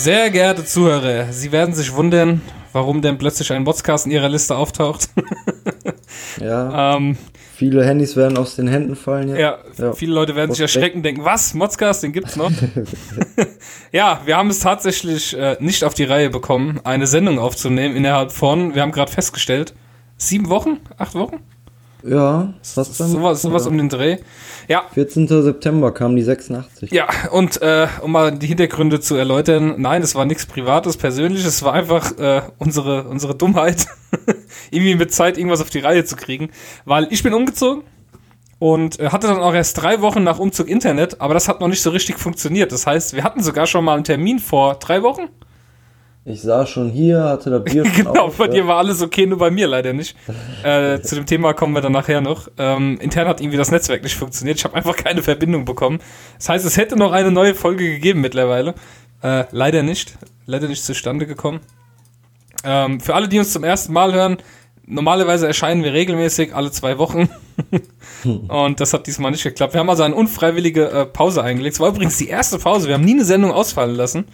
Sehr geehrte Zuhörer, Sie werden sich wundern, warum denn plötzlich ein Podcast in Ihrer Liste auftaucht. Ja, ähm, viele Handys werden aus den Händen fallen jetzt. ja, Ja. viele Leute werden sich erschrecken und denken, was, Modscast, den gibt's noch? ja, wir haben es tatsächlich äh, nicht auf die Reihe bekommen, eine Sendung aufzunehmen innerhalb von, wir haben gerade festgestellt, sieben Wochen, acht Wochen? Ja, was dann? Sowas, sowas um den Dreh. Ja, 14. September kam die 86. Ja, und äh, um mal die Hintergründe zu erläutern, nein, es war nichts Privates, Persönliches, es war einfach äh, unsere, unsere Dummheit, irgendwie mit Zeit irgendwas auf die Reihe zu kriegen, weil ich bin umgezogen und äh, hatte dann auch erst drei Wochen nach Umzug Internet, aber das hat noch nicht so richtig funktioniert. Das heißt, wir hatten sogar schon mal einen Termin vor drei Wochen. Ich saß schon hier, hatte das Bier Genau, auf, bei ja. dir war alles okay, nur bei mir leider nicht. Äh, zu dem Thema kommen wir dann nachher noch. Ähm, intern hat irgendwie das Netzwerk nicht funktioniert. Ich habe einfach keine Verbindung bekommen. Das heißt, es hätte noch eine neue Folge gegeben mittlerweile. Äh, leider nicht. Leider nicht zustande gekommen. Ähm, für alle, die uns zum ersten Mal hören, normalerweise erscheinen wir regelmäßig alle zwei Wochen. Und das hat diesmal nicht geklappt. Wir haben also eine unfreiwillige äh, Pause eingelegt. Es war übrigens die erste Pause. Wir haben nie eine Sendung ausfallen lassen.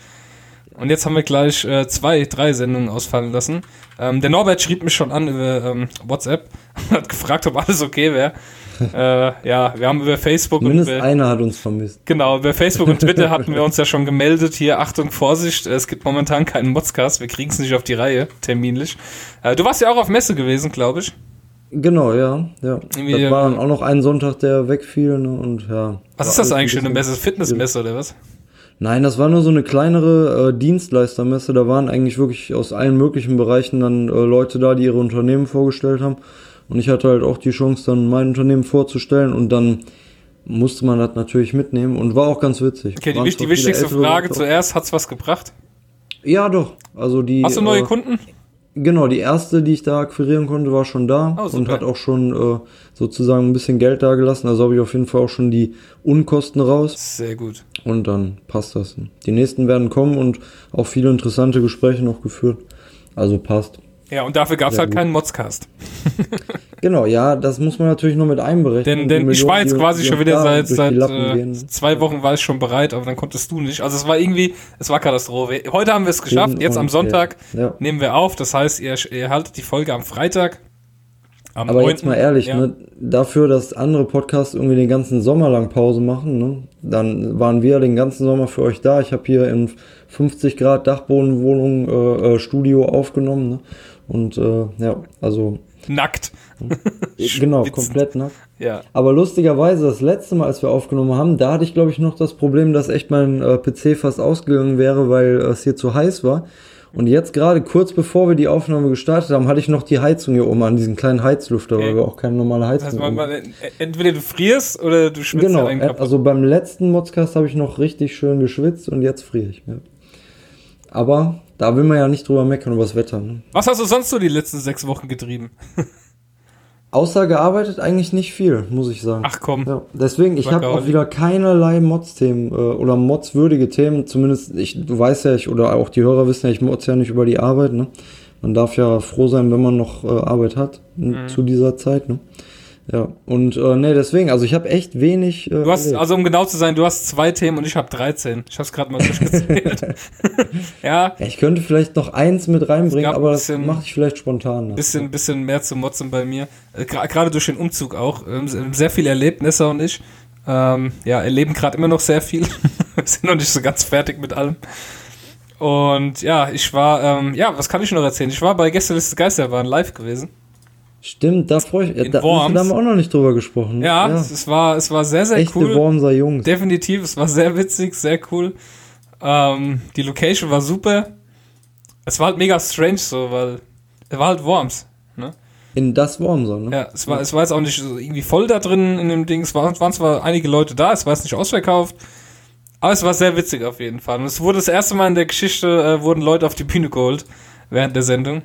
Und jetzt haben wir gleich äh, zwei, drei Sendungen ausfallen lassen. Ähm, der Norbert schrieb mich schon an über ähm, WhatsApp und hat gefragt, ob alles okay wäre. äh, ja, wir haben über Facebook Zumindest und über, einer hat uns vermisst. genau, über Facebook und Twitter hatten wir uns ja schon gemeldet. Hier, Achtung, Vorsicht, es gibt momentan keinen Modscast. Wir kriegen es nicht auf die Reihe, terminlich. Äh, du warst ja auch auf Messe gewesen, glaube ich. Genau, ja. ja. Irgendwie, Das war dann auch noch ein Sonntag, der wegfiel. Ne? Und, ja, Was ist das eigentlich für ein eine Messe? Fitnessmesse oder was? Nein, das war nur so eine kleinere äh, Dienstleistermesse. Da waren eigentlich wirklich aus allen möglichen Bereichen dann äh, Leute da, die ihre Unternehmen vorgestellt haben. Und ich hatte halt auch die Chance, dann mein Unternehmen vorzustellen. Und dann musste man das natürlich mitnehmen und war auch ganz witzig. Okay, die, die wichtigste Frage zuerst, hat's was gebracht? Ja, doch. Also die. Hast du neue äh, Kunden? Genau, die erste, die ich da akquirieren konnte, war schon da Oh, und hat auch schon äh, sozusagen ein bisschen Geld da gelassen. Also habe ich auf jeden Fall auch schon die Unkosten raus Sehr gut. und dann passt das. Die nächsten werden kommen und auch viele interessante Gespräche noch geführt. Also passt. Ja, und dafür gab's Sehr halt gut. keinen Modscast. Genau, ja, das muss man natürlich noch mit einberechnen. Denn, denn ich Millionen, war jetzt quasi die schon wieder seit, seit äh, zwei Wochen war ich schon bereit, aber dann konntest du nicht. Also es war irgendwie, es war Katastrophe. Heute haben wir es geschafft, jetzt am Sonntag Ja. nehmen wir auf. Das heißt, ihr, ihr haltet die Folge am Freitag. Am Aber 9., jetzt mal ehrlich, ja. ne, dafür, dass andere Podcasts irgendwie den ganzen Sommer lang Pause machen, ne, dann waren wir den ganzen Sommer für euch da. Ich habe hier in 50 Grad Dachbodenwohnung äh, äh, Studio aufgenommen. Ne, und äh, ja, also Nackt. genau, Schwitzend. komplett nackt. Ja. Aber lustigerweise, das letzte Mal, als wir aufgenommen haben, da hatte ich, glaube ich, noch das Problem, dass echt mein äh, PC fast ausgegangen wäre, weil äh, es hier zu heiß war. Und jetzt gerade kurz bevor wir die Aufnahme gestartet haben, hatte ich noch die Heizung hier oben an diesen kleinen Heizlüfter, Okay. weil wir auch keine normale Heizung Das heißt, haben. man, entweder du frierst oder du schwitzt Genau, einen äh, also beim letzten Modcast habe ich noch richtig schön geschwitzt und jetzt friere ich. Ja. Aber da will man ja nicht drüber meckern über das Wetter. Ne? Was hast du sonst so die letzten sechs Wochen getrieben? Außer gearbeitet eigentlich nicht viel, muss ich sagen. Ach komm. Ja, deswegen, ich habe auch wieder keinerlei Mods-Themen äh, oder Mods-würdige Themen. Zumindest, ich, du weißt ja, ich, oder auch die Hörer wissen ja, ich mods ja nicht über die Arbeit. Ne? Man darf ja froh sein, wenn man noch äh, Arbeit hat Mhm. zu dieser Zeit. Ne? Ja, und äh, nee, deswegen, also ich habe echt wenig. Äh, Du hast, erlebt. also um genau zu sein, du hast zwei Themen und ich habe 13. Ich habe es gerade mal durchgezählt. ja, ja, ich könnte vielleicht noch eins mit reinbringen, aber ein das mache ich vielleicht spontan. Ne? bisschen, bisschen mehr zu motzen bei mir. Äh, Gerade durch den Umzug auch. Ähm, sehr viele Erlebnisse und ich. Ähm, ja, erleben gerade immer noch sehr viel. Wir sind noch nicht so ganz fertig mit allem. Und ja, ich war, ähm, ja, was kann ich noch erzählen? Ich war bei Gästeliste Geisterbahn live gewesen. Stimmt, da freue ich mich. Da, Worms. da haben wir auch noch nicht drüber gesprochen. ne? Ja, Es, war, es war sehr, sehr Echte cool. Wormser Jungs. Definitiv, es war sehr witzig, sehr cool. Ähm, die Location war super. Es war halt mega strange so, weil es war halt Worms. Ne? In das Wormser, ne? Ja, es war, es war jetzt auch nicht so irgendwie voll da drin in dem Ding. Es waren, waren zwar einige Leute da, es war jetzt nicht ausverkauft. Aber es war sehr witzig auf jeden Fall. Und es wurde das erste Mal in der Geschichte, äh, wurden Leute auf die Bühne geholt während der Sendung.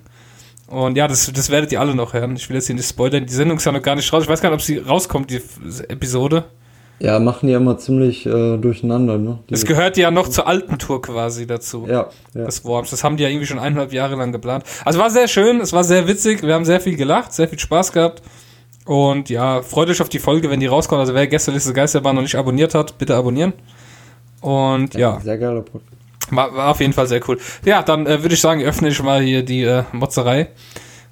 Und ja, das, das werdet ihr alle noch hören. Ich will jetzt hier nicht spoilern. Die Sendung ist ja noch gar nicht raus. Ich weiß gar nicht, ob sie rauskommt, die Episode. Ja, machen die ja immer ziemlich äh, durcheinander, ne? Die- Es gehört ja noch zur alten Tour quasi dazu. ja, ja. des Worms. Das haben die ja irgendwie schon eineinhalb Jahre lang geplant. Also war sehr schön, es war sehr witzig, wir haben sehr viel gelacht, sehr viel Spaß gehabt. Und ja, freut euch auf die Folge, wenn die rauskommt. Also wer Gästeliste Geisterbahn noch nicht abonniert hat, bitte abonnieren. Und ja, Sehr geiler Podcast. War, war auf jeden Fall sehr cool. Ja, dann äh, würde ich sagen, öffne ich mal hier die äh, Motzerei.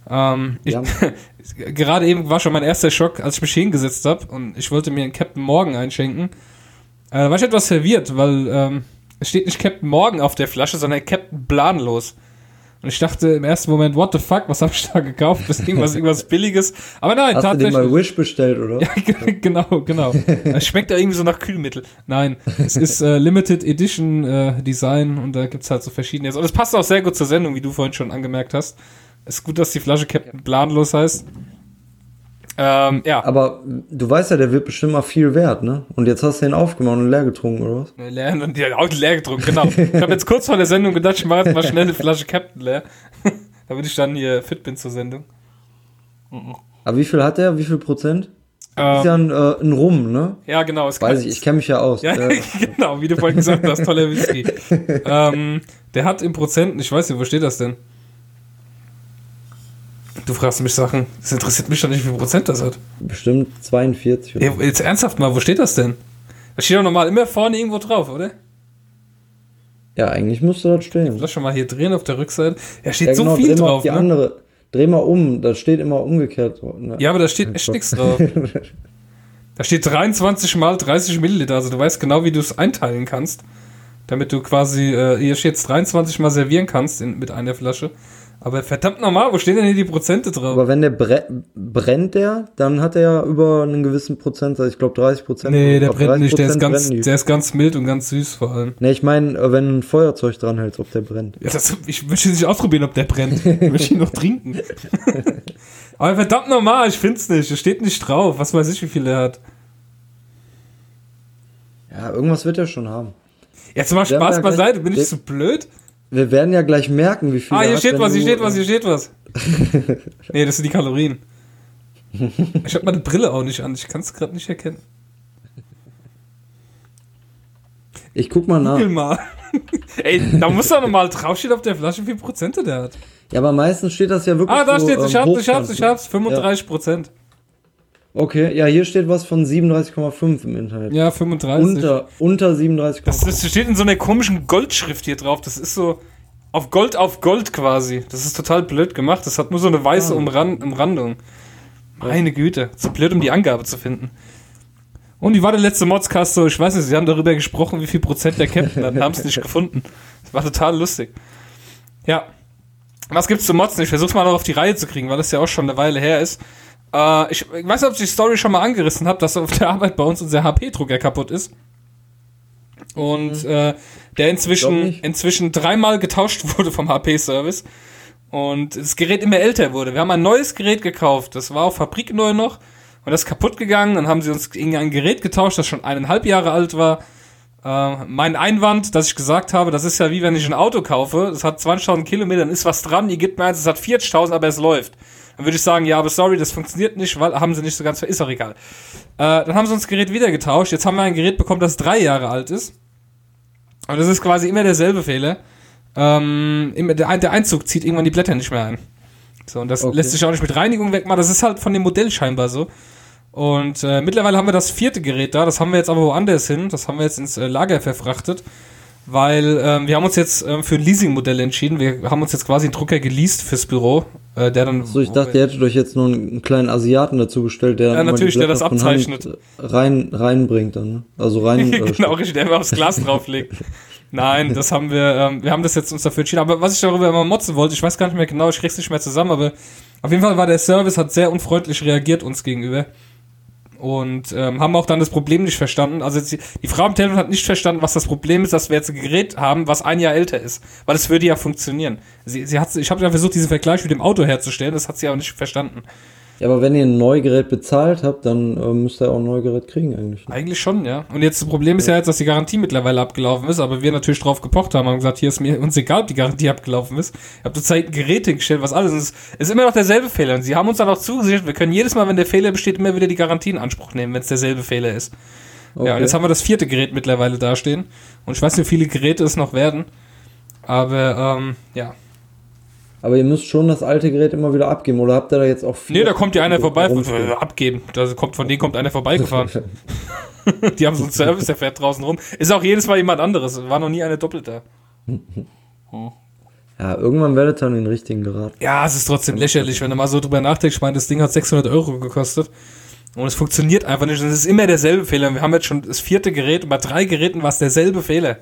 Ähm, ich, Ja. gerade eben war schon mein erster Schock, als ich mich hingesetzt habe und ich wollte mir einen Captain Morgan einschenken. Äh, da war ich etwas verwirrt, weil ähm, es steht nicht Captain Morgan auf der Flasche, sondern Captain Planlos. Und ich dachte im ersten Moment, what the fuck, was habe ich da gekauft? Das ist irgendwas, irgendwas Billiges. Aber nein, Hast du den tatsächlich. mal Wish bestellt, oder? Ja, genau, genau. Es schmeckt ja irgendwie so nach Kühlmittel. Nein, es ist äh, Limited Edition äh, Design und da gibt's halt so verschiedene. Und es passt auch sehr gut zur Sendung, wie du vorhin schon angemerkt hast. Es ist gut, dass die Flasche Captain Planlos heißt. Ähm, ja. Aber du weißt ja, der wird bestimmt mal viel wert, ne? Und jetzt hast du den aufgemacht und leer getrunken, oder was? Leer und ja, auch leer getrunken, genau. Ich habe jetzt kurz vor der Sendung gedacht, ich mache jetzt mal schnell eine Flasche Captain leer. Damit ich dann hier fit bin zur Sendung. Aber wie viel hat der? Wie viel Prozent? Ähm, ist ja ein, äh, ein Rum, ne? ja, genau. Es Weiß ich, ich kenne mich ja aus. Ja, genau, wie du vorhin gesagt hast, toller Whisky. ähm, der hat im Prozenten, ich weiß nicht, wo steht das denn? Du fragst mich Sachen, das interessiert mich doch nicht, wie viel Prozent das hat. bestimmt 42 oder Ey, jetzt ernsthaft mal, wo steht das denn? Das steht doch normal immer vorne irgendwo drauf, oder? Ja, eigentlich müsste das stehen. Lass schon mal hier drehen auf der Rückseite. Ja, steht Ja, so genau, viel dreh mal drauf, die ne? andere. Dreh mal um, da steht immer umgekehrt. Ne? Ja, aber da steht echt nichts drauf. Da steht 23 mal 30 Milliliter, also du weißt genau, wie du es einteilen kannst, damit du quasi, äh, hier steht 23 mal servieren kannst in, mit einer Flasche. Aber verdammt normal, wo stehen denn hier die Prozente drauf? Aber wenn der bre brennt der, dann hat er ja über einen gewissen Prozentsatz, ich glaube 30 Prozent. nee, der brennt nicht, der ist, ganz, der ist ganz mild und ganz süß vor allem. Nee, ich meine, äh, wenn ein Feuerzeug dranhältst, ob der brennt. Ja, das, ich möchte nicht ausprobieren, ob der brennt. Ich möchte ihn noch trinken. Aber verdammt normal, ich find's nicht. Es steht nicht drauf. Was weiß ich, wie viel er hat. Ja, irgendwas wird er schon haben. Jetzt mal Spaß beiseite, gleich- bin ich so blöd? Wir werden ja gleich merken, wie viel Ah, er hier steht was, hier steht was, hier steht was. nee, das sind die Kalorien. Ich habe meine Brille auch nicht an, ich kann es gerade nicht erkennen. Ich guck mal nach. Google mal. Ey, da muss doch nochmal draufstehen auf der Flasche, wie viel Prozente der hat. Ja, aber meistens steht das ja wirklich Ah, da so, steht's, ähm, ich hab's, ich hab's, ich hab's, 35 Prozent. Okay, ja, hier steht was von 37,5 im Internet. Ja, 35. Unter, unter 37,5. Das, das steht in so einer komischen Goldschrift hier drauf. Das ist so auf Gold auf Gold quasi. Das ist total blöd gemacht. Das hat nur so eine weiße Ah. Umran Umrandung. Meine Güte. So blöd, um die Angabe zu finden. Und wie war der letzte Modscast so? Ich weiß nicht, sie haben darüber gesprochen, wie viel Prozent der Captain hat, haben es nicht gefunden. Das war total lustig. Ja. Was gibt's zu Mods? Ich versuch's mal noch auf die Reihe zu kriegen, weil das ja auch schon eine Weile her ist. Äh, ich, ich weiß nicht, ob ich die Story schon mal angerissen habe, dass auf der Arbeit bei uns unser HP-Drucker kaputt ist. Und äh, der inzwischen, inzwischen dreimal getauscht wurde vom HP-Service. Und das Gerät immer älter wurde. Wir haben ein neues Gerät gekauft. Das war auf Fabrik neu noch. Und das ist kaputt gegangen. Dann haben sie uns irgendein Gerät getauscht, das schon eineinhalb Jahre alt war. Äh, mein Einwand, dass ich gesagt habe, das ist ja wie wenn ich ein Auto kaufe. Das hat 20.000 Kilometer, dann ist was dran. Ihr gebt mir eins, es hat 40.000, aber es läuft. Dann würde ich sagen, ja, aber sorry, das funktioniert nicht, weil haben sie nicht so ganz, ist auch egal. Äh, dann haben sie uns das Gerät wieder getauscht. Jetzt haben wir ein Gerät bekommen, das drei Jahre alt ist. Und das ist quasi immer derselbe Fehler. Ähm, immer der, Ein- der Einzug zieht irgendwann die Blätter nicht mehr ein. So, und das Okay. lässt sich auch nicht mit Reinigung wegmachen. Das ist halt von dem Modell scheinbar so. Und äh, mittlerweile haben wir das vierte Gerät da. Das haben wir jetzt aber woanders hin. Das haben wir jetzt ins äh, Lager verfrachtet. Weil ähm, wir haben uns jetzt ähm, für ein Leasing-Modell entschieden. Wir haben uns jetzt quasi einen Drucker geleast fürs Büro. Äh, der dann. So, ich dachte, ihr hättet euch jetzt nur einen kleinen Asiaten dazu bestellt, der Ja, natürlich, der das abzeichnet. Hand rein, reinbringt dann, ne? Also rein. äh, genau, richtig, der immer aufs Glas drauflegt. Nein, das haben wir, ähm, wir haben das jetzt uns dafür entschieden. Aber was ich darüber immer motzen wollte, ich weiß gar nicht mehr genau, ich krieg's nicht mehr zusammen, aber auf jeden Fall war der Service, hat sehr unfreundlich reagiert uns gegenüber. Und ähm, haben auch dann das Problem nicht verstanden. Also die Frau am Telefon hat nicht verstanden, was das Problem ist, dass wir jetzt ein Gerät haben, was ein Jahr älter ist. Weil es würde ja funktionieren. Sie, sie hat, ich habe ja versucht, diesen Vergleich mit dem Auto herzustellen, das hat sie aber nicht verstanden. Ja, aber wenn ihr ein Neugerät bezahlt habt, dann äh, müsst ihr auch ein Neugerät kriegen eigentlich. ne? Eigentlich schon, ja. Und jetzt das Problem ist ja jetzt, dass die Garantie mittlerweile abgelaufen ist, aber wir natürlich drauf gepocht haben und gesagt, hier ist mir uns egal, ob die Garantie abgelaufen ist. Ich habe zurzeit ein Gerät hingestellt, was alles ist. Es ist immer noch derselbe Fehler. Und sie haben uns dann auch zugesichert, wir können jedes Mal, wenn der Fehler besteht, immer wieder die Garantie in Anspruch nehmen, wenn es derselbe Fehler ist. Ja, und Okay. jetzt haben wir das vierte Gerät mittlerweile dastehen. Und ich weiß nicht, wie viele Geräte es noch werden. Aber, ähm, ja. Aber ihr müsst schon das alte Gerät immer wieder abgeben, oder habt ihr da jetzt auch viel? Nee, da kommt ja einer vorbei, rumstehen? äh, abgeben. Da kommt, von denen kommt einer vorbeigefahren. Die haben so einen Service, der fährt draußen rum. Ist auch jedes Mal jemand anderes. War noch nie eine doppelt da. Ja, irgendwann werdet ihr an den richtigen geraten. Ja, es ist trotzdem lächerlich, wenn du mal so drüber nachdenkst. Ich meine, das Ding hat 600 Euro gekostet. Und es funktioniert einfach nicht. Und es ist immer derselbe Fehler. Wir haben jetzt schon das vierte Gerät und bei drei Geräten war es derselbe Fehler.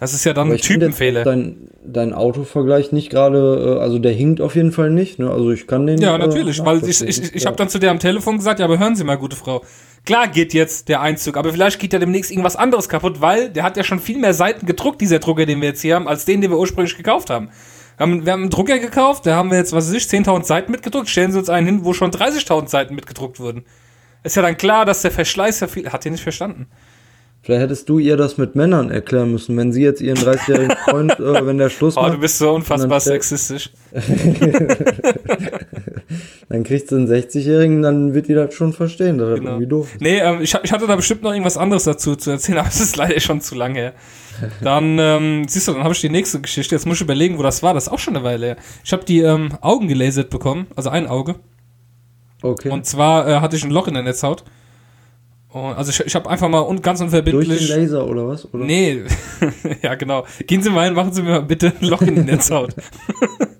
Das ist ja dann ein Typenfehler. Dein, dein Autovergleich nicht gerade, äh, also der hinkt auf jeden Fall nicht, ne? Also ich kann den. Ja, äh, natürlich, weil ich, ich, ich, Ja. habe dann zu der am Telefon gesagt, ja, aber hören Sie mal, gute Frau. Klar geht jetzt der Einzug, aber vielleicht geht ja demnächst irgendwas anderes kaputt, weil der hat ja schon viel mehr Seiten gedruckt, dieser Drucker, den wir jetzt hier haben, als den, den wir ursprünglich gekauft haben. Wir haben, wir haben einen Drucker gekauft, da haben wir jetzt, was weiß ich, 10.000 Seiten mitgedruckt, stellen Sie uns einen hin, wo schon 30.000 Seiten mitgedruckt wurden. Ist ja dann klar, dass der Verschleiß ja viel, hat ihr nicht verstanden. Vielleicht hättest du ihr das mit Männern erklären müssen, wenn sie jetzt ihren 30-jährigen Freund, äh, wenn der Schluss Oh, macht, du bist so unfassbar sexistisch. dann kriegt sie einen 60-jährigen, dann wird die das schon verstehen, das Genau. irgendwie doof ist. Nee, ähm, ich, ich hatte da bestimmt noch irgendwas anderes dazu zu erzählen, aber es ist leider schon zu lange her. Dann, ähm, siehst du, dann habe ich die nächste Geschichte. Jetzt muss ich überlegen, wo das war. Das ist auch schon eine Weile her. Ich habe die ähm, Augen gelasert bekommen, also ein Auge. Okay. Und zwar äh, hatte ich ein Loch in der Netzhaut. Und, also ich, ich habe einfach mal un, ganz Durch unverbindlich... den Laser oder was? Oder? Nee, ja genau. Gehen Sie mal hin, machen Sie mir mal bitte ein Loch in die Netzhaut.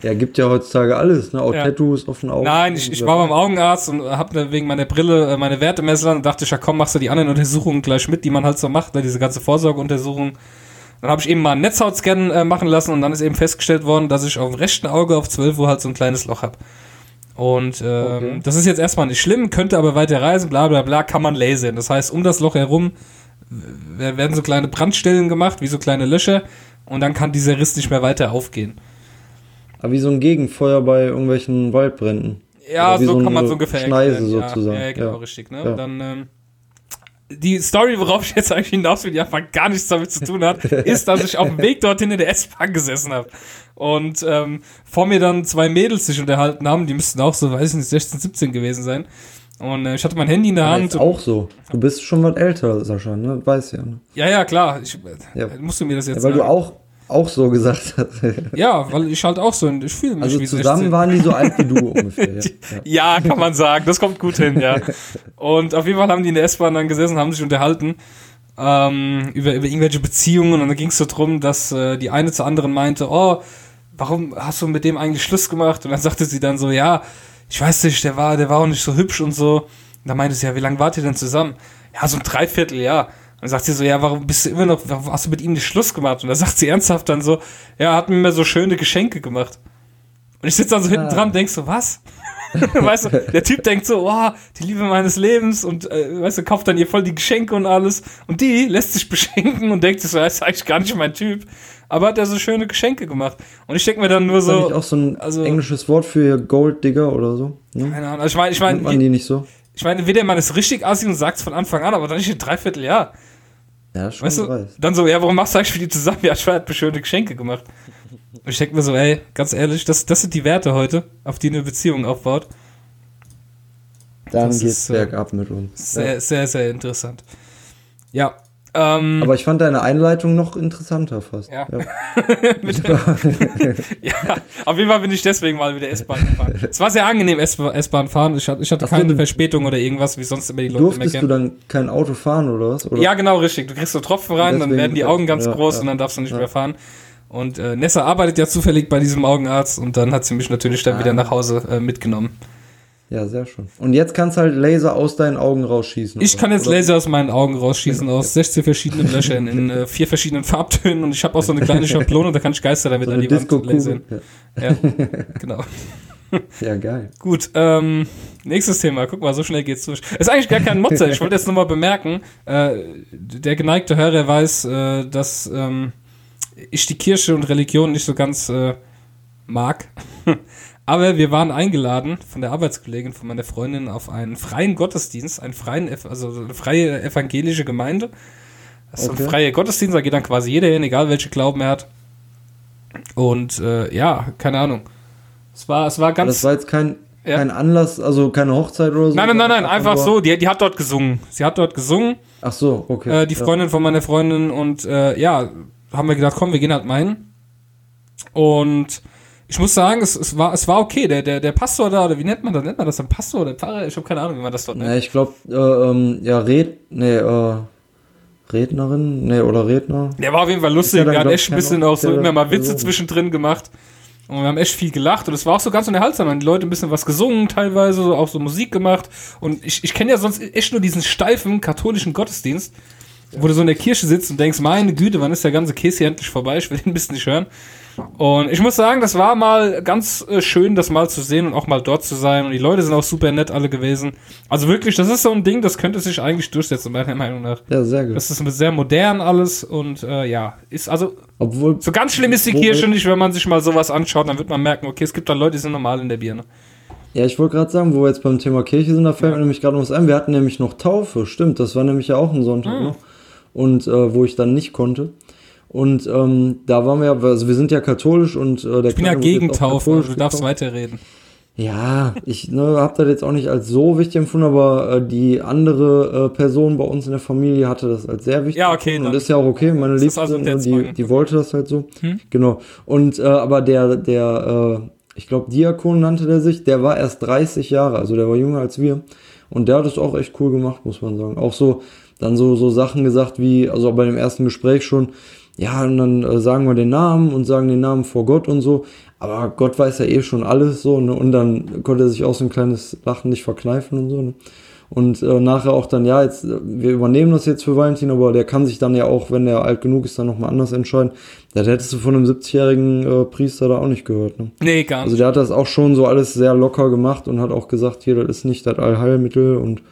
Ja, gibt ja heutzutage alles, ne? Auch Ja. Tattoos auf den Augen. Nein, ich, ich war beim Augenarzt und habe wegen meiner Brille äh, meine Werte messen und dachte ich, ja komm, machst du die anderen Untersuchungen gleich mit, die man halt so macht, ne, diese ganze Vorsorgeuntersuchung. Dann habe ich eben mal einen Netzhautscan äh, machen lassen und dann ist eben festgestellt worden, dass ich auf dem rechten Auge auf 12 Uhr halt so ein kleines Loch habe. Und ähm, Okay. das ist jetzt erstmal nicht schlimm, könnte aber weiter reisen, bla bla bla, kann man lasern. Das heißt, um das Loch herum werden so kleine Brandstellen gemacht, wie so kleine Löcher und dann kann dieser Riss nicht mehr weiter aufgehen. Aber wie so ein Gegenfeuer bei irgendwelchen Waldbränden. Ja, so, so kann man so ungefähr Schneise erklären. sozusagen. Ja, ja genau, Ja. richtig. Ne? Ja. Dann, ähm, die Story, worauf ich jetzt eigentlich hinaus will, die einfach gar nichts damit zu tun hat, ist, dass ich auf dem Weg dorthin in der S-Bahn gesessen habe. Und ähm, vor mir dann zwei Mädels sich unterhalten haben, die müssten auch so, weiß ich nicht, 16, 17 gewesen sein. Und äh, ich hatte mein Handy in der Ja, Hand. ist auch so. Du bist schon was älter, Sascha, ne? Weiß ja, ne? ja, ja, klar. Ich, Ja. äh, musst du mir das jetzt Ja, weil du sagen? auch, auch so gesagt hast. Ja, weil ich halt auch so, ich fühle mich Also wie zusammen 16. waren die so alt wie du ungefähr. Ja. Ja. Ja, kann man sagen. Das kommt gut hin, ja. Und auf jeden Fall haben die in der S-Bahn dann gesessen, haben sich unterhalten ähm, über, über irgendwelche Beziehungen und dann ging es so drum, dass äh, die eine zur anderen meinte, oh, warum hast du mit dem eigentlich Schluss gemacht? Und dann sagte sie dann so, ja, ich weiß nicht, der war, der war auch nicht so hübsch und so. Und dann meinte sie, ja, wie lange wart ihr denn zusammen? Ja, so ein Dreivierteljahr. Und dann sagt sie so, ja, warum bist du immer noch, warum hast du mit ihm nicht Schluss gemacht? Und dann sagt sie ernsthaft dann so, ja, er hat mir immer so schöne Geschenke gemacht. Und ich sitze dann so hinten Ah. dran und denk so, was? weißt du, der Typ denkt so, oh, die Liebe meines Lebens und äh, weißt du, kauft dann ihr voll die Geschenke und alles. Und die lässt sich beschenken und denkt sich so, das ist eigentlich gar nicht mein Typ. Aber hat er so schöne Geschenke gemacht. Und ich denke mir dann nur Ist so, auch so ein also- englisches Wort für Golddigger oder so? Ne? keine Ahnung, also ich meine, ich man meine, die nicht so? ich meine, entweder man ist richtig assi und sagt es von Anfang an, aber dann nicht ein Dreivierteljahr. Ja, schon Weißt du, dann so, ja, warum machst du eigentlich für die zusammen? Ja, ich hat mir schöne Geschenke gemacht. Und ich denke mir so, ey, ganz ehrlich, das, das sind die Werte heute, auf die eine Beziehung aufbaut. Dann das geht's ist, äh, bergab mit uns. Sehr, Ja. sehr, sehr interessant. Ja. Ähm, Aber ich fand deine Einleitung noch interessanter fast. Ja. Ja. ja, auf jeden Fall bin ich deswegen mal wieder S-Bahn gefahren. Es war sehr angenehm, S-Bahn fahren. Ich hatte, ich hatte Ach keine du- Verspätung oder irgendwas, wie sonst immer die Leute Durftest du meckern. dann kein Auto fahren oder was? Oder? Ja, genau, richtig. Du kriegst so Tropfen rein, dann Deswegen- werden die Augen ganz ja, groß ja. und dann darfst du nicht mehr fahren. Und äh, Nessa arbeitet ja zufällig bei diesem Augenarzt und dann hat sie mich natürlich dann Ah. wieder nach Hause äh, mitgenommen. Ja, sehr schön. Und jetzt kannst du halt Laser aus deinen Augen rausschießen. Ich oder? kann jetzt Laser aus meinen Augen rausschießen, aus 16 verschiedenen Löchern in äh, vier verschiedenen Farbtönen und ich habe auch so eine kleine Schablone, da kann ich Geister damit So an die Wand lasern. Ja. Ja, genau. ja, geil. Gut, ähm, nächstes Thema. Guck mal, so schnell geht's durch. Ist eigentlich gar kein Motzer. Ich wollte jetzt nur mal bemerken, äh, der geneigte Hörer weiß, äh, dass ähm, ich die Kirche und Religion nicht so ganz äh, mag. Aber wir waren eingeladen von der Arbeitskollegin von meiner Freundin auf einen freien Gottesdienst, einen freien, also eine freie evangelische Gemeinde. Das ist Okay. ein freier Gottesdienst, da geht dann quasi jeder hin, egal welche Glauben er hat. Und äh, ja, keine Ahnung. Es war, es war Aber ganz. das war jetzt kein, Ja. kein Anlass, also keine Hochzeit oder so? Nein, nein, nein, nein, einfach so. Die, die hat dort gesungen. Sie hat dort gesungen, Ach so, okay. äh, die Freundin von meiner Freundin. Und äh, ja, haben wir gedacht, komm, wir gehen halt mal hin. Und ich muss sagen, es, es, war, es war okay. Der, der, der Pastor da, oder wie nennt man das? Nennt man das dann Pastor oder Pfarrer? Ich habe keine Ahnung, wie man das dort Ja, nennt. ich glaube, äh, ähm, ja, Red, nee, äh, Rednerin, nee, oder Redner. Der war auf jeden Fall lustig. hat glaub echt ein bisschen auch so immer mal Witze zwischendrin gemacht. Und wir haben echt viel gelacht und es war auch so ganz unterhaltsam. Haben die Leute ein bisschen was gesungen, teilweise so auch so Musik gemacht. Und ich, ich kenne ja sonst echt nur diesen steifen katholischen Gottesdienst, wo du so in der Kirche sitzt und denkst, meine Güte, wann ist der ganze Käse hier endlich vorbei? Ich will den ein bisschen nicht hören. Und ich muss sagen, das war mal ganz äh, schön, das mal zu sehen und auch mal dort zu sein. Und die Leute sind auch super nett alle gewesen. Also wirklich, das ist so ein Ding, das könnte sich eigentlich durchsetzen, meiner Meinung nach. Ja, sehr gut. Das ist sehr modern alles und äh, ja, ist also Obwohl, so ganz schlimm ist die Kirche nicht, wenn man sich mal sowas anschaut, dann wird man merken, okay, es gibt da Leute, die sind normal in der Birne. ja, ich wollte gerade sagen, wo wir jetzt beim Thema Kirche sind, da fällt mir nämlich gerade noch was ein. Wir hatten nämlich noch Taufe, stimmt, das war nämlich ja auch ein Sonntag Ah. noch. Und äh, wo ich dann nicht konnte. Und ähm, da waren wir ja, also wir sind ja katholisch und äh, der Ich bin ja gegen Taufe, also du darfst getauft. weiterreden. Ja, ich ne, habe das jetzt auch nicht als so wichtig empfunden, aber äh, die andere äh, Person bei uns in der Familie hatte das als sehr wichtig. Ja, okay, Und das ist ja auch okay. Meine Liebste, also ne, die, die wollte das halt so. Hm? Genau. Und äh, aber der, der, äh, ich glaube, Diakon nannte der sich, der war erst 30 Jahre, also der war jünger als wir. Und der hat es auch echt cool gemacht, muss man sagen. Auch so, dann so, so Sachen gesagt wie, also bei dem ersten Gespräch schon, ja, und dann äh, sagen wir den Namen und sagen den Namen vor Gott und so. Aber Gott weiß ja eh schon alles so, ne? Und dann konnte er sich auch so ein kleines Lachen nicht verkneifen und so, ne? Und äh, nachher auch dann, ja, jetzt, äh, wir übernehmen das jetzt für Valentin, aber der kann sich dann ja auch, wenn der alt genug ist, dann nochmal anders entscheiden. Das hättest du von einem 70-jährigen äh, Priester da auch nicht gehört, ne? Nee, gar Also nicht. der hat das auch schon so alles sehr locker gemacht und hat auch gesagt, hier, das ist nicht das Allheilmittel und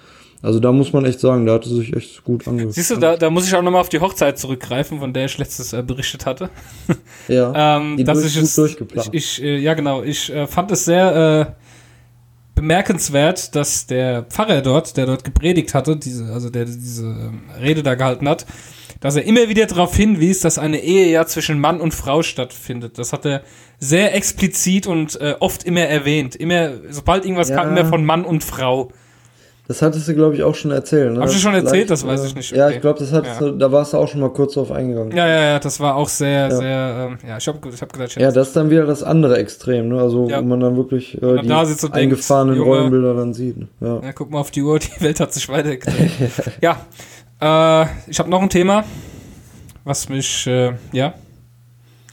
also da muss man echt sagen, der hatte sich echt gut angehört. Siehst du, da, da muss ich auch nochmal auf die Hochzeit zurückgreifen, von der ich letztes äh, berichtet hatte. Ja, Ähm, die dass durch, gut es, durchgeplant. ich, ich äh, ja genau, ich äh, fand es sehr äh, bemerkenswert, dass der Pfarrer dort, der dort gepredigt hatte, diese, also der diese ähm, Rede da gehalten hat, dass er immer wieder darauf hinwies, dass eine Ehe ja zwischen Mann und Frau stattfindet. Das hat er sehr explizit und äh, oft immer erwähnt. Immer, sobald irgendwas Ja. kam, immer von Mann und Frau. Das hattest du, glaube ich, auch schon erzählt. Ne? Ich Das schon erzählt? vielleicht, Das weiß äh, ich nicht. Ja, Okay. ich glaube, das hattest Ja. du, da warst du auch schon mal kurz drauf eingegangen. Ja, ja, ja, das war auch sehr, Ja. sehr, ähm, ja, ich habe ich hab gedacht, ich Ja, das ist dann wieder das andere Extrem, ne? Also Ja. wo man dann wirklich äh, die da eingefahrenen Junge, Rollenbilder dann sieht. Ne? Ja. Ja, guck mal auf die Uhr, die Welt hat sich weitergedreht. ja, äh, ich habe noch ein Thema, was mich, äh, ja,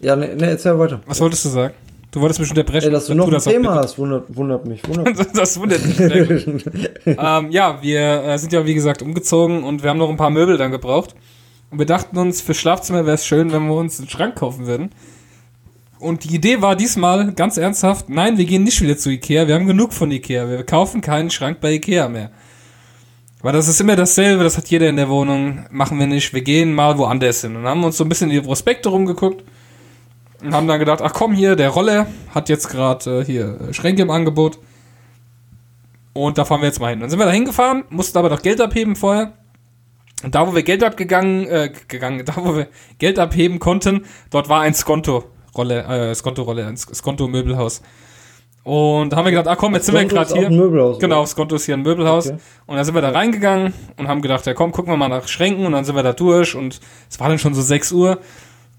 Ja, ne, ne, erzähl weiter. was wolltest du sagen? Du wolltest mich unterbrechen. Ey, dass du noch tu ein Thema hast, wundert, wundert mich. Wundert das wundert mich. ähm, ja, wir äh, sind ja wie gesagt umgezogen und wir haben noch ein paar Möbel dann gebraucht. Und wir dachten uns, für Schlafzimmer wäre es schön, wenn wir uns einen Schrank kaufen würden. Und die Idee war diesmal ganz ernsthaft, nein, wir gehen nicht wieder zu Ikea, wir haben genug von Ikea, wir kaufen keinen Schrank bei Ikea mehr. Weil das ist immer dasselbe, das hat jeder in der Wohnung, machen wir nicht, wir gehen mal woanders hin. Und haben uns so ein bisschen in die Prospekte rumgeguckt und haben dann gedacht, ach komm hier, der Roller hat jetzt gerade äh, hier äh, Schränke im Angebot. Und da fahren wir jetzt mal hin. Dann sind wir da hingefahren, mussten aber noch Geld abheben vorher. Und da, wo wir Geld abgegangen, äh, gegangen, da, wo wir Geld abheben konnten, dort war ein Skonto-Rolle, äh, Skonto-Rolle, ein Skonto-Möbelhaus. Und da haben wir gedacht, ah komm, jetzt sind wir gerade hier. ein Möbelhaus, Genau, oder? Skonto ist hier ein Möbelhaus. Okay. Und da sind wir da reingegangen und haben gedacht, ja komm, gucken wir mal nach Schränken. Und dann sind wir da durch und es war dann schon so 6 Uhr.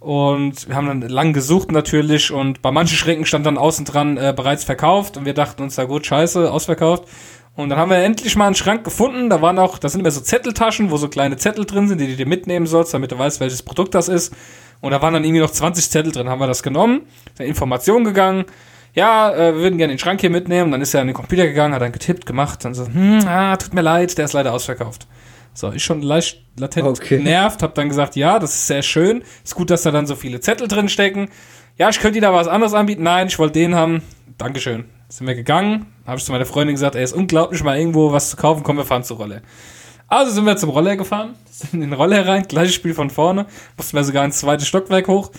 Und wir haben dann lang gesucht natürlich und bei manchen Schränken stand dann außen dran äh, bereits verkauft und wir dachten uns, na gut, scheiße, ausverkauft. Und dann haben wir endlich mal einen Schrank gefunden. Da waren auch, da sind immer so Zetteltaschen, wo so kleine Zettel drin sind, die du dir mitnehmen sollst, damit du weißt, welches Produkt das ist. Und da waren dann irgendwie noch 20 Zettel drin. Haben wir das genommen, sind in Information gegangen. Ja, äh, wir würden gerne den Schrank hier mitnehmen. Dann ist er an den Computer gegangen, hat dann getippt, gemacht. Dann so, hm, ah, tut mir leid, der ist leider ausverkauft. So, ich schon leicht latent Okay. genervt, hab dann gesagt, ja, das ist sehr schön. Ist gut, dass da dann so viele Zettel drin stecken. Ja, ich könnte dir da was anderes anbieten. Nein, ich wollte den haben. Dankeschön. Sind wir gegangen, habe ich zu meiner Freundin gesagt, ey, ist unglaublich, mal irgendwo was zu kaufen, komm, wir fahren zur Rolle. Also sind wir zum Roller gefahren, sind in den Roller rein, gleiches Spiel von vorne, mussten wir sogar ins zweite Stockwerk hoch.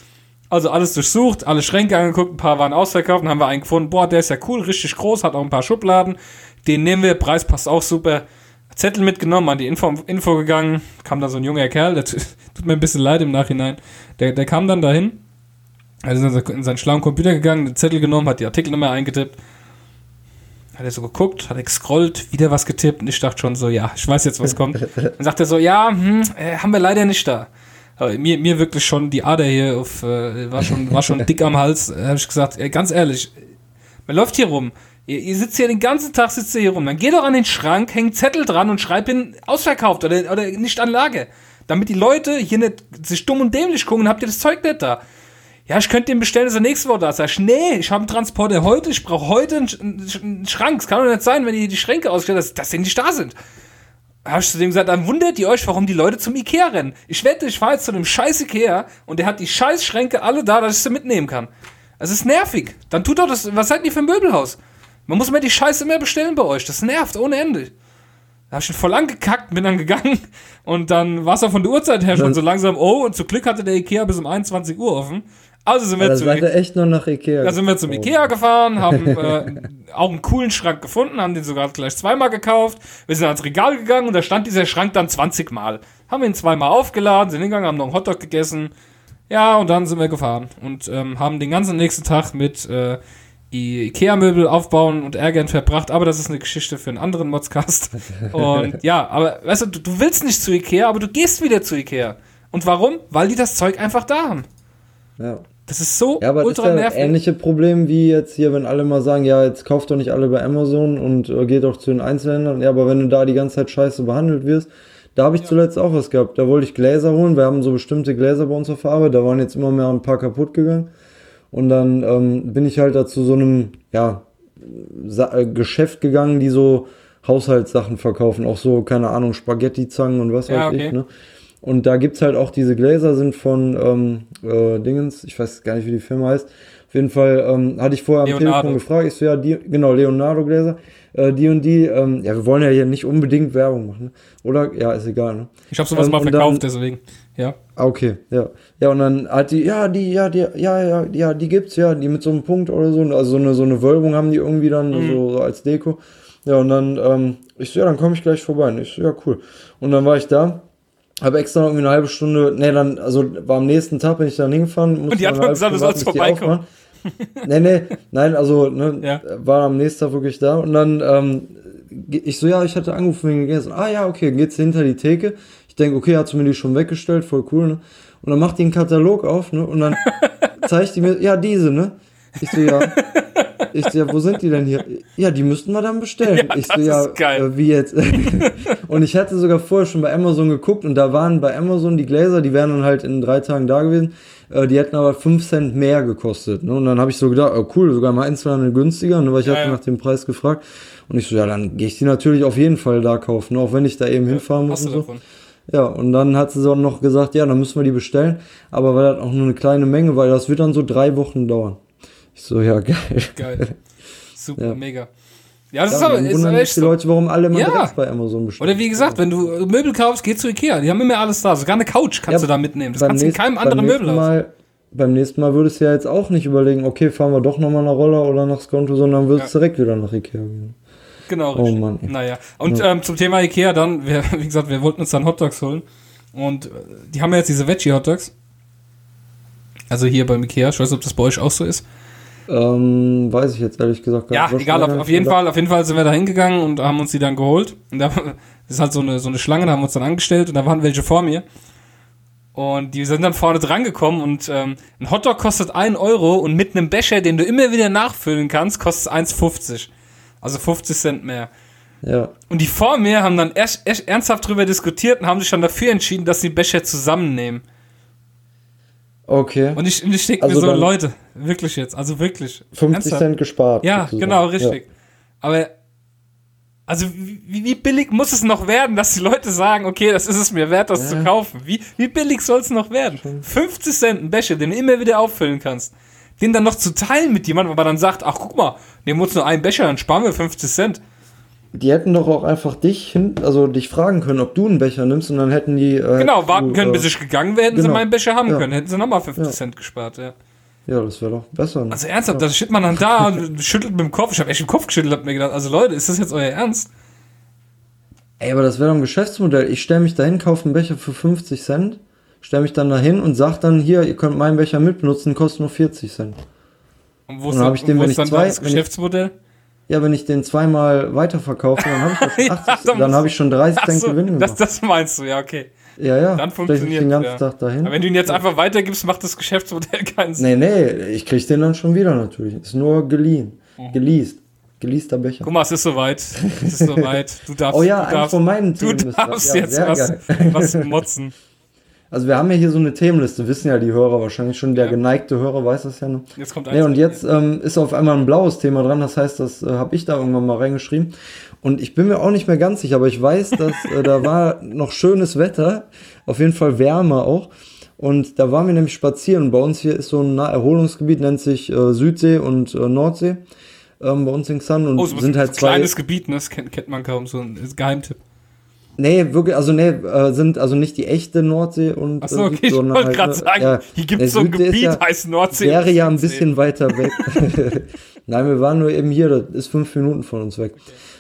Also alles durchsucht, alle Schränke angeguckt, ein paar waren ausverkauft und haben wir einen gefunden, boah, der ist ja cool, richtig groß, hat auch ein paar Schubladen. Den nehmen wir, Preis passt auch super. Zettel mitgenommen, an die Info, Info gegangen, kam da so ein junger Kerl, der tut mir ein bisschen leid im Nachhinein. Der, der kam dann dahin, also ist in seinen schlauen Computer gegangen, den Zettel genommen, hat die Artikelnummer eingetippt. Hat er so geguckt, hat er gescrollt, wieder was getippt und ich dachte schon so, ja, ich weiß jetzt, was kommt. Dann sagt er so, ja, hm, äh, haben wir leider nicht da. Aber mir, mir wirklich schon die Ader hier auf, äh, war schon, war schon dick am Hals. Da habe ich gesagt, ey, ganz ehrlich, man läuft hier rum. Ihr, ihr sitzt hier den ganzen Tag, sitzt ihr hier rum. Dann geh doch an den Schrank, häng Zettel dran und schreib hin, ausverkauft oder, oder nicht an Lage. Damit die Leute hier nicht sich dumm und dämlich gucken, habt ihr das Zeug nicht da. Ja, ich könnte den bestellen, dass er nächste Woche da ist. Sag ich, nee, ich habe einen Transporter heute, ich brauche heute einen, einen, Schrank. Es kann doch nicht sein, wenn ihr die Schränke ausstellt, dass, dass die nicht da sind. Habe ich zu dem gesagt, dann wundert ihr euch, warum die Leute zum Ikea rennen. Ich wette, ich fahre jetzt zu einem scheiß Ikea und der hat die scheiß Schränke alle da, dass ich sie mitnehmen kann. Es ist nervig. Dann tut doch das, was seid ihr für ein Möbelhaus? Man muss mir die Scheiße mehr bestellen bei euch. Das nervt ohne Ende. Da hab ich schon voll angekackt, bin dann gegangen und dann war es auch von der Uhrzeit her schon so langsam, oh, und zu Glück hatte der Ikea bis um 21 Uhr offen. Also sind wir Da zu seid echt noch nach Ikea. da sind wir zum. Ikea gefahren, haben äh, auch einen coolen Schrank gefunden, haben den sogar gleich zweimal gekauft. Wir sind ans Regal gegangen und da stand dieser Schrank dann 20 Mal. Haben ihn zweimal aufgeladen, sind hingegangen, haben noch einen Hotdog gegessen. Ja, und dann sind wir gefahren und ähm, haben den ganzen nächsten Tag mit äh, Ikea-Möbel aufbauen und ärgern verbracht, aber das ist eine Geschichte für einen anderen Modscast. Und ja, aber weißt du, du, willst nicht zu Ikea, aber du gehst wieder zu Ikea. Und warum? Weil die das Zeug einfach da haben. Ja. Das ist so Ja, aber das ist ultra ja nervig. ähnliche Problem wie jetzt hier, wenn alle mal sagen, ja, jetzt kauft doch nicht alle bei Amazon und äh, geht doch zu den Einzelhändlern. Ja, aber wenn du da die ganze Zeit scheiße behandelt wirst, da habe ich zuletzt auch was gehabt. Da wollte ich Gläser holen. Wir haben so bestimmte Gläser bei uns auf der Arbeit. Da waren jetzt immer mehr ein paar kaputt gegangen. Und dann ähm, bin ich halt da zu so einem, ja, Sa äh, Geschäft gegangen, die so Haushaltssachen verkaufen. Auch so, keine Ahnung, Spaghetti-Zangen und was Ja, weiß okay. ich, ne? Und da gibt's halt auch diese Gläser, sind von ähm, äh, Dingens, ich weiß gar nicht, wie die Firma heißt. Auf jeden Fall ähm, hatte ich vorher am. Telefon gefragt, ich so, ja, die, genau, Leonardo-Gläser, äh, die und die, ähm, ja, wir wollen ja hier nicht unbedingt Werbung machen, ne? oder? Ja, ist egal, ne? Ich habe sowas Ähm, mal verkauft, dann- deswegen. Ja. Ah, okay, ja. Ja, und dann hat die, ja, die, ja, die, ja, ja, ja, die gibt's, ja, die mit so einem Punkt oder so, also so eine, so eine Wölbung haben die irgendwie dann so, so als Deko. Ja, und dann, ähm, ich so, ja, dann komme ich gleich vorbei. Und ich so, ja, cool. Und dann war ich da, habe extra noch irgendwie eine halbe Stunde, nee, dann, also war am nächsten Tag bin ich dann hingefahren. musste Und die hat gesagt, du sollst Stunde bis die vorbeikommen. nee, nee, nein, also, ne, Ja. war am nächsten Tag wirklich da und dann, ähm, ich so, ja, ich hatte angerufen wegen gegessen. Ah, ja, okay, dann geht's hinter die Theke. Ich denke, okay, hat sie mir die schon weggestellt, voll cool, ne? Und dann macht die einen Katalog auf, ne? Und dann zeigt die mir, ja, diese, ne? Ich so, ja. Ich so, ja, wo sind die denn hier? Ja, die müssten wir dann bestellen. Ja, ich so, ja. Äh, wie jetzt? und ich hatte sogar vorher schon bei Amazon geguckt und da waren bei Amazon die Gläser, die wären dann halt in drei Tagen da gewesen. Äh, die hätten aber 5 Cent mehr gekostet. Ne? Und dann habe ich so gedacht, oh cool, sogar mal einzelne günstiger, ne? weil ich Ja, hatte ja. nach dem Preis gefragt. Und ich so, ja, dann gehe ich die natürlich auf jeden Fall da kaufen, ne? auch wenn ich da eben hinfahren muss und so. davon? Ja, und dann hat sie so noch gesagt, ja, dann müssen wir die bestellen, aber weil das auch nur eine kleine Menge, weil das wird dann so drei Wochen dauern. Ich so, ja, geil. Geil. Super, Ja. mega. Ja, das ist Ja, ist aber sich echt die so. Leute, warum alle mal Ja. bei Amazon bestellen. Oder wie gesagt, wenn du Möbel kaufst, geh zu Ikea. Die haben immer alles da. Sogar eine Couch kannst Ja, du da mitnehmen. Das kannst du in keinem anderen Möbelhaus. Mal, beim nächsten Mal würdest du ja jetzt auch nicht überlegen, okay, fahren wir doch nochmal nach Roller oder nach Skonto, sondern würdest Ja. direkt wieder nach Ikea gehen. Genau, Oh richtig. Mann, ey. Naja. Und ähm, zum Thema Ikea dann, wir, wie gesagt, wir wollten uns dann Hotdogs holen. Und äh, die haben ja jetzt diese Veggie-Hotdogs. Also hier beim Ikea. Ich weiß nicht, ob das bei euch auch so ist. Ähm, weiß ich jetzt ehrlich gesagt gar Ja, nicht. Was egal, auf, auf jeden? Fall, auf jeden Fall sind wir da hingegangen und haben uns die dann geholt. Und da das ist halt so eine, so eine Schlange, da haben wir uns dann angestellt und da waren welche vor mir. Und die sind dann vorne dran gekommen und ähm, ein Hotdog kostet 1 Euro und mit einem Becher, den du immer wieder nachfüllen kannst, kostet es 1,50. Also 50 Cent mehr. Ja, Und die vor mir haben dann erst, erst ernsthaft drüber diskutiert und haben sich dann dafür entschieden, dass sie Becher zusammennehmen. okay. Und ich, und ich denke Also mir so, Leute, wirklich jetzt, also wirklich. 50 ernsthaft. Cent gespart. Ja, sozusagen. genau, richtig. Aber, also, wie, wie billig muss es noch werden, dass die Leute sagen, okay, das ist es mir wert, das Ja. zu kaufen? Wie, wie billig soll es noch werden? 50 Cent ein Becher, den du immer wieder auffüllen kannst. Den dann noch zu teilen mit jemandem, man dann sagt, ach, guck mal, nehmen wir uns nur einen Becher, dann sparen wir 50 Cent. Die hätten doch auch einfach dich hin, also dich fragen können, ob du einen Becher nimmst und dann hätten die. Äh, Genau, warten du, können, äh, bis ich gegangen wäre, hätten sie genau. meinen Becher haben Ja. können. Hätten sie nochmal 50 Ja. Cent gespart, ja. Ja, das wäre doch besser. Ne? Also ernsthaft, da steht man dann da und schüttelt mit dem Kopf. Ich habe echt den Kopf geschüttelt, hab mir gedacht, also Leute, ist das jetzt euer Ernst? Ey, aber das wäre doch ein Geschäftsmodell. Ich stelle mich dahin, kaufe einen Becher für 50 Cent, stelle mich dann dahin und sag dann, hier, ihr könnt meinen Becher mitbenutzen, kostet nur 40 Cent. Und wo ist, dann dann, hab ich den, wo wenn ist ich dann zwei- das Geschäftsmodell? Ja, wenn ich den zweimal weiterverkaufe, dann habe ich ja schon 80 da Cent, dann habe ich schon 30 Ach Cent so, Gewinn das, gemacht. das meinst du, ja, okay. ja, ja. Dann stell ich funktioniert den ganzen ja. Tag dahin. Aber wenn du ihn jetzt einfach weitergibst, macht das Geschäftsmodell keinen Sinn. Nee, nee, ich krieg den dann schon wieder natürlich. Ist nur geliehen. Geleast. Geleaster Becher. Guck mal, es ist soweit. Es ist soweit. Du darfst, Oh ja, du darfst, von meinen du Themen das. darfst Ja, jetzt was, geil. was motzen. Also wir haben ja hier so eine Themenliste, wissen ja die Hörer wahrscheinlich schon, der ja. geneigte Hörer weiß das ja noch. Jetzt kommt eins. Nee, und jetzt ähm, ist auf einmal ein blaues Thema dran, das heißt, das äh, habe ich da irgendwann mal reingeschrieben. Und ich bin mir auch nicht mehr ganz sicher, aber ich weiß, dass äh, da war noch schönes Wetter, auf jeden Fall wärmer auch. Und da waren wir nämlich spazieren. Bei uns hier ist so ein Erholungsgebiet, nennt sich äh, Südsee und äh, Nordsee. Ähm, bei uns in Xan und oh, so sind halt zwei. Kleines Gebiet, ne? Das kennt, kennt man kaum, so ein Geheimtipp. Nee, wirklich, also nee, äh, sind also nicht die echte Nordsee und Achso, äh, okay, ich wollte halt, gerade sagen, ja, hier gibt es so ein Gebiet, ja, heißt Nordsee. Wäre ja ein bisschen weiter weg. Nein, wir waren nur eben hier, das ist fünf Minuten von uns weg.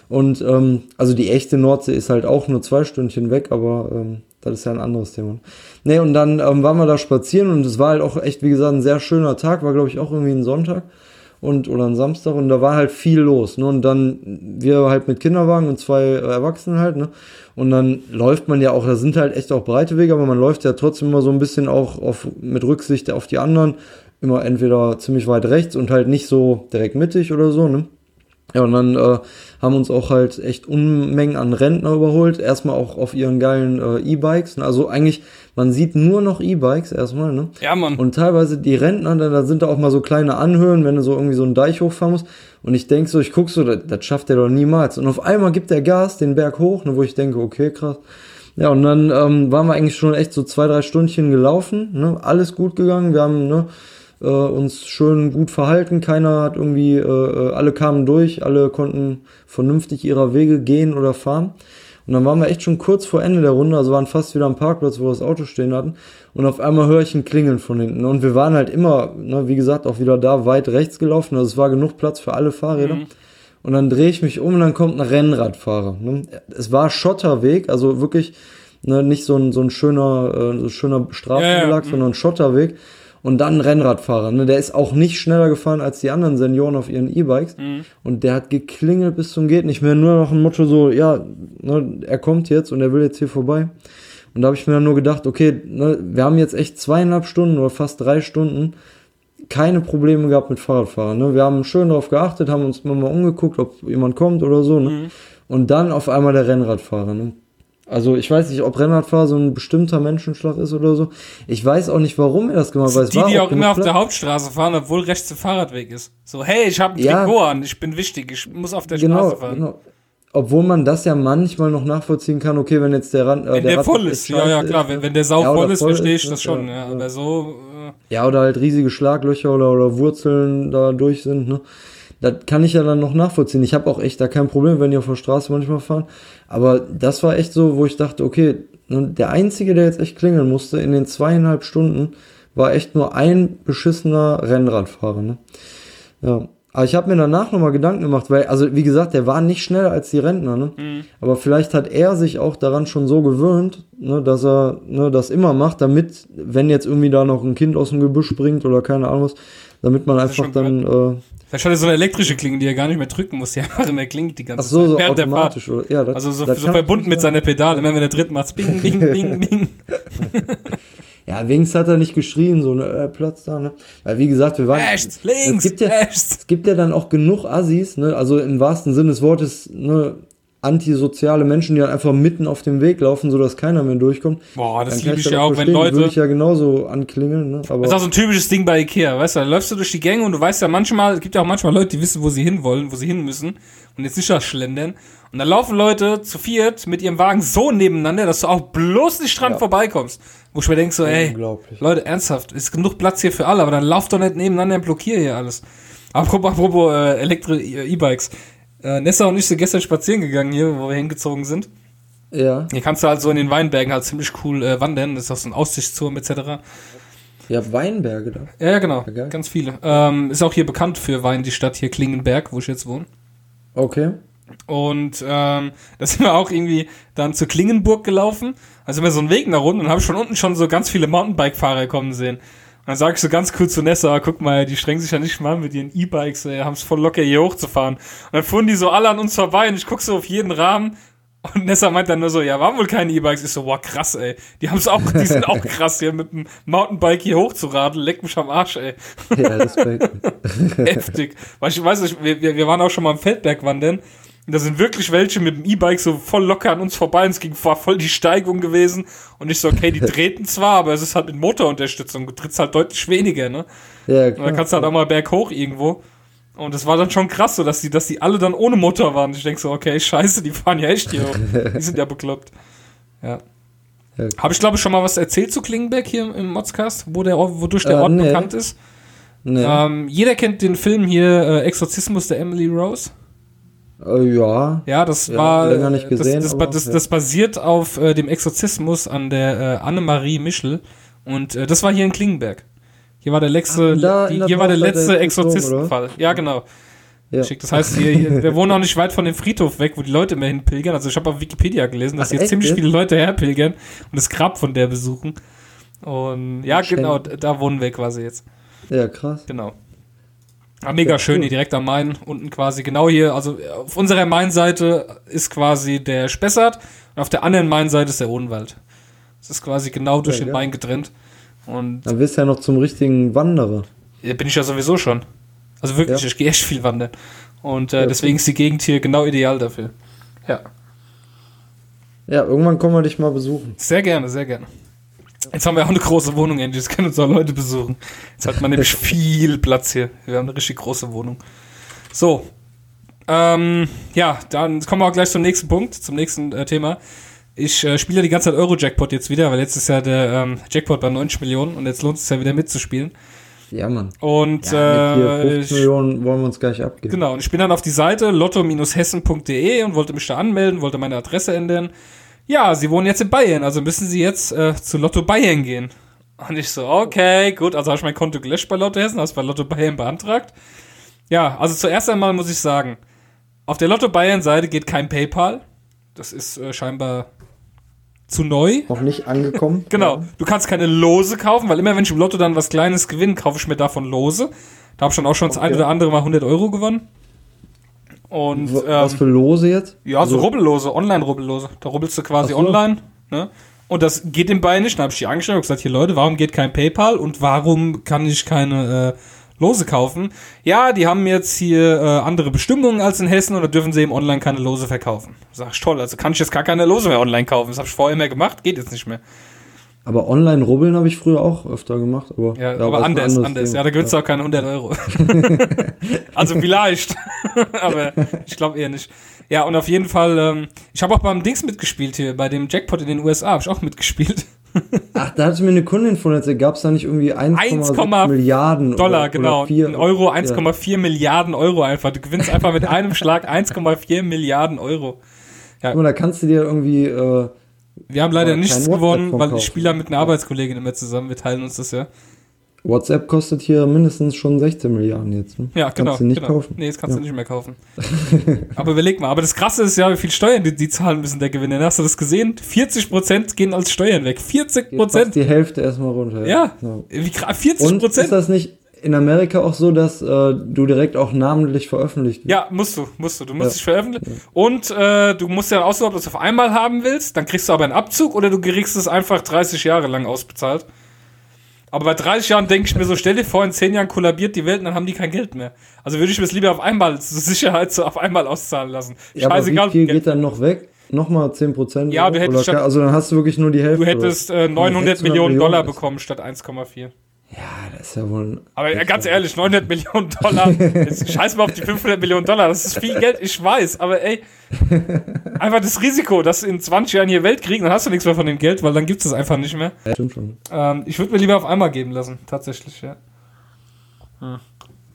Und ähm, also die echte Nordsee ist halt auch nur zwei Stündchen weg, aber ähm, das ist ja ein anderes Thema. Nee, und dann ähm, waren wir da spazieren und es war halt auch echt, wie gesagt, ein sehr schöner Tag, war glaube ich auch irgendwie ein Sonntag und oder ein Samstag und da war halt viel los. Ne? Und dann wir halt mit Kinderwagen und zwei Erwachsenen halt, ne? Und dann läuft man ja auch, da sind halt echt auch breite Wege, aber man läuft ja trotzdem immer so ein bisschen auch auf, mit Rücksicht auf die anderen, immer entweder ziemlich weit rechts und halt nicht so direkt mittig oder so, ne? Ja, und dann äh, haben uns auch halt echt Unmengen an Rentner überholt. Erstmal auch auf ihren geilen äh, E-Bikes. Also eigentlich, man sieht nur noch E-Bikes erstmal, ne? Ja, Mann. Und teilweise die Rentner, da, da sind da auch mal so kleine Anhöhen, wenn du so irgendwie so einen Deich hochfahren musst. Und ich denk so, ich guck so, das, das schafft der doch niemals. Und auf einmal gibt der Gas den Berg hoch, ne, wo ich denke, okay, krass. Ja, und dann ähm, waren wir eigentlich schon echt so zwei, drei Stündchen gelaufen, ne? Alles gut gegangen. Wir haben, ne? Äh, uns schön gut verhalten. Keiner hat irgendwie, äh, äh, alle kamen durch, alle konnten vernünftig ihrer Wege gehen oder fahren. Und dann waren wir echt schon kurz vor Ende der Runde, also waren fast wieder am Parkplatz, wo wir das Auto stehen hatten. Und auf einmal höre ich ein Klingeln von hinten. Und wir waren halt immer, ne, wie gesagt, auch wieder da weit rechts gelaufen. Also es war genug Platz für alle Fahrräder. Mhm. Und dann drehe ich mich um und dann kommt ein Rennradfahrer. Ne? Es war Schotterweg, also wirklich ne, nicht so ein, so ein schöner, äh, so schöner Straßenbelag, ja, ja. sondern Schotterweg und dann ein Rennradfahrer. Ne? Der ist auch nicht schneller gefahren als die anderen Senioren auf ihren E-Bikes. Mhm. Und der hat geklingelt bis zum geht nicht mehr. Nur noch ein Motto so, ja, ne, er kommt jetzt und er will jetzt hier vorbei. Und da habe ich mir dann nur gedacht, okay, ne, wir haben jetzt echt zweieinhalb Stunden oder fast drei Stunden keine Probleme gehabt mit Fahrradfahrern. Ne? Wir haben schön darauf geachtet, haben uns mal umgeguckt, ob jemand kommt oder so. Ne? Mhm. Und dann auf einmal der Rennradfahrer. Ne? Also ich weiß nicht, ob Rennradfahrer so ein bestimmter Menschenschlag ist oder so. Ich weiß auch nicht, warum er das gemacht hat. Die, die auch immer auf der Hauptstraße fahren, obwohl rechts der Fahrradweg ist. So, hey, ich habe ein ja, Trikot an, ich bin wichtig, ich muss auf der genau, Straße fahren. Genau. Obwohl man das ja manchmal noch nachvollziehen kann, okay, wenn jetzt der Rand. Äh, wenn der, der voll ist, ja, ja, klar, wenn, wenn der Sau ja, voll ist, verstehe ich das schon, ja, ja. Aber so. Äh ja, oder halt riesige Schlaglöcher oder, oder Wurzeln da durch sind, ne? Das kann ich ja dann noch nachvollziehen. Ich habe auch echt da kein Problem, wenn die auf der Straße manchmal fahren. Aber das war echt so, wo ich dachte, okay, der Einzige, der jetzt echt klingeln musste in den zweieinhalb Stunden, war echt nur ein beschissener Rennradfahrer. Ne? Ja. Aber ich habe mir danach nochmal Gedanken gemacht, weil, also wie gesagt, der war nicht schneller als die Rentner, ne? Mhm. Aber vielleicht hat er sich auch daran schon so gewöhnt, ne, dass er ne, das immer macht, damit, wenn jetzt irgendwie da noch ein Kind aus dem Gebüsch springt oder keine Ahnung was, damit man einfach dann. Äh, Hat er so eine elektrische Klinge, die er gar nicht mehr drücken muss. Die einfach immer klingt die ganze Ach so, Zeit. So während automatisch, der Fahrt. Ja, das, also so, so verbunden mit seiner Pedale. Immer wenn der dritte macht, bing, bing, bing, bing. ja, wenigstens hat er nicht geschrien, so ne, äh, Platz da, ne? Weil wie gesagt, wir waren. Rechts, links, es gibt ja, rechts. Es gibt ja dann auch genug Assis, ne? Also im wahrsten Sinne des Wortes, ne? Antisoziale Menschen, die dann einfach mitten auf dem Weg laufen, sodass keiner mehr durchkommt. Boah, das liebe ich ja auch, wenn Leute. Würde ich ja genauso anklingeln, ne? Aber das ist auch so ein typisches Ding bei Ikea, weißt du, da läufst du durch die Gänge und du weißt ja manchmal, es gibt ja auch manchmal Leute, die wissen, wo sie hinwollen, wo sie hin müssen und jetzt nicht schlendern. Und da laufen Leute zu viert mit ihrem Wagen so nebeneinander, dass du auch bloß nicht dran ja. vorbeikommst. Wo ich mir denke so, ey, Leute, ernsthaft, ist genug Platz hier für alle, aber dann lauft doch nicht nebeneinander und blockier hier alles. Apropos, apropos äh, Elektro-E-Bikes. Äh, Nessa und ich sind gestern spazieren gegangen hier, wo wir hingezogen sind. Ja. Hier kannst du halt so in den Weinbergen halt ziemlich cool äh, wandern. Das ist auch so ein Aussichtsturm etc. Ja, Weinberge da. Ja, ja genau. Ja, Ganz viele. Ähm, ist auch hier bekannt für Wein, die Stadt hier Klingenberg, wo ich jetzt wohne. Okay. Und ähm, da sind wir auch irgendwie dann zur Klingenburg gelaufen. Also sind wir so einen Weg nach unten und habe schon unten schon so ganz viele Mountainbike-Fahrer kommen sehen dann sag ich so ganz cool zu Nessa, guck mal, die strengen sich ja nicht mal mit ihren E-Bikes, haben es voll locker hier hochzufahren. Und dann fuhren die so alle an uns vorbei und ich guck so auf jeden Rahmen und Nessa meint dann nur so, ja, waren wohl keine E-Bikes. Ich so, boah, krass, ey. Die haben's auch, die sind auch krass, hier mit dem Mountainbike hier hochzuradeln. Leck mich am Arsch, ey. Ja, das Heftig. Weil ich weiß nicht, wir, wir waren auch schon mal am Feldberg wandern Und da sind wirklich welche mit dem E-Bike so voll locker an uns vorbei und es ging war voll die Steigung gewesen. Und ich so, okay, die treten zwar, aber es ist halt mit Motorunterstützung. Du trittst halt deutlich weniger, ne? Ja, Und dann kannst du halt auch mal berghoch irgendwo. Und das war dann schon krass, so dass die, dass die alle dann ohne Motor waren. Ich denk so, okay, scheiße, die fahren ja echt hier hoch. Die sind ja bekloppt. Ja. Ja. Habe ich, glaube ich, schon mal was erzählt zu Klingenberg hier im Modscast, wo der, wodurch der Äh, Ort nee. bekannt ist? Nee. Ähm, jeder kennt den Film hier äh, Exorzismus der Emily Rose. Äh, ja. Ja, das Ja, war. länger nicht äh, gesehen, Das, das, aber, das, ja. das basiert auf äh, dem Exorzismus an der äh, Annemarie Michel. Und äh, das war hier in Klingenberg. Hier war der letzte, die, der hier war der letzte ist Exorzistenfall. Ja, genau. Ja. Schick. Das heißt, hier, hier, wir wohnen auch nicht weit von dem Friedhof weg, wo die Leute immer hinpilgern. Also ich habe auf Wikipedia gelesen, dass Ach, hier echt ziemlich viele Leute herpilgern und das Grab von der besuchen. Und ja, genau, da wohnen wir quasi jetzt. Ja, krass. Genau. Ah, mega Ja, schön, hier direkt am Main, unten quasi, genau hier, also auf unserer Mainseite ist quasi der Spessart und auf der anderen Mainseite ist der Odenwald. Das ist quasi genau durch Ja, den ja. Main getrennt. Und Dann bist du ja noch zum richtigen Wanderer. da bin ich ja sowieso schon. Also wirklich, Ja. ich gehe echt viel wandern. Und äh, Ja, deswegen ist die Gegend hier genau ideal dafür. Ja, Ja, irgendwann kommen wir dich mal besuchen. sehr gerne, sehr gerne. Jetzt haben wir auch eine große Wohnung, endlich. Jetzt können uns auch Leute besuchen. Jetzt hat man nämlich viel Platz hier. Wir haben eine richtig große Wohnung. So. Ähm, ja, dann kommen wir auch gleich zum nächsten Punkt, zum nächsten äh, Thema. Ich äh, spiele ja die ganze Zeit Euro-Jackpot jetzt wieder, weil jetzt ist ja der ähm, Jackpot bei 90 Millionen und jetzt lohnt es ja wieder mitzuspielen. Ja, Mann. Und Ja, äh, hier 50 ich, Millionen wollen wir uns gleich abgeben. Genau, und ich bin dann auf die Seite lotto-hessen.de und wollte mich da anmelden, wollte meine Adresse ändern. Ja, Sie wohnen jetzt in Bayern, also müssen Sie jetzt äh, zu Lotto Bayern gehen. Und ich so, okay, gut, also habe ich mein Konto gelöscht bei Lotto Hessen, habe es bei Lotto Bayern beantragt. Ja, also zuerst einmal muss ich sagen, auf der Lotto Bayern Seite geht kein PayPal. Das ist äh, scheinbar zu neu. Noch nicht angekommen. Genau. Du kannst keine Lose kaufen, weil immer wenn ich im Lotto dann was Kleines gewinne, kaufe ich mir davon Lose. Da habe ich dann auch schon das Okay. ein oder andere Mal 100 Euro gewonnen. Und W- Was ähm, für Lose jetzt? ja, so Rubbellose, Online-Rubbellose. Da rubbelst du quasi so. online. Ne? Und das geht im Bein nicht. Dann habe ich die angeschrieben und gesagt, hier Leute, warum geht kein PayPal und warum kann ich keine äh, Lose kaufen? Ja, die haben jetzt hier äh, andere Bestimmungen als in Hessen und da dürfen sie eben online keine Lose verkaufen. Sag ich toll, also kann ich jetzt gar keine Lose mehr online kaufen. Das habe ich vorher immer gemacht, geht jetzt nicht mehr. Aber online rubbeln habe ich früher auch öfter gemacht. Aber, Ja, aber anders, anders. Ja, da gewinnst du auch keine 100 Euro. also vielleicht, aber ich glaube eher nicht. Ja, und auf jeden Fall, ähm, ich habe auch beim Dings mitgespielt hier, bei dem Jackpot in den USA habe ich auch mitgespielt. Ach, da hatte mir eine Kundin von erzählt, gab es da nicht irgendwie 1,6 1,4 Milliarden Dollar, oder, genau. Oder 4, Ein Euro, 1,4 Milliarden Euro einfach. Du gewinnst einfach mit einem Schlag 1,4 Milliarden Euro. Ja. Da kannst du dir irgendwie, äh, Wir haben leider nichts gewonnen, weil ich spiele mit einer Arbeitskollegin immer zusammen. Wir teilen uns das ja. WhatsApp kostet hier mindestens schon 16 Milliarden jetzt. Ne? Ja, kannst genau. du nicht genau. kaufen. Nee, das kannst ja. du nicht mehr kaufen. aber überleg mal, aber das Krasse ist ja, wie viel Steuern die, die zahlen müssen, der Gewinner. Hast du das gesehen? 40% gehen als Steuern weg. 40%! Geht fast die Hälfte erstmal runter. Ja, wie krass, 40 Und ist das nicht in Amerika auch so, dass äh, du direkt auch namentlich veröffentlicht wirst? Ja, musst du, musst du. Du musst Ja. dich veröffentlichen. Und äh, du musst ja aussuchen, ob du es auf einmal haben willst. Dann kriegst du aber einen Abzug oder du kriegst es einfach 30 Jahre lang ausbezahlt. Aber bei 30 Jahren denke ich mir so, stell dir vor, in 10 Jahren kollabiert die Welt und dann haben die kein Geld mehr. Also würde ich mir es lieber auf einmal, zur Sicherheit, so auf einmal auszahlen lassen. Ja, aber wie Scheißegal. viel geht dann noch weg? Nochmal 10%? Ja, du hättest statt- also dann hast du wirklich nur die Hälfte. du hättest äh, 900 600 Millionen Dollar bekommen statt 1,4. Ja, das ist ja wohl. Aber ganz ehrlich, 900 Millionen Dollar, jetzt scheiß mal auf die 500 Millionen Dollar, das ist viel Geld, ich weiß, aber ey, einfach das Risiko, dass in 20 Jahren hier Welt kriegen, dann hast du nichts mehr von dem Geld, weil dann gibt es einfach nicht mehr. Ja, stimmt schon. Ähm, ich würde mir lieber auf einmal geben lassen, tatsächlich, ja.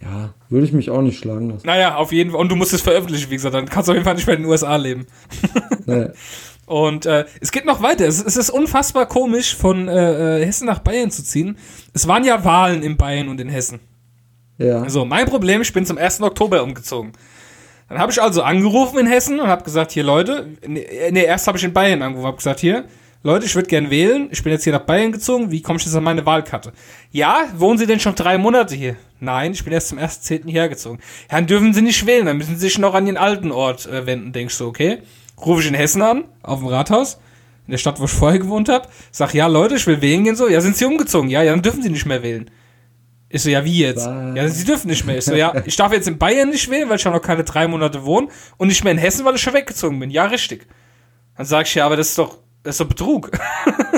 Ja, würde ich mich auch nicht schlagen lassen. Naja, auf jeden Fall, und du musst es veröffentlichen, wie gesagt, dann kannst du auf jeden Fall nicht mehr in den USA leben. Nee. Und äh, es geht noch weiter. Es, es ist unfassbar komisch, von äh, äh, Hessen nach Bayern zu ziehen. Es waren ja Wahlen in Bayern und in Hessen. Ja. So, mein Problem, ich bin zum 1. Oktober umgezogen. Dann habe ich also angerufen in Hessen und habe gesagt, hier Leute, nee, nee erst habe ich in Bayern angerufen, habe gesagt, hier, Leute, ich würde gern wählen, ich bin jetzt hier nach Bayern gezogen, wie komme ich jetzt an meine Wahlkarte? Ja, wohnen Sie denn schon drei Monate hier? Nein, ich bin erst zum 1.10. hierher gezogen. Ja, dann dürfen Sie nicht wählen, dann müssen Sie sich noch an Ihren alten Ort äh, wenden, denkst du, okay? Rufe ich in Hessen an, auf dem Rathaus, in der Stadt, wo ich vorher gewohnt habe, sag, ja Leute, ich will wählen gehen, so, ja, sind Sie umgezogen? Ja, ja, dann dürfen Sie nicht mehr wählen. Ich so, ja, wie jetzt? Was? Ja, sie dürfen nicht mehr. Ich so, ja, ich darf jetzt in Bayern nicht wählen, weil ich ja noch keine drei Monate wohne und nicht mehr in Hessen, weil ich schon weggezogen bin. Ja, richtig. Dann sag ich, ja, aber das ist doch, das ist doch Betrug.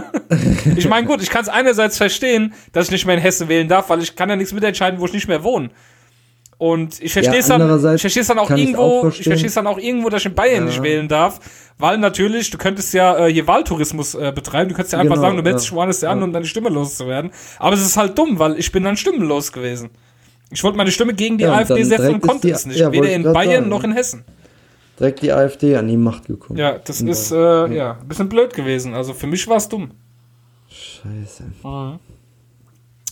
ich meine, gut, ich kann es einerseits verstehen, dass ich nicht mehr in Hessen wählen darf, weil ich kann ja nichts mitentscheiden, wo ich nicht mehr wohne. Und ich verstehe es Ja, dann, ich dann auch irgendwo, ich verstehe es dann auch irgendwo, dass ich in Bayern Ja. nicht wählen darf, weil natürlich, du könntest ja äh, hier Wahltourismus äh, betreiben, du könntest ja einfach Genau, sagen, du meldest ja. dich woanders an, Ja. um deine Stimme loszuwerden. Aber es ist halt dumm, weil ich bin dann stimmenlos gewesen. Ich wollte meine Stimme gegen die Ja, AfD setzen und ist konnte es nicht. ja, Weder in Bayern sagen. noch in Hessen. Direkt die AfD an die Macht gekommen. Ja, das In ist Bayern. äh, ja ein bisschen blöd gewesen. Also für mich war es dumm. Scheiße. Mhm.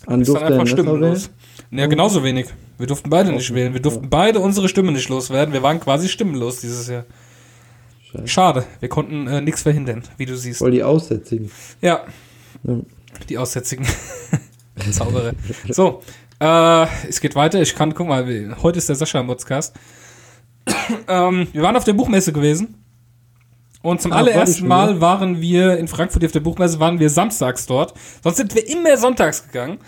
An Ist dann einfach stimmenlos. Ja, genauso wenig. Wir durften beide nicht wählen. Wir durften beide unsere Stimme nicht loswerden. Wir waren quasi stimmenlos dieses Jahr. Scheiße. Schade. Wir konnten äh, nichts verhindern, wie du siehst. Voll die Aussätzigen. Ja, Ja. die Aussätzigen. Zauberer. So, äh, es geht weiter. Ich kann, guck mal, heute ist der Sascha im Podcast. ähm, wir waren auf der Buchmesse gewesen. Und zum Ah, allerersten Mal ne? waren wir in Frankfurt auf der Buchmesse, waren wir samstags dort. Sonst sind wir immer sonntags gegangen.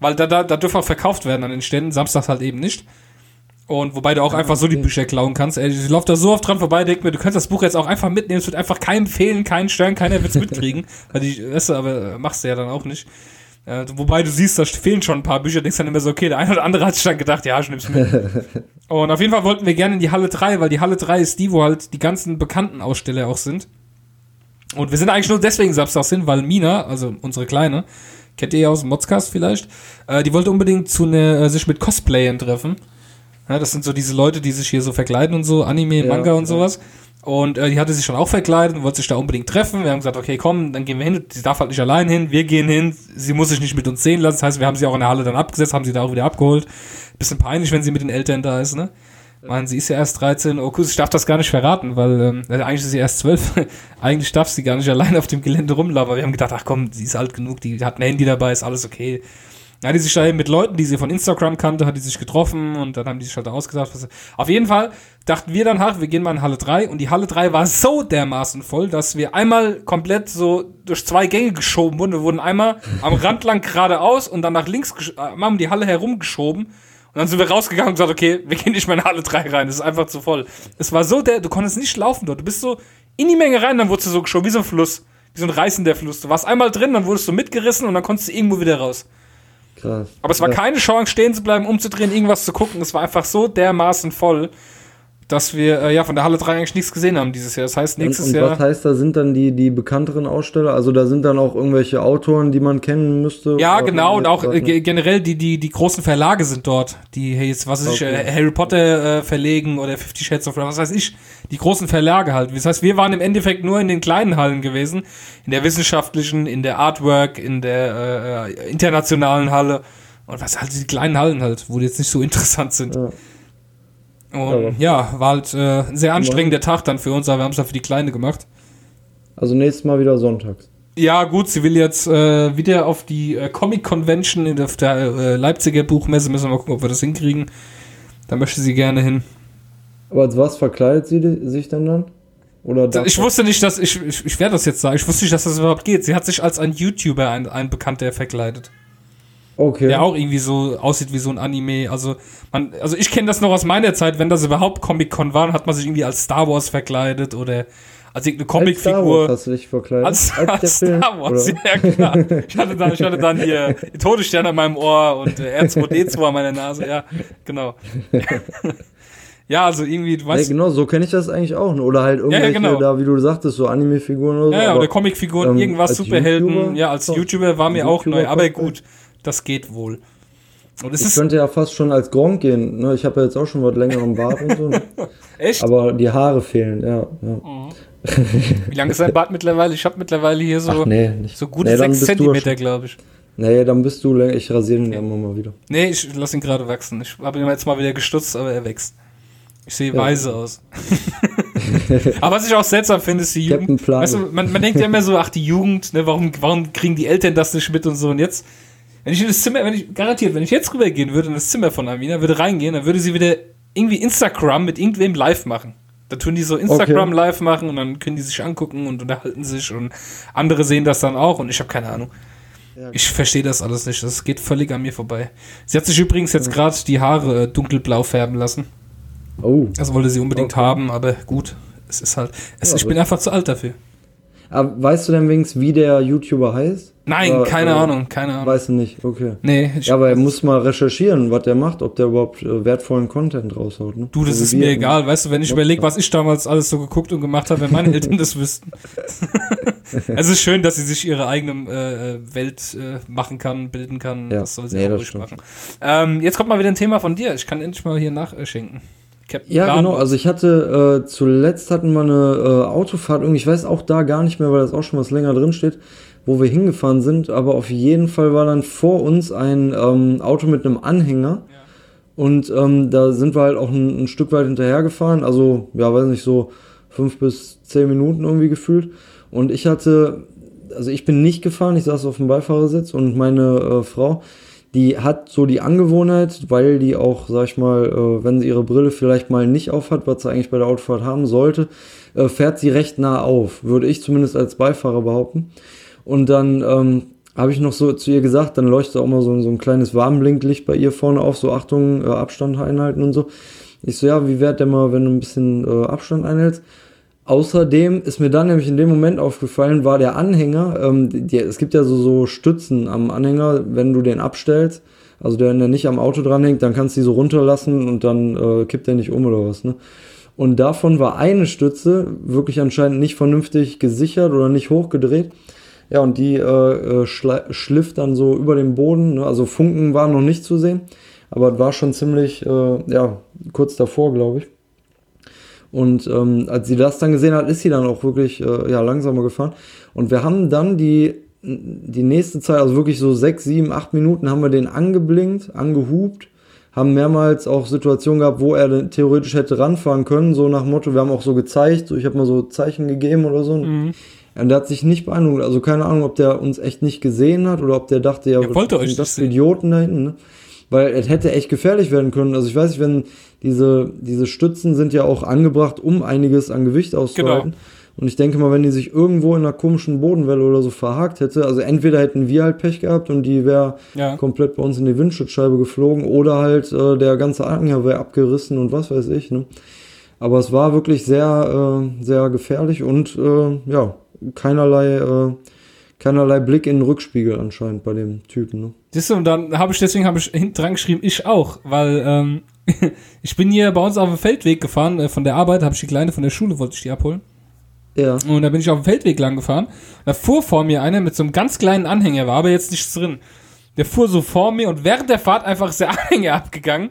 Weil da, da, da dürfen auch verkauft werden an den Ständen, samstags halt eben nicht. Und wobei du auch einfach so die. Bücher klauen kannst. Ey, ich laufe da so oft dran vorbei, denk mir, du kannst das Buch jetzt auch einfach mitnehmen, es wird einfach keinem fehlen, keinen stören, keiner wird's mitkriegen. weil die, weißt du, aber machst du ja dann auch nicht. Äh, wobei du siehst, da fehlen schon ein paar Bücher, denkst dann immer so, okay, der eine oder andere hat sich dann gedacht, ja, ich nehm's mit. Und auf jeden Fall wollten wir gerne in die Halle 3, weil die Halle 3 ist die, wo halt die ganzen bekannten Aussteller auch sind. Und wir sind eigentlich nur deswegen samstags hin, weil Mina, also unsere Kleine, kennt ihr ja aus dem Modscast vielleicht, äh, die wollte unbedingt zu ne, äh, sich mit Cosplayern treffen. Ja, das sind so diese Leute, die sich hier so verkleiden und so, Anime, Ja, Manga und ja. sowas. Und äh, die hatte sich schon auch verkleidet und wollte sich da unbedingt treffen. Wir haben gesagt, okay, komm, dann gehen wir hin. Sie darf halt nicht allein hin. Wir gehen hin. Sie muss sich nicht mit uns sehen lassen. Das heißt, wir haben sie auch in der Halle dann abgesetzt, haben sie da auch wieder abgeholt. Bisschen peinlich, wenn sie mit den Eltern da ist, ne? Meinen, sie ist ja erst 13. Oh, cool, ich darf das gar nicht verraten, weil ähm, also eigentlich ist sie erst 12. eigentlich darf sie gar nicht allein auf dem Gelände rumlaufen. Aber wir haben gedacht, ach komm, sie ist alt genug, die hat ein Handy dabei, ist alles okay. Dann hat die sich da eben mit Leuten, die sie von Instagram kannte, hat die sich getroffen und dann haben die sich halt ausgesagt. Was, auf jeden Fall dachten wir dann, ach, wir gehen mal in Halle 3 und die Halle 3 war so dermaßen voll, dass wir einmal komplett so durch zwei Gänge geschoben wurden. Wir wurden einmal am Rand lang geradeaus und dann nach links, äh, einmal um die Halle herumgeschoben. Und dann sind wir rausgegangen und gesagt, okay, wir gehen nicht mehr in Halle 3 rein, das ist einfach zu voll. Es war so der, du konntest nicht laufen dort. Du bist so in die Menge rein, dann wurdest du so geschoben, wie so ein Fluss. Wie so ein reißender Fluss. Du warst einmal drin, dann wurdest du mitgerissen und dann konntest du irgendwo wieder raus. Krass. Aber es war Ja. keine Chance, stehen zu bleiben, umzudrehen, irgendwas zu gucken. Es war einfach so dermaßen voll, dass wir äh, ja von der Halle 3 eigentlich nichts gesehen haben dieses Jahr. Das heißt, nächstes und, und Jahr. was heißt, da sind dann die, die bekannteren Aussteller? Also da sind dann auch irgendwelche Autoren, die man kennen müsste? Ja, genau, und auch äh, generell die, die, die großen Verlage sind dort, die hey, jetzt, was weiß ich, Okay. äh, Harry Potter äh, verlegen oder Fifty Shades of Grey, was weiß ich, die großen Verlage halt. Das heißt, wir waren im Endeffekt nur in den kleinen Hallen gewesen, in der wissenschaftlichen, in der Artwork, in der äh, äh, internationalen Halle und was halt die kleinen Hallen halt, wo die jetzt nicht so interessant sind. Ja. Und ja, war halt äh, ein sehr anstrengender Tag dann für uns, aber wir haben es dann für die Kleine gemacht. Also nächstes Mal wieder sonntags. Ja, gut, sie will jetzt äh, wieder auf die äh, Comic Convention in der, auf der äh, Leipziger Buchmesse. Müssen wir mal gucken, ob wir das hinkriegen. Da möchte sie gerne hin. Aber als was verkleidet sie sich denn dann? Oder darf Ich wusste nicht, dass ich, ich, ich werde das jetzt sagen, ich wusste nicht, dass das überhaupt geht. Sie hat sich als ein YouTuber, ein, ein Bekannter verkleidet. Okay. Der auch irgendwie so aussieht wie so ein Anime. Also, man, also ich kenne das noch aus meiner Zeit, wenn das überhaupt Comic-Con war, hat man sich irgendwie als Star Wars verkleidet oder als irgendeine Als Star Wars Comicfigur. hast du dich verkleidet? Als, als Film, Star Wars, oder? ja klar. Ich hatte dann, ich hatte dann hier die Todessterne an meinem Ohr und äh, R2D2 an meiner Nase, ja, genau. ja, also irgendwie, du Ja, weißt, genau, so kenne ich das eigentlich auch. Oder halt irgendwelche, genau. da, wie du sagtest, so Anime-Figuren oder so. ja, ja, oder Comicfiguren, ähm, irgendwas, als Superhelden, YouTuber? ja, als. YouTuber war mir auch YouTuber neu, aber gut, das geht wohl. Und Ich könnte ja fast schon als Gronk gehen. Ne? Ich habe ja jetzt auch schon was länger am Bart und so. ne? echt? Aber die Haare fehlen, ja. ja. Wie lang ist dein Bart mittlerweile? Ich habe mittlerweile hier so, Ach nee, so gute nee, dann 6 bist du Zentimeter, glaube ich. Nee, dann bist du länger. Ich rasiere ihn ja immer mal wieder. Nee, ich lasse ihn gerade wachsen. Ich habe ihn jetzt mal wieder gestutzt, aber er wächst. Ich sehe Ja. weise aus. aber was ich auch seltsam finde, ist die Jugend. Weißt du, man, man denkt ja immer so, ach, die Jugend, ne, warum, warum kriegen die Eltern das nicht mit und so. Und jetzt, wenn ich in das Zimmer, wenn ich, garantiert, wenn ich jetzt rübergehen würde in das Zimmer von Amina, würde reingehen, dann würde sie wieder irgendwie Instagram mit irgendwem live machen. Da tun die so Instagram Okay. live machen und dann können die sich angucken und unterhalten sich und andere sehen das dann auch und ich habe keine Ahnung. Ich verstehe das alles nicht. Das geht völlig an mir vorbei. Sie hat sich übrigens jetzt gerade die Haare äh, dunkelblau färben lassen. Oh. Das wollte sie unbedingt Okay. haben, aber gut. Es ist halt. Es, Ja, ich bin einfach zu alt dafür. Aber weißt du denn wenigstens, wie der YouTuber heißt? Nein, Oder, keine äh, Ahnung, keine Ahnung. Weißt du nicht, okay. Nee, ich, Ja, aber er muss mal recherchieren, was der macht, ob der überhaupt äh, wertvollen Content raushaut. Ne? du, das So ist mir egal. Weißt du, wenn ich überlege, was ich damals alles so geguckt und gemacht habe, wenn meine Eltern das wüssten. es ist schön, dass sie sich ihre eigene äh, Welt äh, machen kann, bilden kann. Ja. Das soll sie Nee, auch ruhig machen. Ähm, jetzt kommt mal wieder ein Thema von dir. Ich kann endlich mal hier nachschenken. Captain Ja, genau. Also ich hatte äh, zuletzt hatten wir eine äh, Autofahrt, irgendwie, ich weiß auch da gar nicht mehr, weil das auch schon was länger drin steht, wo wir hingefahren sind, aber auf jeden Fall war dann vor uns ein ähm, Auto mit einem Anhänger. Und ähm, da sind wir halt auch ein, ein Stück weit hinterher gefahren, also ja, weiß nicht, so fünf bis zehn Minuten irgendwie gefühlt. Und ich hatte, also ich bin nicht gefahren, ich saß auf dem Beifahrersitz und meine äh, Frau, die hat so die Angewohnheit, weil die auch, sag ich mal, äh, wenn sie ihre Brille vielleicht mal nicht aufhat, was sie eigentlich bei der Autofahrt haben sollte, äh, fährt sie recht nah auf, würde ich zumindest als Beifahrer behaupten. Und dann ähm, habe ich noch so zu ihr gesagt, dann leuchtet auch mal so, so ein kleines Warnblinklicht bei ihr vorne auf, so Achtung, äh, Abstand einhalten und so. Ich so, ja, wie wert der mal, wenn du ein bisschen äh, Abstand einhältst? Außerdem ist mir dann nämlich in dem Moment aufgefallen, war der Anhänger, ähm, die, es gibt ja so, so Stützen am Anhänger, wenn du den abstellst, also der, der nicht am Auto dranhängt, dann kannst du die so runterlassen und dann äh, kippt der nicht um oder was, ne? Und davon war eine Stütze wirklich anscheinend nicht vernünftig gesichert oder nicht hochgedreht. Ja, und die äh, äh, schliff dann so über dem Boden, ne? also Funken waren noch nicht zu sehen, aber war schon ziemlich, äh, ja, kurz davor, glaube ich. Und ähm, als sie das dann gesehen hat, ist sie dann auch wirklich äh, ja, langsamer gefahren. Und wir haben dann die, die nächste Zeit, also wirklich so sechs, sieben, acht Minuten, haben wir den angeblinkt, angehupt, haben mehrmals auch Situationen gehabt, wo er theoretisch hätte ranfahren können, so nach Motto, wir haben auch so gezeigt, so ich habe mal so Zeichen gegeben oder so. Mhm. Und der hat sich nicht beeindruckt, also keine Ahnung, ob der uns echt nicht gesehen hat oder ob der dachte, ja, Er wollte euch das. Idioten da hinten, ne? Weil es hätte echt gefährlich werden können. Also ich weiß nicht, wenn diese, diese Stützen sind ja auch angebracht, um einiges an Gewicht auszuhalten. Und ich denke mal, wenn die sich irgendwo in einer komischen Bodenwelle oder so verhakt hätte, also entweder hätten wir halt Pech gehabt und die wäre Ja. komplett bei uns in die Windschutzscheibe geflogen oder halt äh, der ganze Anhänger wäre abgerissen und was weiß ich. Ne? Aber es war wirklich sehr, äh, sehr gefährlich und äh, ja, keinerlei, äh, keinerlei Blick in den Rückspiegel anscheinend bei dem Typen. Ne? Siehst du, und dann habe ich, deswegen habe ich hinten dran geschrieben, ich auch, weil ähm, ich bin hier bei uns auf dem Feldweg gefahren, äh, von der Arbeit, habe ich die Kleine von der Schule, wollte ich die abholen. Ja, Und da bin ich auf dem Feldweg lang gefahren. Da fuhr vor mir einer mit so einem ganz kleinen Anhänger, war aber jetzt nichts drin. Der fuhr so vor mir und während der Fahrt einfach ist der Anhänger abgegangen.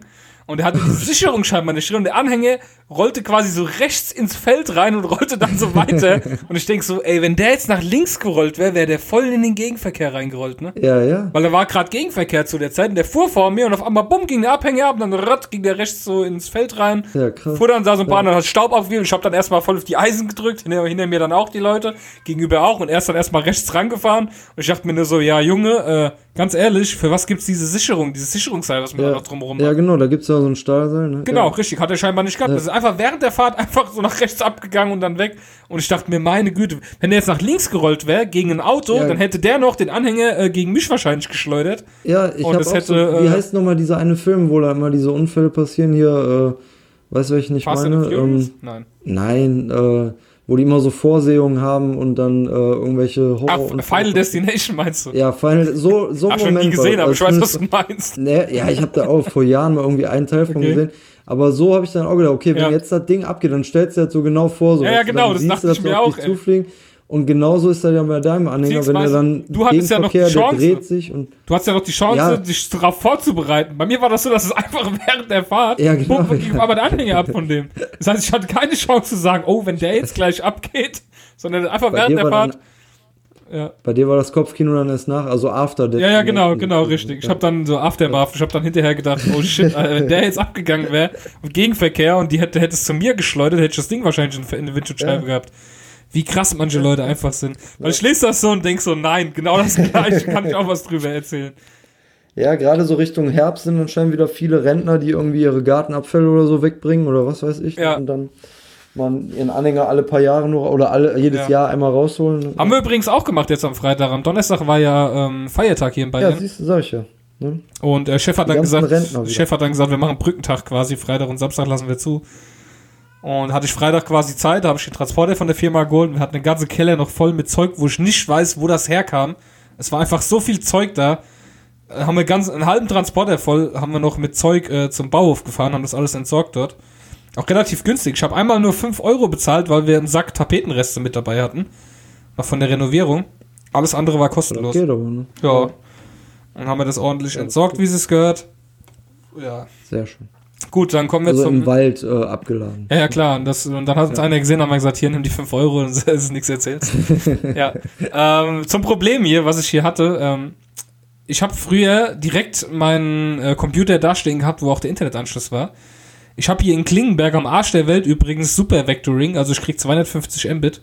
Und er hatte die Sicherung scheinbar nicht drin. Und der Anhänger rollte quasi so rechts ins Feld rein und rollte dann so weiter. und ich denk so, ey, wenn der jetzt nach links gerollt wäre, wäre der voll in den Gegenverkehr reingerollt, ne? ja, ja. Weil da war gerade Gegenverkehr zu der Zeit und der fuhr vor mir und auf einmal bumm ging der Abhänger ab und dann rott, ging der rechts so ins Feld rein. Ja, krass. Fuhr dann, sah so ein paar, dann hat Staub aufgewirbelt. Ich hab dann erstmal voll auf die Eisen gedrückt, hinter, hinter mir dann auch die Leute, gegenüber auch und er ist dann erstmal rechts rangefahren und ich dachte mir nur so, ja Junge, äh, ganz ehrlich, für was gibt's diese Sicherung, dieses Sicherungsseil, was man da Ja, noch drumherum ja, hat? genau, da gibt's ja so ein Stahlseil. Ne? Genau, Ja. richtig, hat er scheinbar nicht gehabt. Das ist einfach während der Fahrt einfach so nach rechts abgegangen und dann weg. Und ich dachte mir, meine Güte, wenn der jetzt nach links gerollt wäre, gegen ein Auto, Ja. dann hätte der noch den Anhänger äh, gegen mich wahrscheinlich geschleudert. Ja, ich habe es auch hätte, so, wie äh, heißt nochmal dieser eine Film, wo da immer diese Unfälle passieren hier, äh, weißt du, welchen ich Fast meine? Ähm, Nein. nein, äh, wo die immer so Vorsehungen haben und dann äh, irgendwelche Ach, Horror Final Destination meinst du? Ja, Final, so, so schon Moment nie gesehen, war aber ich weiß, Also was du meinst. Ne, ja, ich habe da auch vor Jahren mal irgendwie einen Teil von Okay. gesehen. Aber so habe ich dann auch gedacht, okay, wenn Ja. jetzt das Ding abgeht, dann stellst du das so genau vor. So, Ja, ja, genau, das dachte ich mir auch, dich ey. Und genauso ist das ja bei deinem Anhänger, wenn der Beziehungsweise, dann du hattest ja noch die Gegenverkehr, Chance. der dreht sich und Du hast ja noch die Chance, Ja. dich darauf vorzubereiten. Bei mir war das so, dass es einfach während der Fahrt, Ja, genau, bumm, ja. aber der Anhänger ab von dem. Das heißt, ich hatte keine Chance zu sagen, oh, wenn der jetzt gleich abgeht, sondern einfach Bei während der Fahrt. dann- Ja. bei dir war das Kopfkino dann erst nach, also After Death. Ja, ja, genau, genau, richtig. Ich habe dann so Aftermath, ich habe dann hinterher gedacht, oh shit, wenn der jetzt abgegangen wäre Gegenverkehr und die hätte, hätte es zu mir geschleudert, hätte ich das Ding wahrscheinlich in, in der Windschutzscheibe gehabt. Wie krass manche Leute einfach sind. Weil ich lese das so und denk so, nein, genau das gleiche, kann ich auch was drüber erzählen. Ja, gerade so Richtung Herbst sind anscheinend wieder viele Rentner, die irgendwie ihre Gartenabfälle oder so wegbringen oder was weiß ich. Ja. Und dann man ihren Anhänger alle paar Jahre nur oder alle, jedes Ja. Jahr einmal rausholen. Haben wir übrigens auch gemacht jetzt am Freitag. Am Donnerstag war ja ähm, Feiertag hier in ja, Bayern. siehst du, sag ich ja. Ne? und der Chef hat dann gesagt. Chef hat dann gesagt, wir machen Brückentag quasi. Freitag und Samstag lassen wir zu. Und hatte ich Freitag quasi Zeit, da habe ich den Transporter von der Firma geholt. Wir hatten eine ganze Keller noch voll mit Zeug, wo ich nicht weiß, wo das herkam. Es war einfach so viel Zeug da. Äh, Haben wir ganz einen halben Transporter voll, haben wir noch mit Zeug äh, zum Bauhof gefahren, haben das alles entsorgt dort. Auch relativ günstig. Ich habe einmal nur 5 Euro bezahlt, weil wir einen Sack Tapetenreste mit dabei hatten. Noch von der Renovierung. Alles andere war Das kostenlos. geht aber, ne? Ja. Dann haben wir das ordentlich entsorgt, wie es gehört. Ja. Sehr schön. Gut, dann kommen wir Also zum. im Wald äh, abgeladen. Ja, ja, klar. Und, das, und dann hat uns einer gesehen, haben wir gesagt, hier, nimm die 5 Euro und es ist nichts erzählt. ja. Ähm, zum Problem hier, was ich hier hatte. Ähm, ich habe früher direkt meinen äh, Computer dastehen gehabt, wo auch der Internetanschluss war. Ich habe hier in Klingenberg am Arsch der Welt übrigens Super Vectoring, also ich krieg 250 Mbit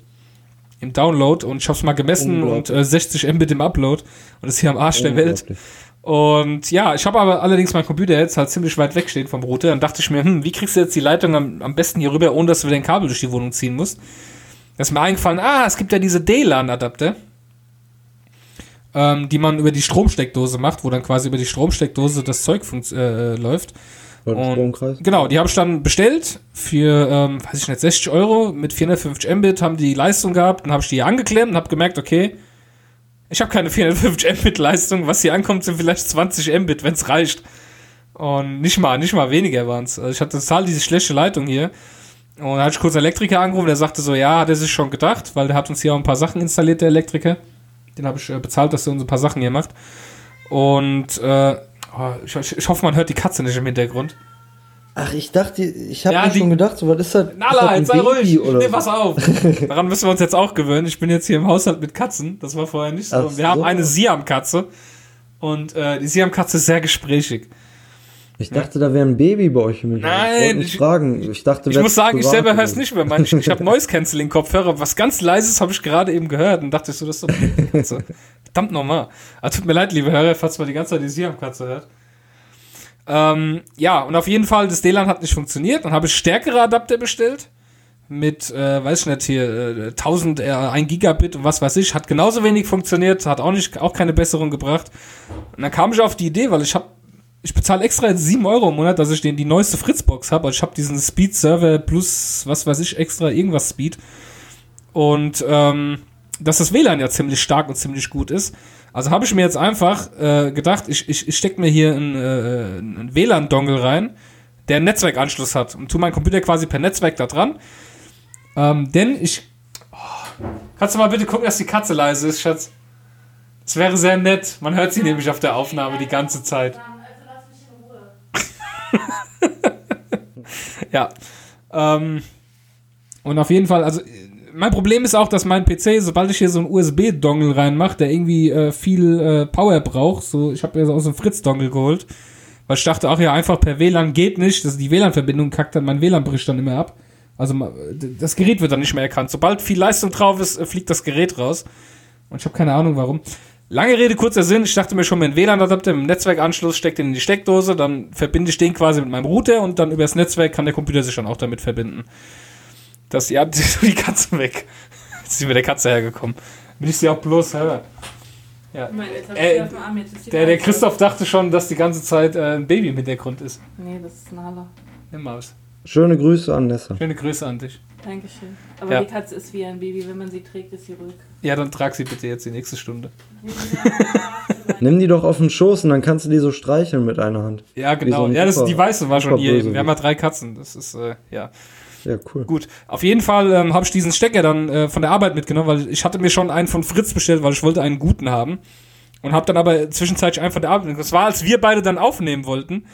im Download und ich habe es mal gemessen und äh, 60 Mbit im Upload und ist hier am Arsch der Welt. Und ja, ich habe aber allerdings meinen Computer jetzt halt ziemlich weit wegstehen vom Router. Dann dachte ich mir, hm, wie kriegst du jetzt die Leitung am, am besten hier rüber, ohne dass du wieder ein Kabel durch die Wohnung ziehen musst? Da ist mir eingefallen, ah, es gibt ja diese DLAN-Adapter, ähm, die man über die Stromsteckdose macht, wo dann quasi über die Stromsteckdose das Zeug äh, äh, läuft. Und-. Genau, die habe ich dann bestellt für, ähm, weiß ich nicht, 60 Euro mit 450 Mbit, haben die Leistung gehabt, dann habe ich die hier angeklemmt und habe gemerkt, okay, ich habe keine 450 Mbit Leistung, was hier ankommt, sind vielleicht 20 Mbit, wenn es reicht. Und nicht mal, nicht mal weniger waren es. Also ich hatte total diese schlechte Leitung hier. Und dann hatte ich kurz einen Elektriker angerufen, der sagte so, ja, hat er sich schon gedacht, weil der hat uns hier auch ein paar Sachen installiert, der Elektriker. Den habe ich äh, bezahlt, dass er uns ein paar Sachen hier macht. Und äh, oh, ich, ich hoffe, man hört die Katze nicht im Hintergrund. Ach, ich dachte, ich habe Ja, mir die- schon gedacht, so was ist das? Nala, ist das ein jetzt sei ruhig. Baby Oder Nee, pass auf. Daran müssen wir uns jetzt auch gewöhnen. Ich bin jetzt hier im Haushalt mit Katzen. Das war vorher nicht so. Ach wir haben so. eine Siam-Katze. Und äh, die Siam-Katze ist sehr gesprächig. Ich dachte, da wäre ein Baby bei euch im Hintergrund. Nein, Ich fragen. Ich dachte, Ich muss sagen, ich selber höre es nicht mehr. Mann. Ich, ich habe Noise-Canceling-Kopfhörer. Was ganz Leises habe ich gerade eben gehört. Und dachte ich so, das ist doch eine Katze. Verdammt nochmal. Also, tut mir leid, liebe Hörer, falls man die ganze Zeit die Siam-Katze hört. Ähm, ja, und auf jeden Fall, das DLAN hat nicht funktioniert. Dann habe ich stärkere Adapter bestellt. Mit, äh, weiß ich nicht, hier, äh, 1000, äh, 1 Gigabit und was weiß ich. Hat genauso wenig funktioniert. Hat auch, nicht, auch keine Besserung gebracht. Und dann kam ich auf die Idee, weil ich habe ich bezahle extra jetzt 7 Euro im Monat, dass ich den, die neueste Fritzbox habe. Also ich habe diesen Speed Server plus, was weiß ich, extra irgendwas Speed. Und ähm, dass das WLAN ja ziemlich stark und ziemlich gut ist. Also habe ich mir jetzt einfach äh, gedacht, ich, ich, ich stecke mir hier einen, äh, einen WLAN-Dongle rein, der einen Netzwerkanschluss hat und tu meinen Computer quasi per Netzwerk da dran. Ähm, denn ich. Oh, kannst du mal bitte gucken, dass die Katze leise ist, Schatz? Das wäre sehr nett. Man hört sie nämlich auf der Aufnahme die ganze Zeit. Ja. Ähm, und auf jeden Fall, also mein Problem ist auch, dass mein PC, sobald ich hier so einen USB-Dongle reinmache, der irgendwie äh, viel äh, Power braucht, so ich habe mir so aus dem Fritz-Dongle geholt, weil ich dachte, ach ja, einfach per WLAN geht nicht, dass die WLAN-Verbindung kackt dann, mein WLAN bricht dann immer ab. Also das Gerät wird dann nicht mehr erkannt. Sobald viel Leistung drauf ist, äh, fliegt das Gerät raus. Und ich habe keine Ahnung warum. Lange Rede, kurzer Sinn. Ich dachte mir schon, dem WLAN-Adapter, mit dem Netzwerkanschluss, steckt den in die Steckdose, dann verbinde ich den quasi mit meinem Router und dann übers Netzwerk kann der Computer sich dann auch damit verbinden. Das, ja, die Katze weg. Jetzt ist sie mit der Katze hergekommen. Bin ich sie auch bloß, hör. Ja. Äh, Der, der. Christoph dachte schon, dass die ganze Zeit äh, ein Baby im Hintergrund ist. Nee, das ist Nala. Eine Maus. Schöne Grüße an Nessa. Schöne Grüße an dich. Dankeschön. Aber Ja. die Katze ist wie ein Baby. Wenn man sie trägt, ist sie ruhig. Ja, dann trag sie bitte jetzt die nächste Stunde. Nimm die doch auf den Schoß und dann kannst du die so streicheln mit einer Hand. Ja, genau. so ein ja, das, die weiße war schon hier eben. Wir haben ja drei Katzen. Das ist, äh, ja. Ja, cool. Gut, auf jeden Fall ähm, habe ich diesen Stecker dann äh, von der Arbeit mitgenommen, weil ich hatte mir schon einen von Fritz bestellt, weil ich wollte einen guten haben. Und habe dann aber zwischenzeitlich einen von der Arbeit mitgenommen. Das war, als wir beide dann aufnehmen wollten.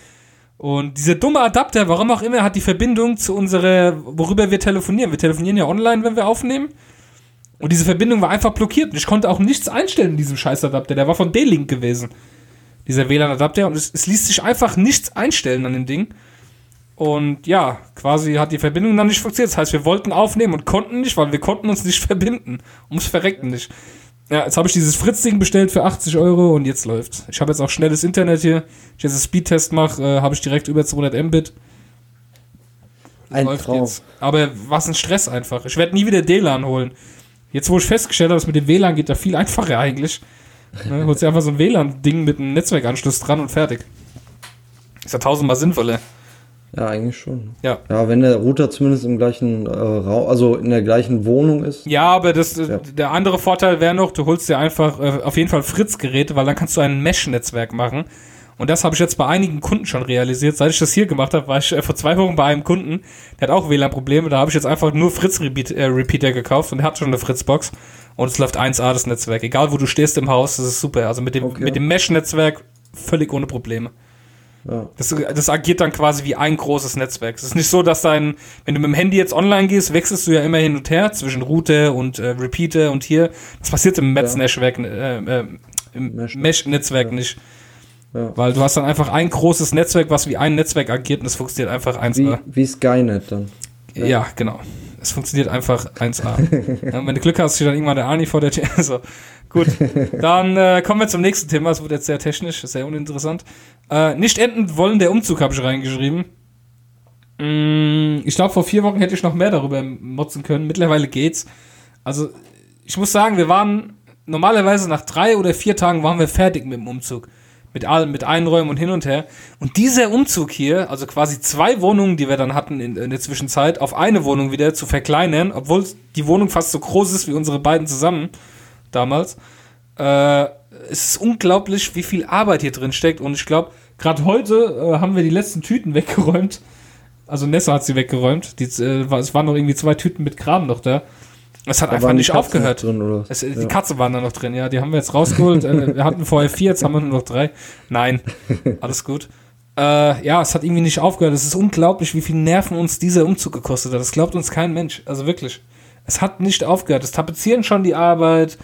Und dieser dumme Adapter, warum auch immer, hat die Verbindung zu unserer, worüber wir telefonieren. Wir telefonieren ja online, wenn wir aufnehmen. Und diese Verbindung war einfach blockiert. Und ich konnte auch nichts einstellen in diesem Scheiß-Adapter. Der war von D-Link gewesen. Dieser WLAN-Adapter. Und es, es ließ sich einfach nichts einstellen an dem Ding. Und ja, quasi hat die Verbindung dann nicht funktioniert. Das heißt, wir wollten aufnehmen und konnten nicht, weil wir konnten uns nicht verbinden. Ums Verrecken nicht. Ja, jetzt habe ich dieses Fritz-Ding bestellt für 80 Euro und jetzt läuft's. Ich habe jetzt auch schnelles Internet hier. Wenn ich jetzt einen Speedtest mache, äh, habe ich direkt über 200 Mbit. Ein läuft Traum. jetzt. Aber was ein Stress einfach. Ich werde nie wieder WLAN holen. Jetzt, wo ich festgestellt habe, dass mit dem WLAN geht da viel einfacher eigentlich. Ne, holst dir einfach so ein WLAN-Ding mit einem Netzwerkanschluss dran und fertig. Ist ja tausendmal sinnvoller. Ja, eigentlich schon. Ja. Ja, wenn der Router zumindest im gleichen äh, Raum, also in der gleichen Wohnung ist. Ja, aber das, äh, Ja. der andere Vorteil wäre noch, du holst dir einfach äh, auf jeden Fall Fritz-Geräte, weil dann kannst du ein Mesh-Netzwerk machen. Und das habe ich jetzt bei einigen Kunden schon realisiert. Seit ich das hier gemacht habe, war ich äh, vor zwei Wochen bei einem Kunden, der hat auch WLAN-Probleme. Da habe ich jetzt einfach nur Fritz-Repeater gekauft und der hat schon eine Fritz-Box. Und es läuft 1A das Netzwerk. Egal wo du stehst im Haus, das ist super. Also mit dem, Okay. mit dem Mesh-Netzwerk völlig ohne Probleme. Ja. Das, das agiert dann quasi wie ein großes Netzwerk. Es ist nicht so, dass dein, wenn du mit dem Handy jetzt online gehst, wechselst du ja immer hin und her zwischen Router und äh, Repeater und hier. Das passiert im Metz-Netzwerk, äh, äh, im Mesh- Mesh-Netzwerk ja. nicht. Ja. Weil du hast dann einfach ein großes Netzwerk, was wie ein Netzwerk agiert und das funktioniert einfach 1A. Wie, wie Skynet dann. Ja, genau. Es funktioniert einfach 1A. ja, wenn du Glück hast, steht dann irgendwann der Ani vor der Tür. Also, gut. Dann äh, kommen wir zum nächsten Thema. Es wird jetzt sehr technisch, sehr uninteressant. Äh, nicht enden wollen der Umzug, habe ich reingeschrieben. Mm, ich glaube, vor vier Wochen hätte ich noch mehr darüber motzen können. Mittlerweile geht's. Also, ich muss sagen, wir waren normalerweise nach drei oder vier Tagen waren wir fertig mit dem Umzug. Mit allem, mit Einräumen und hin und her. Und dieser Umzug hier, also quasi zwei Wohnungen, die wir dann hatten in, in der Zwischenzeit, auf eine Wohnung wieder zu verkleinern, obwohl die Wohnung fast so groß ist wie unsere beiden zusammen damals. Äh, es ist unglaublich, wie viel Arbeit hier drin steckt. Und ich glaube, gerade heute äh, haben wir die letzten Tüten weggeräumt. Also Nessa hat sie weggeräumt. Die, äh, es waren noch irgendwie zwei Tüten mit Kram noch da. Es hat Da einfach nicht aufgehört. Drin? Es, Die ja. Katze waren da noch drin, ja. Die haben wir jetzt rausgeholt. äh, wir hatten vorher vier, jetzt haben wir nur noch drei. Nein, alles gut. Äh, ja, es hat irgendwie nicht aufgehört. Es ist unglaublich, wie viel Nerven uns dieser Umzug gekostet hat. Das glaubt uns kein Mensch. Also wirklich. Es hat nicht aufgehört. Das Tapezieren schon die Arbeit,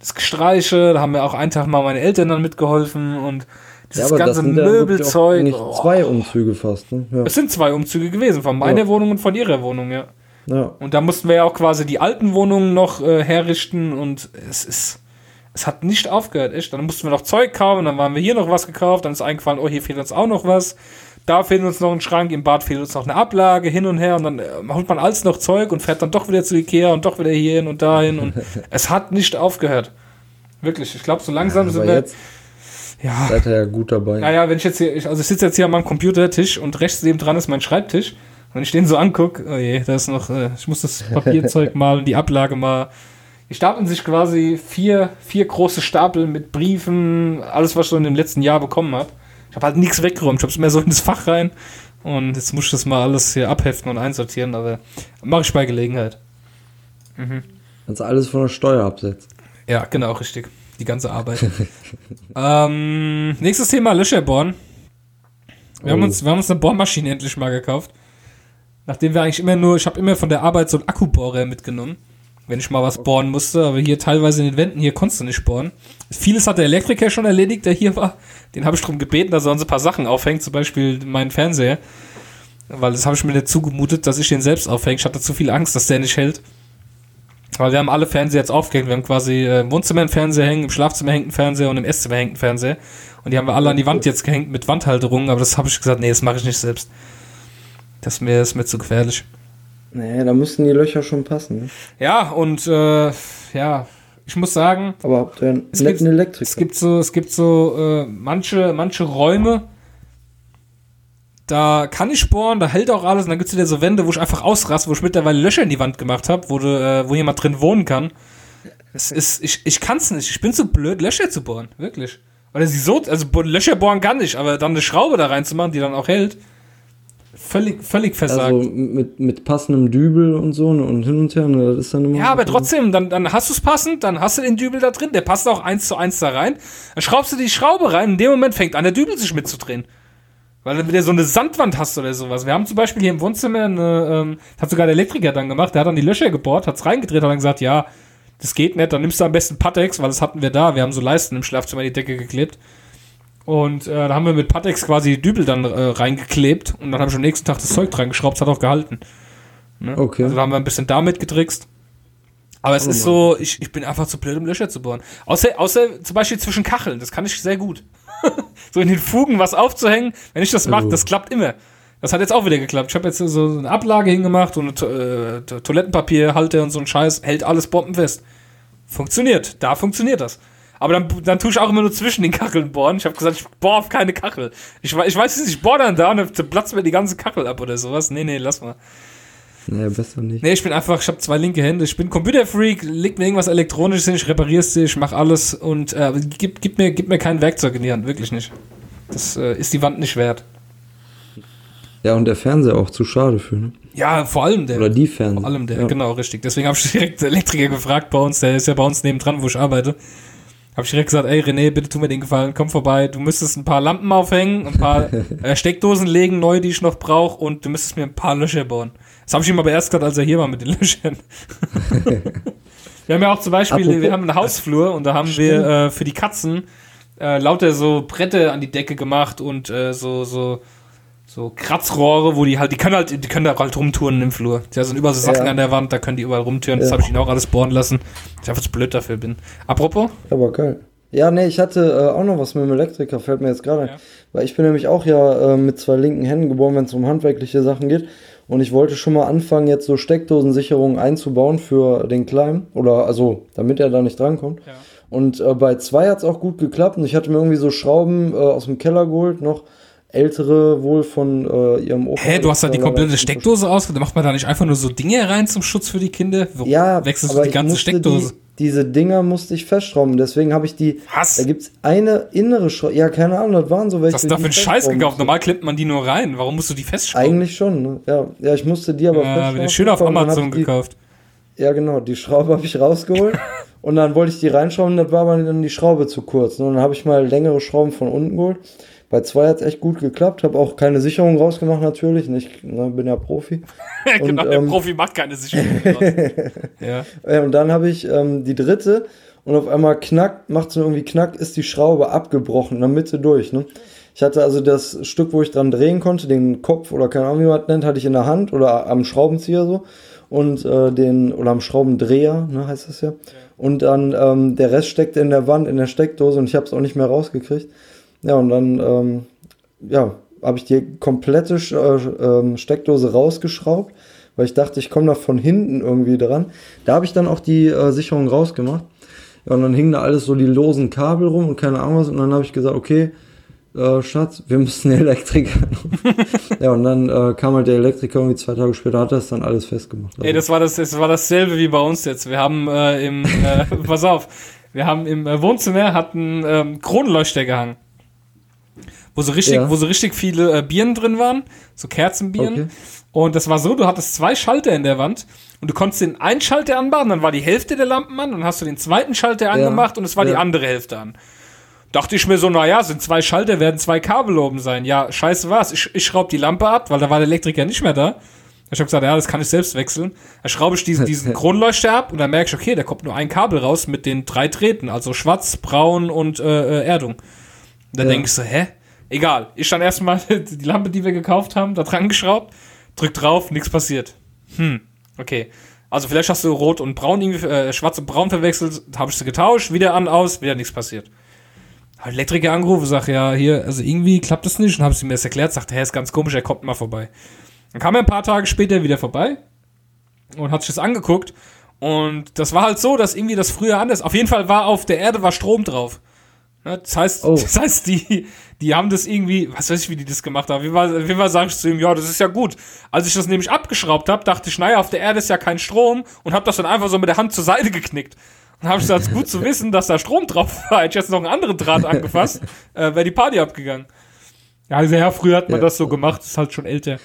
das Gestreiche, da haben mir auch einen Tag mal meine Eltern dann mitgeholfen und dieses ganze sind ja auch Möbelzeug. Nicht Oh. zwei Umzüge fast, ne? Ja. Es sind zwei Umzüge gewesen, von meiner. Wohnung und von ihrer Wohnung, ja. Ja. Und da mussten wir ja auch quasi die alten Wohnungen noch äh, herrichten und es ist, es hat nicht aufgehört, echt. Dann mussten wir noch Zeug kaufen, dann waren wir hier noch was gekauft, dann ist eingefallen, oh, hier fehlt uns auch noch was. Da fehlt uns noch ein Schrank, im Bad fehlt uns noch eine Ablage, hin und her und dann äh, holt man alles noch Zeug und fährt dann doch wieder zu Ikea und doch wieder hierhin und dahin und es hat nicht aufgehört. Wirklich, ich glaube, so langsam sind Aber wir. jetzt ja, seid ihr ja gut dabei. naja, wenn ich jetzt hier, also ich sitze jetzt hier an meinem Computertisch und rechts neben dran ist mein Schreibtisch. Und wenn ich den so angucke, oh je, da ist noch, äh, ich muss das Papierzeug malen, die Ablage mal. Die stapeln sich quasi vier, vier große Stapel mit Briefen, alles, was ich so in dem letzten Jahr bekommen habe. Ich habe halt nichts weggeräumt, ich habe es mehr so in das Fach rein. Und jetzt muss ich das mal alles hier abheften und einsortieren, aber mache ich bei Gelegenheit. Kannst alles von der Steuer absetzen. Ja, genau, richtig. Die ganze Arbeit. ähm, nächstes Thema, Löcherbohren. Wir, haben Oh. uns, wir haben uns eine Bohrmaschine endlich mal gekauft. Nachdem wir eigentlich immer nur, ich habe immer von der Arbeit so einen Akkubohrer mitgenommen, wenn ich mal was bohren musste, aber hier teilweise in den Wänden, hier konntest du nicht bohren. Vieles hat der Elektriker schon erledigt, der hier war. Den habe ich darum gebeten, dass er uns ein paar Sachen aufhängt, zum Beispiel meinen Fernseher. Weil das habe ich mir nicht zugemutet, dass ich den selbst aufhänge. Ich hatte zu viel Angst, dass der nicht hält. Weil wir haben alle Fernseher jetzt aufgehängt. Wir haben quasi äh, im Wohnzimmer einen Fernseher hängen, im Schlafzimmer hängt ein Fernseher und im Esszimmer hängt ein Fernseher. Und die haben wir alle an die Wand jetzt gehängt mit Wandhalterungen, aber das habe ich gesagt, nee, das mache ich nicht selbst. Das ist mir, das ist mir zu gefährlich. Nee, da müssten die Löcher schon passen. Ne? Ja, und äh, ja, ich muss sagen, Aber Es gibt- Elektriker? es gibt so, es gibt so äh, manche, manche Räume, da kann ich bohren, da hält auch alles, und dann gibt es wieder so Wände, wo ich einfach ausraste, wo ich mittlerweile Löcher in die Wand gemacht habe, wo, du, äh, wo jemand drin wohnen kann. Es ist, ich, ich kann es nicht. Ich bin zu blöd, Löcher zu bohren. Wirklich. Oder sie so, also Löcher bohren kann ich, aber dann eine Schraube da reinzumachen, die dann auch hält. Völlig, völlig versagt. also mit, mit passendem Dübel und so ne, und hin und her, ne, das ist dann immer. Ja, aber trotzdem, dann, dann hast du es passend, dann hast du den Dübel da drin, der passt auch eins zu eins da rein. Dann schraubst du die Schraube rein, in dem Moment fängt an, der Dübel sich mitzudrehen. Weil du wieder so eine Sandwand hast oder sowas. Wir haben zum Beispiel hier im Wohnzimmer eine, ähm, das hat sogar der Elektriker dann gemacht, der hat dann die Löcher gebohrt, hat's reingedreht, hat dann gesagt, ja, das geht nicht, dann nimmst du am besten Patex, weil das hatten wir da, wir haben so Leisten im Schlafzimmer die Decke geklebt. Und äh, da haben wir mit Patex quasi die Dübel dann äh, reingeklebt und dann habe ich am nächsten Tag das Zeug dran geschraubt, es hat auch gehalten. Ne? Okay. Also da haben wir ein bisschen damit getrickst. Aber es Oh ist so, ich, ich bin einfach zu blöd, um Löcher zu bohren. Außer, außer zum Beispiel zwischen Kacheln, das kann ich sehr gut. so in den Fugen was aufzuhängen, wenn ich das mache, Oh. das klappt immer. Das hat jetzt auch wieder geklappt. Ich habe jetzt so eine Ablage hingemacht und äh, To- Toilettenpapierhalter und so ein Scheiß. Hält alles bombenfest. Funktioniert. Da funktioniert das. Aber dann, dann tue ich auch immer nur zwischen den Kacheln bohren. Ich habe gesagt, ich bohre auf keine Kachel. Ich, ich weiß nicht, ich bohre dann da und dann platzt mir die ganze Kachel ab oder sowas. Nee, nee, lass mal. Nee, besser nicht. Nee, ich bin einfach, ich habe zwei linke Hände. Ich bin Computerfreak, leg mir irgendwas Elektronisches hin, ich repariere es, ich mache alles und äh, gib, gib, mir, gib mir kein Werkzeug in die Hand, wirklich nicht. Das äh, ist die Wand nicht wert. Ja, und der Fernseher auch zu schade für, ne? Ja, vor allem der. Oder die Fernseher. Vor allem der, ja. genau, richtig. Deswegen habe ich direkt den Elektriker gefragt bei uns, der ist ja bei uns nebendran, wo ich arbeite. Habe ich direkt gesagt, ey René, bitte tu mir den Gefallen, komm vorbei. Du müsstest ein paar Lampen aufhängen, ein paar äh, Steckdosen legen, neu, die ich noch brauche, und du müsstest mir ein paar Löcher bauen. Das habe ich ihm aber erst gesagt, als er hier war mit den Löchern. wir haben ja auch zum Beispiel, Apropos- wir haben einen Hausflur und da haben wir äh, für die Katzen äh, lauter so Bretter an die Decke gemacht und äh, so, so, so Kratzrohre, wo die halt, die können halt, die können da halt rumtouren im Flur. Da sind überall so Sachen Ja. an der Wand, da können die überall rumtouren. Das Ja. habe ich ihnen auch alles bohren lassen. Ich einfach zu blöd dafür bin. Apropos, Aber geil. Ja, nee, ich hatte äh, auch noch was mit dem Elektriker, fällt mir jetzt gerade ein. Ja. Weil ich bin nämlich auch ja äh, mit zwei linken Händen geboren, wenn es um handwerkliche Sachen geht. Und ich wollte schon mal anfangen, jetzt so Steckdosensicherungen einzubauen für den Kleinen. Oder also, damit er da nicht drankommt. Ja. Und äh, bei zwei hat es auch gut geklappt. Und ich hatte mir irgendwie so Schrauben äh, aus dem Keller geholt, noch ältere wohl von äh, ihrem Opa. hä, du hast da die komplette Steckdose aus, macht man da nicht einfach nur so Dinge rein zum Schutz für die Kinder? Warum Ja, wechselst du aber die ich ganze Steckdose? Die, diese Dinger musste ich festschrauben. Deswegen habe ich die. Was? Da gibt's eine innere Schraube. Ja, keine Ahnung, das waren so welche. Was hast du da die für einen Scheiß gekauft? Normal klemmt man die nur rein. Warum musst du die festschrauben? Eigentlich schon, ne? Ja, ja, ich musste die aber ja, festschrauben. schön auf Amazon ich die, gekauft. Ja, genau, die Schraube habe ich rausgeholt. und dann wollte ich die reinschrauben, das war aber dann die Schraube zu kurz. Ne? Und dann habe ich mal längere Schrauben von unten geholt. Bei zwei hat es echt gut geklappt, habe auch keine Sicherung rausgemacht natürlich. Ich ne, bin ja Profi. genau, Und, der ähm, Profi macht keine Sicherung. ja. Ja, und dann habe ich ähm, die dritte und auf einmal knack, macht so irgendwie knack, ist die Schraube abgebrochen in der Mitte durch. Ne? Ich hatte also das Stück, wo ich dran drehen konnte, den Kopf oder keine Ahnung, wie man das nennt, hatte ich in der Hand oder am Schraubenzieher so und äh, den oder am Schraubendreher, ne, heißt das ja. Und dann ähm, der Rest steckte in der Wand, in der Steckdose und ich habe es auch nicht mehr rausgekriegt. Ja, und dann ähm, ja, habe ich die komplette äh, ähm, Steckdose rausgeschraubt, weil ich dachte, ich komme da von hinten irgendwie dran. Da habe ich dann auch die äh, Sicherung rausgemacht. Ja, und dann hingen da alles so die losen Kabel rum und keine Ahnung was. Und dann habe ich gesagt, okay, äh, Schatz, wir müssen Elektriker. ja, und dann äh, kam halt der Elektriker irgendwie zwei Tage später, hat das dann alles festgemacht. Ey, das war das, das war dasselbe wie bei uns jetzt. Wir haben äh, im, äh, pass auf, wir haben im äh, Wohnzimmer hatten ähm, Kronleuchter gehangen. Wo so richtig, Ja. wo so richtig viele äh, Birnen drin waren, so Kerzenbirnen. Okay. Und das war so, du hattest zwei Schalter in der Wand und du konntest den einen Schalter anmachen, dann war die Hälfte der Lampen an, dann hast du den zweiten Schalter angemacht und es war die ja. andere Hälfte an. Dachte ich mir so, naja, sind zwei Schalter, werden zwei Kabel oben sein. Ja, scheiße war's. Ich, ich schraub die Lampe ab, weil da war der Elektriker nicht mehr da. Ich habe gesagt, ja, das kann ich selbst wechseln. Dann schraube ich diesen, diesen Kronleuchter ab und dann merke ich, okay, da kommt nur ein Kabel raus mit den drei Drähten, also schwarz, braun und äh, äh, Erdung. Und dann Ja. denk ich so, hä? Egal. Ich dann erstmal die Lampe, die wir gekauft haben, da dran geschraubt, drück drauf, nichts passiert. Hm, okay. Also vielleicht hast du rot und braun irgendwie, äh, schwarz und braun verwechselt, habe ich sie getauscht, wieder an, aus, wieder nichts passiert. Hab Elektriker angerufen, sag ja, hier, also irgendwie klappt das nicht und habe sie mir das erklärt, sagte, hä, ist ganz komisch, er kommt mal vorbei. Dann kam er ein paar Tage später wieder vorbei und hat sich das angeguckt und das war halt so, dass irgendwie das früher anders, auf jeden Fall war auf der Erde war Strom drauf. Ne, Das heißt, Oh. das heißt, die, die haben das irgendwie, was weiß ich, wie die das gemacht haben. Fall, auf jeden Fall sage ich zu ihm, ja, das ist ja gut. Als ich das nämlich abgeschraubt habe, dachte ich, naja, auf der Erde ist ja kein Strom und habe das dann einfach so mit der Hand zur Seite geknickt. Und habe ich gesagt, gut zu wissen, dass da Strom drauf war. Hätte ich jetzt noch einen anderen Draht angefasst, äh, wäre die Party abgegangen. Ja, also ja, früher hat man Ja. das so gemacht, ist halt schon älter.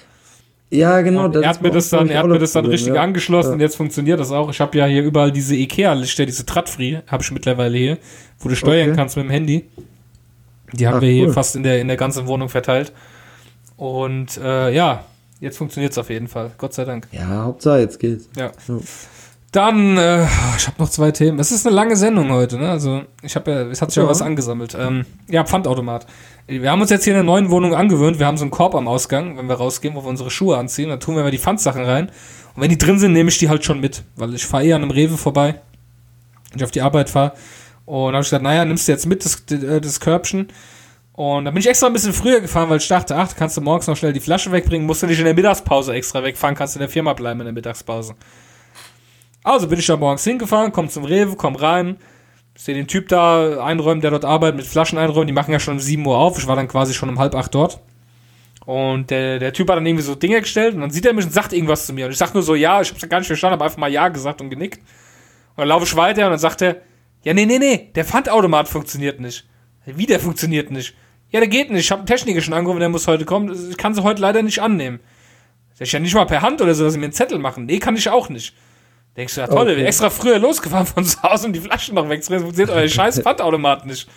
Ja, genau. Er hat ist mir das dann, er hat mir das dann richtig ja. angeschlossen Ja. und jetzt funktioniert das auch. Ich habe ja hier überall diese Ikea-Lichter, diese Tradfree, habe ich mittlerweile hier, wo du steuern Okay. kannst mit dem Handy. Die haben Ach, wir hier cool. fast in der, in der ganzen Wohnung verteilt. Und äh, ja, jetzt funktioniert es auf jeden Fall. Gott sei Dank. Ja, Hauptsache, jetzt geht's. Ja. Ja. Dann, äh, ich habe noch zwei Themen. Es ist eine lange Sendung heute, ne? Also, ich habe ja, es hat sich ja Ja. was angesammelt. Ähm, ja, Pfandautomat. Wir haben uns jetzt hier in der neuen Wohnung angewöhnt. Wir haben so einen Korb am Ausgang, wenn wir rausgehen, wo wir unsere Schuhe anziehen. Dann tun wir mal die Pfandsachen rein. Und wenn die drin sind, nehme ich die halt schon mit. Weil ich fahre eher an einem Rewe vorbei, wenn ich auf die Arbeit fahre. Und dann habe ich gesagt, naja, nimmst du jetzt mit das, äh, das Körbchen. Und dann bin ich extra ein bisschen früher gefahren, weil ich dachte, ach, kannst du morgens noch schnell die Flasche wegbringen, musst du nicht in der Mittagspause extra wegfahren, kannst in der Firma bleiben in der Mittagspause. Also bin ich da morgens hingefahren, komm zum Rewe, komm rein, sehe den Typ da einräumen, der dort arbeitet, mit Flaschen einräumen, die machen ja schon um 7 Uhr auf, ich war dann quasi schon um halb acht dort. Und der, der Typ hat dann irgendwie so Dinge gestellt und dann sieht er mich und sagt irgendwas zu mir. Und ich sag nur so, ja, ich hab's gar nicht verstanden, habe einfach mal Ja gesagt und genickt. Und dann laufe ich weiter und dann sagt er, ja, nee, nee, nee, der Pfandautomat funktioniert nicht. Wie, der funktioniert nicht? Ja, der geht nicht. Ich habe einen Techniker schon angerufen, der muss heute kommen. Ich kann sie heute leider nicht annehmen. Das ist ja nicht mal per Hand oder so, dass sie mir einen Zettel machen. Nee, kann ich auch nicht. Denkst du, ja toll, Okay. extra früher losgefahren von zu Hause, um die Flaschen noch wegzubringen. Funktioniert euer scheiß Pfandautomat nicht.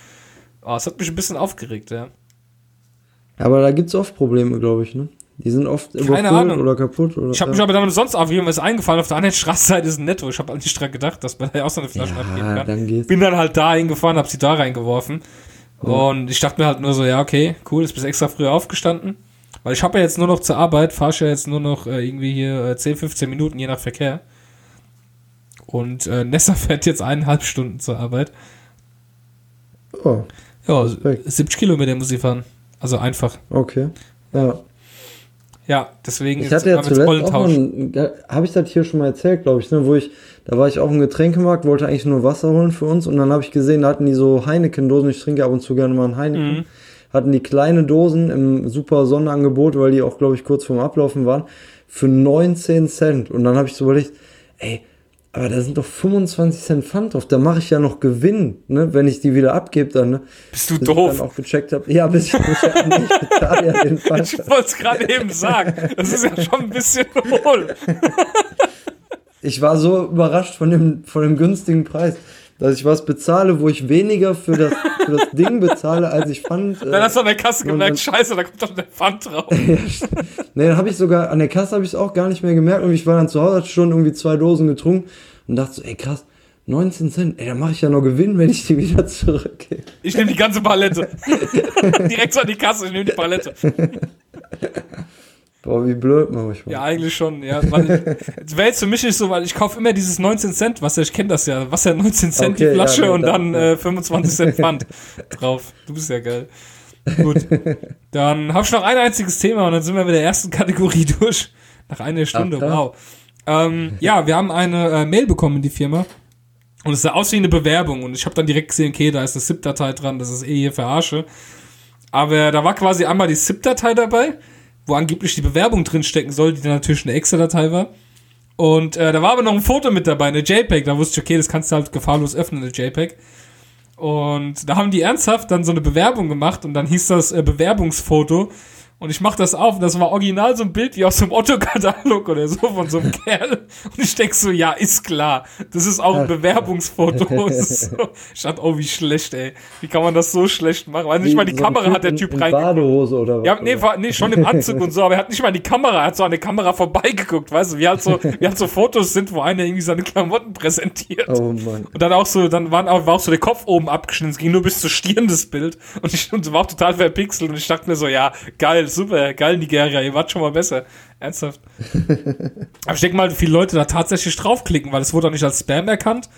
Oh, das hat mich ein bisschen aufgeregt, ja. Aber da gibt's oft Probleme, glaube ich, ne? Die sind oft Keine Ahnung. oder kaputt oder. Ich habe mich aber damit sonst aufgegeben, ist eingefallen, auf der anderen Straßenseite ist ein Netto. Ich habe nicht dran gedacht, dass man da ja auch so eine Flasche abgeben ja, kann. dann geht's. Bin dann halt da hingefahren, hab sie da reingeworfen. Und ich dachte mir halt nur so, ja, okay, cool, jetzt bist extra früher aufgestanden. Weil ich habe ja jetzt nur noch zur Arbeit, fahre ich ja jetzt nur noch äh, irgendwie hier äh, 10, 15 Minuten, je nach Verkehr. Und äh, Nessa fährt jetzt eineinhalb Stunden zur Arbeit. Oh, Ja, Respekt. 70 Kilometer muss sie fahren. Also einfach. okay. Ja. Ja, deswegen Ich hatte ja zuletzt auch habe ich das hier schon mal erzählt, glaube ich, ne, wo ich, da war ich auf dem Getränkemarkt, wollte eigentlich nur Wasser holen für uns und dann habe ich gesehen, da hatten die so Heineken-Dosen, ich trinke ab und zu gerne mal einen Heineken, Mhm. hatten die kleine Dosen im super Sonderangebot, weil die auch, glaube ich, kurz vorm Ablaufen waren, für 19 Cent und dann habe ich so überlegt, ey, aber da sind doch 25 Cent Pfand drauf, da mache ich ja noch Gewinn, ne, wenn ich die wieder abgebe dann, ne. Bist du Bis ich doof? dann auch gecheckt habe, ja, bis ich, ich, ich bezahle ja den Pfand. Ich wollte es gerade eben sagen. Das ist ja schon ein bisschen hohl. Ich war so überrascht von dem, von dem günstigen Preis, dass ich was bezahle, wo ich weniger für das, für das Ding bezahle, als ich fand. Dann hast du an der Kasse und gemerkt, dann- scheiße, da kommt doch der Pfand drauf. nee, dann habe ich sogar, an der Kasse habe ich es auch gar nicht mehr gemerkt und ich war dann zu Hause, hatte schon irgendwie zwei Dosen getrunken und dachte so, ey krass, 19 Cent, ey, da mache ich ja noch Gewinn, wenn ich die wieder zurückgebe. Ich nehme die ganze Palette. Direkt so an die Kasse, ich nehme die Palette. Boah, wie blöd manchmal. Ja, eigentlich schon, ja. Wäre jetzt für mich nicht so, weil ich kaufe immer dieses 19 Cent Wasser, ich kenne das ja. Wasser 19 Cent Okay, die Flasche ja, und dann- dann äh, 25 Cent Pfand drauf. Du bist ja geil. Gut. Dann habe ich noch ein einziges Thema und dann sind wir mit der ersten Kategorie durch. Nach einer Stunde, Ach, wow. Ähm, ja, wir haben eine äh, Mail bekommen in die Firma. Und es sah aus wie eine Bewerbung. Und ich habe dann direkt gesehen, okay, da ist eine ZIP-Datei dran, das ist eh hier verarsche. Aber da war quasi einmal die ZIP-Datei dabei, wo angeblich die Bewerbung drin stecken soll, die dann natürlich eine Excel-Datei war. Und äh, da war aber noch ein Foto mit dabei, eine JPEG. Da wusste ich, okay, das kannst du halt gefahrlos öffnen, eine JPEG. Und da haben die ernsthaft dann so eine Bewerbung gemacht und dann hieß das äh, Bewerbungsfoto. Und ich mach das auf und das war original so ein Bild wie aus so einem Otto-Katalog oder so von so einem Kerl. Und ich denk so, ja, ist klar. Das ist auch ein Bewerbungsfoto. So, ich dachte, oh, wie schlecht, ey. Wie kann man das so schlecht machen? Weil nicht mal die So Kamera hat der Typ in reingeguckt. Badehose oder was? Ja, nee, war, nee, schon im Anzug und so, aber er hat nicht mal die Kamera, er hat so an der Kamera vorbeigeguckt, weißt du, wie halt so, wie halt so Fotos sind, wo einer irgendwie seine Klamotten präsentiert. Oh Mann. Und dann auch so, dann waren auch, war auch so der Kopf oben abgeschnitten, es ging nur bis zur Stirn das Bild. Und ich und war auch total verpixelt und ich dachte mir so, ja, geil, super, geil, Nigeria, ihr wart schon mal besser. Ernsthaft. Aber ich denke mal, viele Leute da tatsächlich draufklicken, weil es wurde auch nicht als Spam erkannt.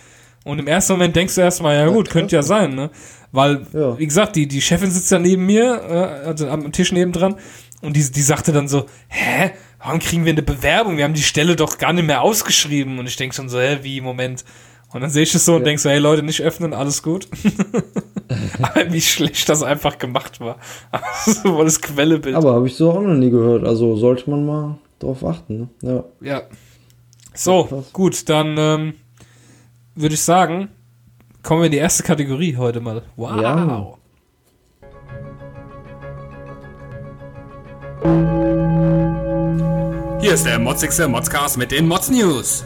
Und im ersten Moment denkst du erstmal, ja gut, könnte ja sein, ne? Weil, Ja. wie gesagt, die, die Chefin sitzt ja neben mir, äh, also am Tisch nebendran, und die, die sagte dann so, hä, warum kriegen wir eine Bewerbung? Wir haben die Stelle doch gar nicht mehr ausgeschrieben. Und ich denk schon so, hä, wie, Moment. Und dann sehe ich es so und denk so, hey Leute, nicht öffnen, alles gut. Aber wie schlecht das einfach gemacht war. so voll das Quellebild. Aber habe ich so auch noch nie gehört. Also sollte man mal drauf achten. Ne? Ja. Ja. So, gut, dann ähm, würde ich sagen, kommen wir in die erste Kategorie heute mal. Wow. Ja. Hier ist der motzigste Modscast mit den Mods News.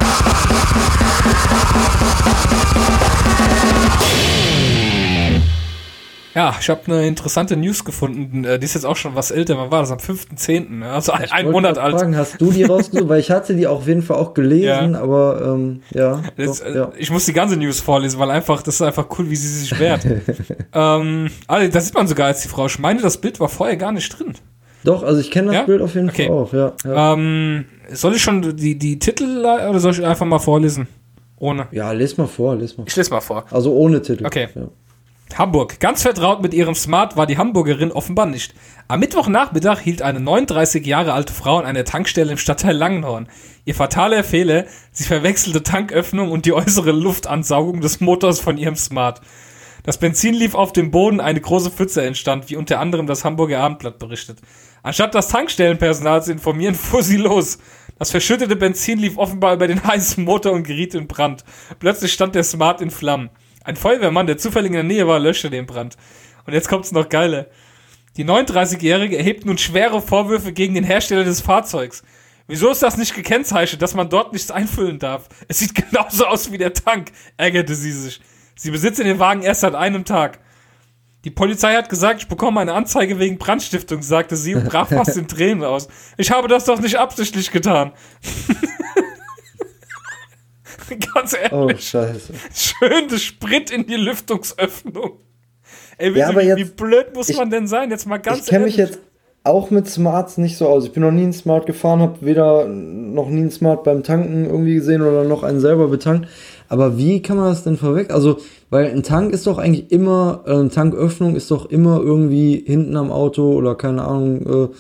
Ja, ich habe eine interessante News gefunden. Äh, Die ist jetzt auch schon was älter. Wann war das? Am 5.10. ne? Also ein, ein Monat alt. Fragen, hast du die rausgesucht? Weil ich hatte die auf jeden Fall auch gelesen, Ja. aber ähm, ja. Das, doch, äh, ja. Ich muss die ganze News vorlesen, weil einfach, das ist einfach cool, wie sie sich wehrt. ähm, also, da sieht man sogar als die Frau. Ich meine, das Bild war vorher gar nicht drin. Doch, also ich kenne das Ja? Bild auf jeden Okay. Fall auch, ja. Ja, Ähm, soll ich schon die, die Titel oder soll ich einfach mal vorlesen? Ohne. ja les mal vor, les mal. Ich lese mal vor. Also ohne Titel. Okay. Ja. Hamburg. Ganz vertraut mit ihrem Smart war die Hamburgerin offenbar nicht. Am Mittwochnachmittag hielt eine 39 Jahre alte Frau an einer Tankstelle im Stadtteil Langenhorn. Ihr fataler Fehler, sie verwechselte Tanköffnung und die äußere Luftansaugung des Motors von ihrem Smart. Das Benzin lief auf dem Boden, eine große Pfütze entstand, wie unter anderem das Hamburger Abendblatt berichtet. Anstatt das Tankstellenpersonal zu informieren, fuhr sie los. Das verschüttete Benzin lief offenbar über den heißen Motor und geriet in Brand. Plötzlich stand der Smart in Flammen. Ein Feuerwehrmann, der zufällig in der Nähe war, löschte den Brand. Und jetzt kommt's noch geiler. Die 39-Jährige erhebt nun schwere Vorwürfe gegen den Hersteller des Fahrzeugs. Wieso ist das nicht gekennzeichnet, dass man dort nichts einfüllen darf? Es sieht genauso aus wie der Tank, ärgerte sie sich. Sie besitzt den Wagen erst seit einem Tag. Die Polizei hat gesagt, ich bekomme eine Anzeige wegen Brandstiftung, sagte sie und brach fast in Tränen aus. Ich habe das doch nicht absichtlich getan. Ganz Oh, ehrlich, scheiße. schön das Sprit in die Lüftungsöffnung. Ey, wie, Ja, aber wie, jetzt- wie blöd muss ich- man denn sein? Jetzt mal ganz ich kenne mich ehrlich. jetzt auch mit Smarts nicht so aus. Ich bin noch nie einen Smart gefahren, habe weder noch nie einen Smart beim Tanken irgendwie gesehen oder noch einen selber betankt. Aber wie kann man das denn vorweg? Also, weil ein Tank ist doch eigentlich immer, äh, eine Tanköffnung ist doch immer irgendwie hinten am Auto oder keine Ahnung. Äh,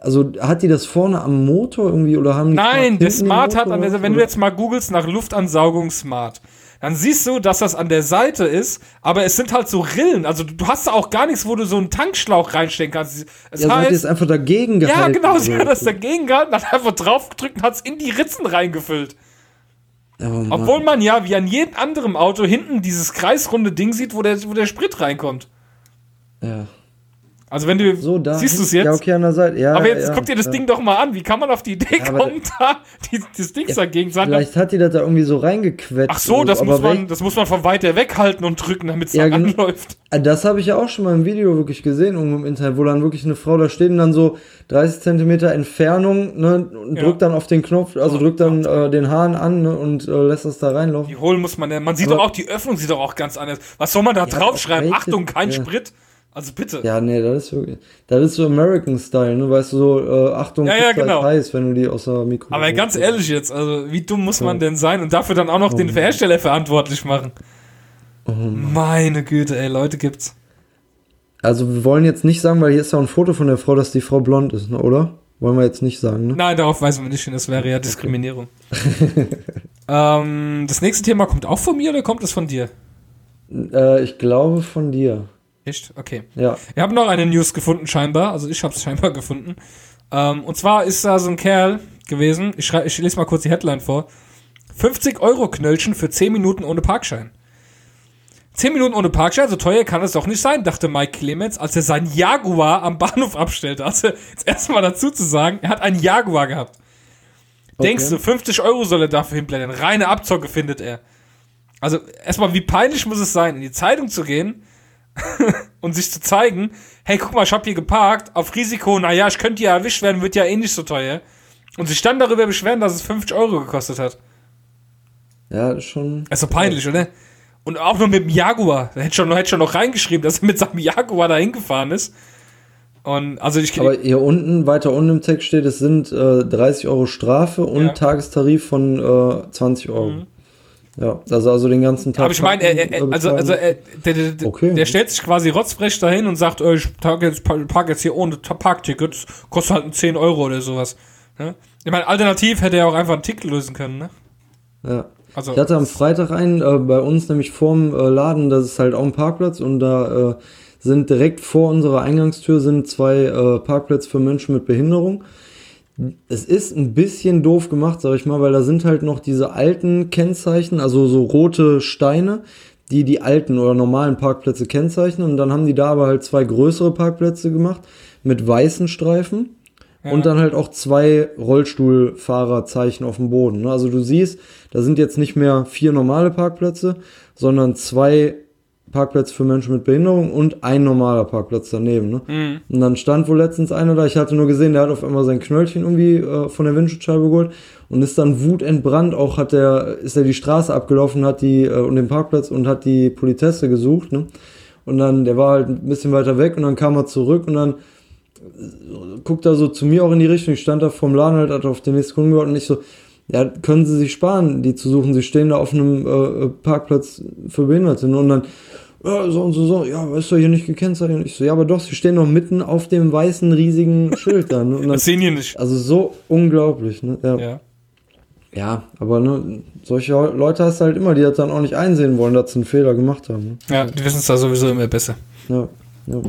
also hat die das vorne am Motor irgendwie oder haben die Nein, der Smart hat an der, drauf, wenn du jetzt mal googelst nach Luftansaugung Smart, dann siehst du, dass das an der Seite ist, aber es sind halt so Rillen. Also du hast da auch gar nichts, wo du so einen Tankschlauch reinstecken kannst. Es ja, so hat heißt, einfach dagegen ja, gehalten. genau, sie hat das dagegen gehalten, hat einfach draufgedrückt und hat es in die Ritzen reingefüllt. Oh. Obwohl man ja, wie an jedem anderen Auto, hinten dieses kreisrunde Ding sieht, wo der, wo der Sprit reinkommt. ja. Also wenn du, So, da. siehst du es jetzt? Ja, okay, an der Seite. Ja, aber jetzt ja, guck dir das ja. Ding doch mal an. Wie kann man auf die Idee kommen, da die, das Ding dagegen zu? Vielleicht hat die das da irgendwie so reingequetscht. Ach so, das aber muss, man, das muss man von weiter weg halten und drücken, damit es Ja, genau. anläuft. Ah, Das habe ich ja auch schon mal im Video wirklich gesehen, irgendwo im Internet, wo dann wirklich eine Frau da steht und dann so 30 Zentimeter Entfernung ne, und drückt dann auf den Knopf, also Oh drückt dann äh, den Hahn an ne, und äh, lässt das da reinlaufen. Die holen muss man, ja- man sieht Aber- doch auch, die Öffnung sieht doch auch ganz anders. Was soll man da draufschreiben? Achtung, kein. Sprit. Also bitte. Ja, nee, das ist wirklich, das ist so American Style, ne, weißt du, so, äh, Achtung, Ja, ja, ist genau. heiß, wenn du die aus der Mikro... Aber ganz ehrlich jetzt, also wie dumm muss man denn sein und dafür dann auch noch den Hersteller verantwortlich machen? Oh Meine Güte, ey, Leute gibt's. Also wir wollen jetzt nicht sagen, weil hier ist ja ein Foto von der Frau, dass die Frau blond ist, ne, oder? Wollen wir jetzt nicht sagen, ne? Nein, darauf weisen wir nicht hin, das wäre ja Diskriminierung. ähm, das nächste Thema kommt auch von mir oder kommt es von dir? Äh, ich glaube von dir. Echt? Okay. Ja. Wir haben noch eine News gefunden, scheinbar. Also ich habe es scheinbar gefunden. Ähm, und zwar ist da so ein Kerl gewesen. Ich, ich lese mal kurz die Headline vor. 50 Euro Knöllchen für 10 Minuten ohne Parkschein. 10 Minuten ohne Parkschein, so teuer kann es doch nicht sein, dachte Mike Clemens, als er seinen Jaguar am Bahnhof abstellte. Also jetzt erstmal dazu zu sagen, er hat einen Jaguar gehabt. Denkst du, 50 Euro soll er dafür hinblenden? Reine Abzocke findet er. Also erstmal, wie peinlich muss es sein, in die Zeitung zu gehen und sich zu zeigen, hey, guck mal, ich hab hier geparkt, auf Risiko, naja, ich könnte ja erwischt werden, wird ja eh nicht so teuer. Und sich dann darüber beschweren, dass es 50 Euro gekostet hat. Ja, schon. Ist so peinlich, oder? Und auch noch mit dem Jaguar. Da hätte schon, hätte schon noch reingeschrieben, dass er mit seinem Jaguar da hingefahren ist. Und also ich Aber hier unten, weiter unten im Text steht, es sind äh, 30 Euro Strafe und Ja. Tagestarif von äh, 20 Euro. Mhm. Ja, also, also den ganzen Tag. Aber ich meine, er, also, äh, also bezahlen. er, der, der, Okay. der stellt sich quasi rotzfrech dahin und sagt, äh, ich park jetzt, park jetzt hier ohne Ta- Parkticket, das kostet halt 10 Euro oder sowas. Ne? Ich meine, alternativ hätte er auch einfach ein Ticket lösen können, ne? ja. Also, Ich hatte am Freitag einen äh, bei uns nämlich vorm äh, Laden, das ist halt auch ein Parkplatz und da äh, sind direkt vor unserer Eingangstür sind zwei äh, Parkplätze für Menschen mit Behinderung. Es ist ein bisschen doof gemacht, sag ich mal, weil da sind halt noch diese alten Kennzeichen, also so rote Steine, die die alten oder normalen Parkplätze kennzeichnen und dann haben die da aber halt zwei größere Parkplätze gemacht mit weißen Streifen. Und dann halt auch zwei Rollstuhlfahrerzeichen auf dem Boden. Also du siehst, da sind jetzt nicht mehr vier normale Parkplätze, sondern zwei Parkplätze für Menschen mit Behinderung und ein normaler Parkplatz daneben. Ne? Und dann stand wohl letztens einer da, ich hatte nur gesehen, der hat auf einmal sein Knöllchen irgendwie äh, von der Windschutzscheibe geholt und ist dann wutentbrannt, auch hat der, ist er die Straße abgelaufen, hat die, äh, und den Parkplatz und hat die Politesse gesucht, ne? Und dann, der war halt ein bisschen weiter weg und dann kam er zurück und dann guckt er so zu mir auch in die Richtung. Ich stand da vorm Laden halt, hat auf den nächsten Kunden gewartet und ich so, ja, können Sie sich sparen, die zu suchen. Sie stehen da auf einem äh, Parkplatz für Behinderte. Und dann, ja, so und so, so, ja, ist doch hier nicht gekennzeichnet. Ich so, ja, aber doch, sie stehen doch mitten auf dem weißen, riesigen Schild da. Ne? Und dann, Das sehen hier nicht. also so unglaublich, ne? Ja. Ja. Ja, aber ne, solche Leute hast du halt immer, die das dann auch nicht einsehen wollen, dass sie einen Fehler gemacht haben. Ja, die wissen es da sowieso immer besser. Ne? Ja,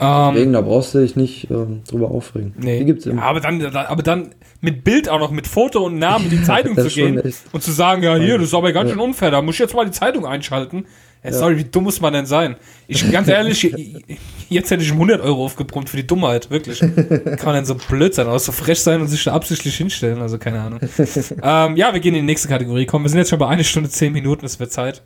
ja. Ähm, Deswegen, da brauchst du dich nicht ähm, drüber aufregen. nee. Die gibt's ja, immer. aber, dann, aber dann mit Bild auch noch, mit Foto und Namen in die Zeitung zu gehen und zu sagen, ja, hier, das ist aber ganz Ja. schön unfair, da muss ich jetzt mal die Zeitung einschalten. Ja, sorry, wie dumm muss man denn sein? Ich, ganz ehrlich, jetzt hätte ich ihm 100 Euro aufgebrummt für die Dummheit, wirklich. Kann man denn so blöd sein, auch so frech sein und sich da absichtlich hinstellen, also keine Ahnung. ähm, ja, wir gehen in die nächste Kategorie. Komm, wir sind jetzt schon bei einer Stunde, zehn Minuten, es wird Zeit.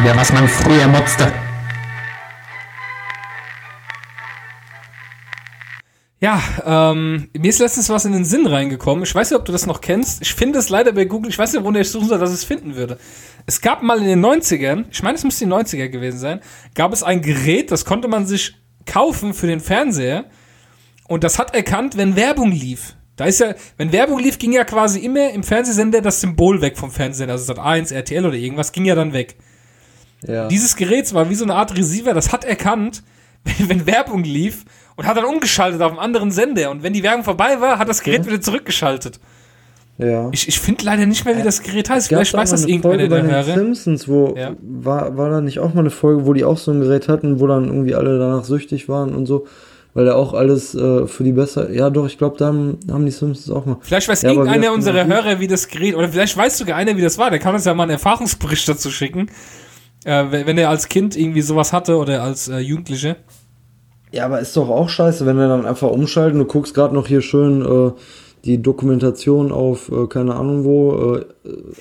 Über was man früher motzte. Ja, ähm, mir ist letztens was in den Sinn reingekommen. Ich weiß nicht, ob du das noch kennst. Ich finde es leider bei Google. Ich weiß nicht, wonach ich suchen soll, dass ich es finden würde. Es gab mal in den 90ern, ich meine, es müsste die 90er gewesen sein, gab es ein Gerät, das konnte man sich kaufen für den Fernseher. Und das hat erkannt, wenn Werbung lief. Da ist ja, wenn Werbung lief, ging ja quasi immer im Fernsehsender das Symbol weg vom Fernsehsender. Also Sat 1, RTL oder irgendwas, ging ja dann weg. Ja. Dieses Gerät war wie so eine Art Receiver, das hat erkannt, wenn, wenn Werbung lief und hat dann umgeschaltet auf einen anderen Sender. Und wenn die Werbung vorbei war, hat das Gerät wieder zurückgeschaltet. ja. Ich, ich finde leider nicht mehr, wie das Gerät heißt. Vielleicht weiß das irgendwer der bei den Hörer. Simpsons, wo Ja. war, war da nicht auch mal eine Folge, wo die auch so ein Gerät hatten, wo dann irgendwie alle danach süchtig waren und so, weil da auch alles äh, für die besser. Ja, doch, ich glaube, da haben, haben die Simpsons auch mal. Vielleicht weiß Ja, irgendeiner unserer Hörer, wie das Gerät, oder vielleicht weiß sogar einer, wie das war. Der kann uns ja mal einen Erfahrungsbericht dazu schicken. Äh, wenn, er als Kind irgendwie sowas hatte oder als äh, Jugendliche. Ja, aber ist doch auch scheiße, wenn wir dann einfach umschalten. Du guckst gerade noch hier schön äh, die Dokumentation auf, äh, keine Ahnung wo. Äh,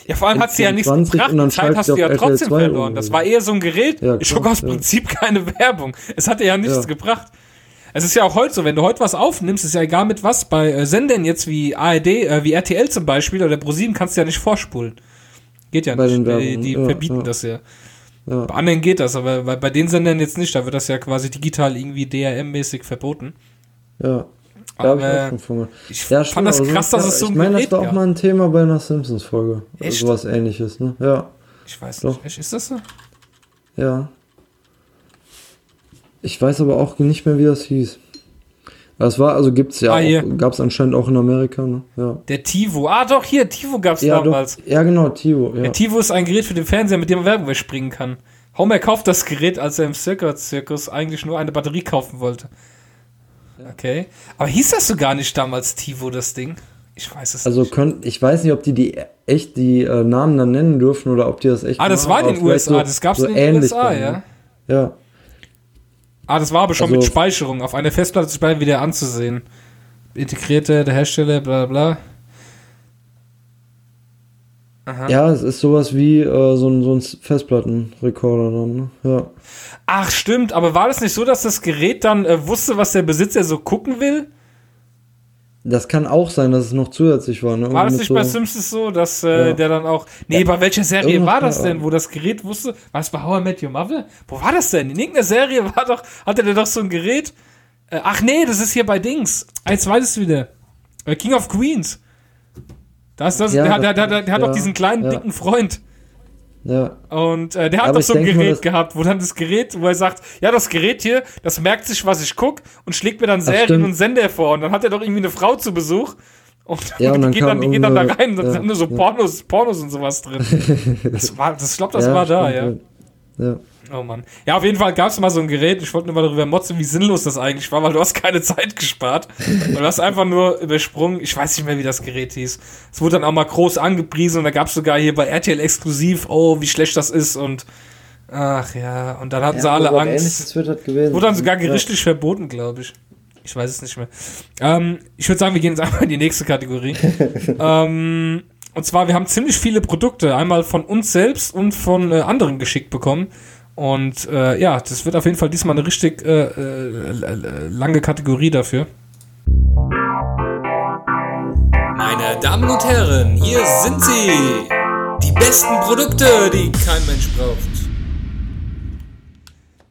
Ja, vor allem hat sie ja nichts 20 gebracht. und Zeit hast sie du ja trotzdem 2 verloren. Das war eher so ein Gerät. Ja, klar, schon aus ja. Prinzip keine Werbung. Es hatte ja nichts Ja. gebracht. Es ist ja auch heute so, wenn du heute was aufnimmst, ist ja egal mit was. Bei äh, Sendern jetzt wie ARD, äh, wie RTL zum Beispiel oder ProSieben kannst du ja nicht vorspulen. Geht ja Bei nicht. Die, die ja, verbieten ja. das ja. Ja. Bei anderen geht das, aber bei, bei den Sendern jetzt nicht. Da wird das ja quasi digital irgendwie DRM-mäßig verboten. Ja. Da habe ich auch schon von. Ich Ja, fand das stimmt, krass, aber dass es so ein Ich meine, das war auch mal ein Thema bei einer Simpsons-Folge. Echt? Also sowas ähnliches, ne? Ja, Ich weiß Doch. nicht. Echt, Ist das so? ja. Ich weiß aber auch nicht mehr, wie das hieß. Das war, also gibt's ja Ah, hier. auch, gab's anscheinend auch in Amerika, ne? Ja. Der TiVo. Ah, doch, hier, TiVo gab's Ja, doch, damals. ja, genau, Tivo, ja. Der TiVo ist ein Gerät für den Fernseher, mit dem man Werbung überspringen kann. Homer kauft das Gerät, als er im Circus-Zirkus eigentlich nur eine Batterie kaufen wollte. Okay. Aber hieß das so gar nicht damals TiVo, das Ding? Ich weiß es Also nicht. könnt, ich weiß nicht, ob die die echt die äh, Namen dann nennen dürfen oder ob die das echt Ah, das machen, war in den USA. das gab's in den USA, ja. ne? Ja, Ah, das war aber schon Also- mit Speicherung. Auf einer Festplatte zu speichern, wieder anzusehen. Integrierte, der Hersteller, bla bla. Aha. ja, es ist sowas wie äh, so ein, so ein Festplattenrekorder dann, ne? Ja. Ach, stimmt. Aber war das nicht so, dass das Gerät dann äh, wusste, was der Besitzer so gucken will? Das kann auch sein, dass es noch zusätzlich war. Ne? War das nicht mit bei so- Simpsons so, dass äh, Ja. der dann auch. Nee, bei welcher Serie Irgendwas war das denn, wo das Gerät wusste? War es bei How I Met Your Mother? Wo war das denn? In irgendeiner Serie war doch, hatte der doch so ein Gerät. Äh, ach nee, das ist hier bei Dings. Eins zweites wieder. Äh, King of Queens. Das, das, Ja, der, hat- der, der, der hat ja, doch diesen kleinen, ja. dicken Freund. Ja, Und äh, der hat doch so ein Gerät das- gehabt, wo dann das Gerät, wo er sagt, ja, das Gerät hier, das merkt sich, was ich guck und schlägt mir dann Serien und Sender vor. Und dann hat er doch irgendwie eine Frau zu Besuch. Und, Ja, und die, dann gehen dann, die gehen dann da rein und dann ja, sind nur so. Pornos, Pornos und sowas drin. Das war, das, ich glaube, das ja, war da, stimmt, ja. ja. Oh Mann. Ja, auf jeden Fall gab es mal so ein Gerät. Ich wollte nur mal darüber motzen, wie sinnlos das eigentlich war, weil du hast keine Zeit gespart. Und du hast einfach nur übersprungen. Ich weiß nicht mehr, wie das Gerät hieß. Es wurde dann auch mal groß angepriesen und da gab es sogar hier bei RTL exklusiv, oh, wie schlecht das ist und ach ja. Und dann hatten sie Ja, alle aber Angst. Wurde dann sogar Ja. gerichtlich verboten, glaube ich. Ich weiß es nicht mehr. Ähm, ich würde sagen, wir gehen jetzt einfach in die nächste Kategorie. ähm, und zwar, wir haben ziemlich viele Produkte, einmal von uns selbst und von äh, anderen geschickt bekommen. Und äh, ja, das wird auf jeden Fall diesmal eine richtig äh, äh, lange Kategorie dafür. Meine Damen und Herren, hier sind sie. Die besten Produkte, die kein Mensch braucht.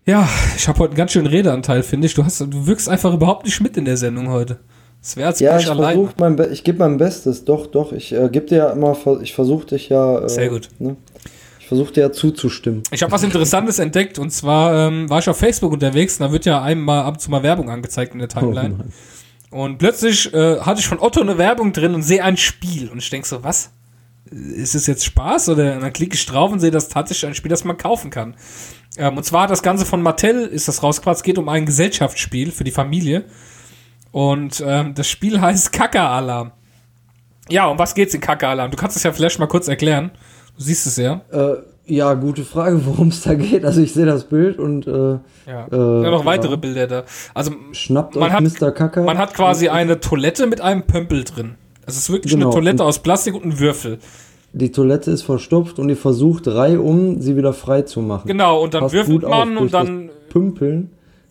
Ja, ich habe heute einen ganz schönen Redeanteil, finde ich. Du, hast, du wirkst einfach überhaupt nicht mit in der Sendung heute. Das wäre als Ja, ich allein. versuche mein, Be ich gebe mein Bestes. Doch, doch. Ich äh, gebe dir ja immer, ich versuche dich ja. Äh, Sehr gut. Ne? Ich versuche dir ja zuzustimmen. Ich habe was Interessantes entdeckt und zwar ähm, war ich auf Facebook unterwegs und da wird ja einmal ab und zu mal Werbung angezeigt in der Timeline. Mann. und plötzlich äh, hatte ich von Otto eine Werbung drin und sehe ein Spiel und ich denke so, was? Ist es jetzt Spaß? Oder und dann klicke ich drauf und sehe, das tatsächlich ein Spiel, das man kaufen kann. Ähm, und zwar das Ganze von Mattel ist das rausgebracht. Es geht um ein Gesellschaftsspiel für die Familie. Und ähm, das Spiel heißt Kaka-Alarm. Ja, um was geht's in Kaka-Alarm? Du kannst es ja vielleicht mal kurz erklären. Du siehst es ja. Äh, ja, gute Frage, worum es da geht. Also ich sehe das Bild und äh, Ja, Äh, ja noch weitere ja. Bilder da. Also schnappt Man euch hat- Mr. Kacker. man hat quasi eine Toilette mit einem Pömpel drin. Es ist wirklich Genau. eine Toilette aus Plastik und ein Würfel. Die Toilette ist verstopft und ihr versucht reihum, sie wieder frei zu machen. Genau, und dann Passt würfelt man und dann. Pümpeln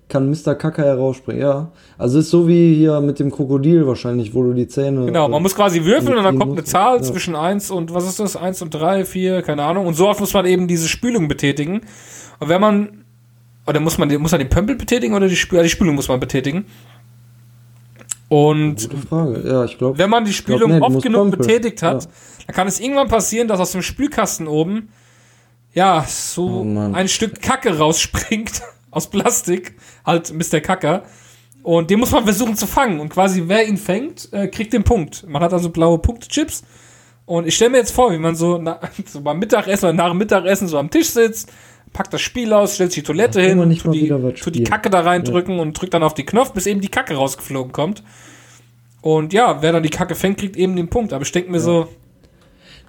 kann Mr. Kacker herausspringen, ja. Also ist so wie hier mit dem Krokodil wahrscheinlich, wo du die Zähne. Genau, man muss quasi würfeln und dann kommt eine Zahl ja. zwischen 1 und was ist das? 1 und 3, 4, keine Ahnung. Und so oft muss man eben diese Spülung betätigen. Und wenn man. Oder muss man, muss man den Pömpel betätigen oder die, Spül die Spülung muss man betätigen? Und Gute Frage, ja, ich glaube. wenn man die Spülung nee, du oft genug pömpeln. betätigt hat, Ja. dann kann es irgendwann passieren, dass aus dem Spülkasten oben ja so Oh ein Stück Kacke rausspringt aus Plastik, halt Mr. Kacker. Und den muss man versuchen zu fangen. Und quasi wer ihn fängt, äh, kriegt den Punkt. Man hat also blaue Punktchips. Und ich stelle mir jetzt vor, wie man so, na, so beim Mittagessen oder nach dem Mittagessen so am Tisch sitzt, packt das Spiel aus, stellt sich die Toilette Ach, hin, tut die, tut die. Kacke da reindrücken und drückt dann auf die Knopf, bis eben die Kacke rausgeflogen kommt. Und ja, wer dann die Kacke fängt, kriegt eben den Punkt. Aber ich denke mir so,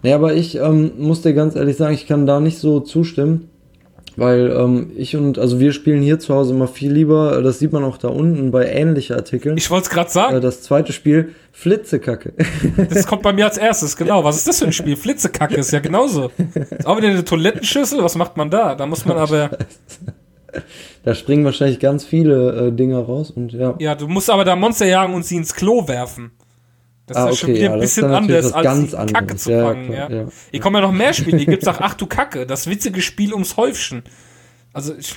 Nee, aber ich ähm, muss dir ganz ehrlich sagen, ich kann da nicht so zustimmen. Weil ähm, ich und, also wir spielen hier zu Hause immer viel lieber, äh, das sieht man auch da unten bei ähnlichen Artikeln. ich wollte es gerade äh, sagen, das zweite Spiel, Flitzekacke. das kommt bei mir als erstes, genau. Was ist das für ein Spiel? Flitzekacke ist ja genauso. Ist auch wieder eine Toilettenschüssel, was macht man da? Da muss man aber, da springen wahrscheinlich ganz viele äh, Dinger raus und ja. ja, du musst aber da Monster jagen und sie ins Klo werfen. Das Ah, ist ja schon okay, wieder ja, ein bisschen anders, als ganz die Kacke anderes. zu Ja, fangen. klar, ja. ja. Hier kommen ja noch mehr Spiele. Hier gibt's auch Ach du Kacke, das witzige Spiel ums Häufchen. Also, ich,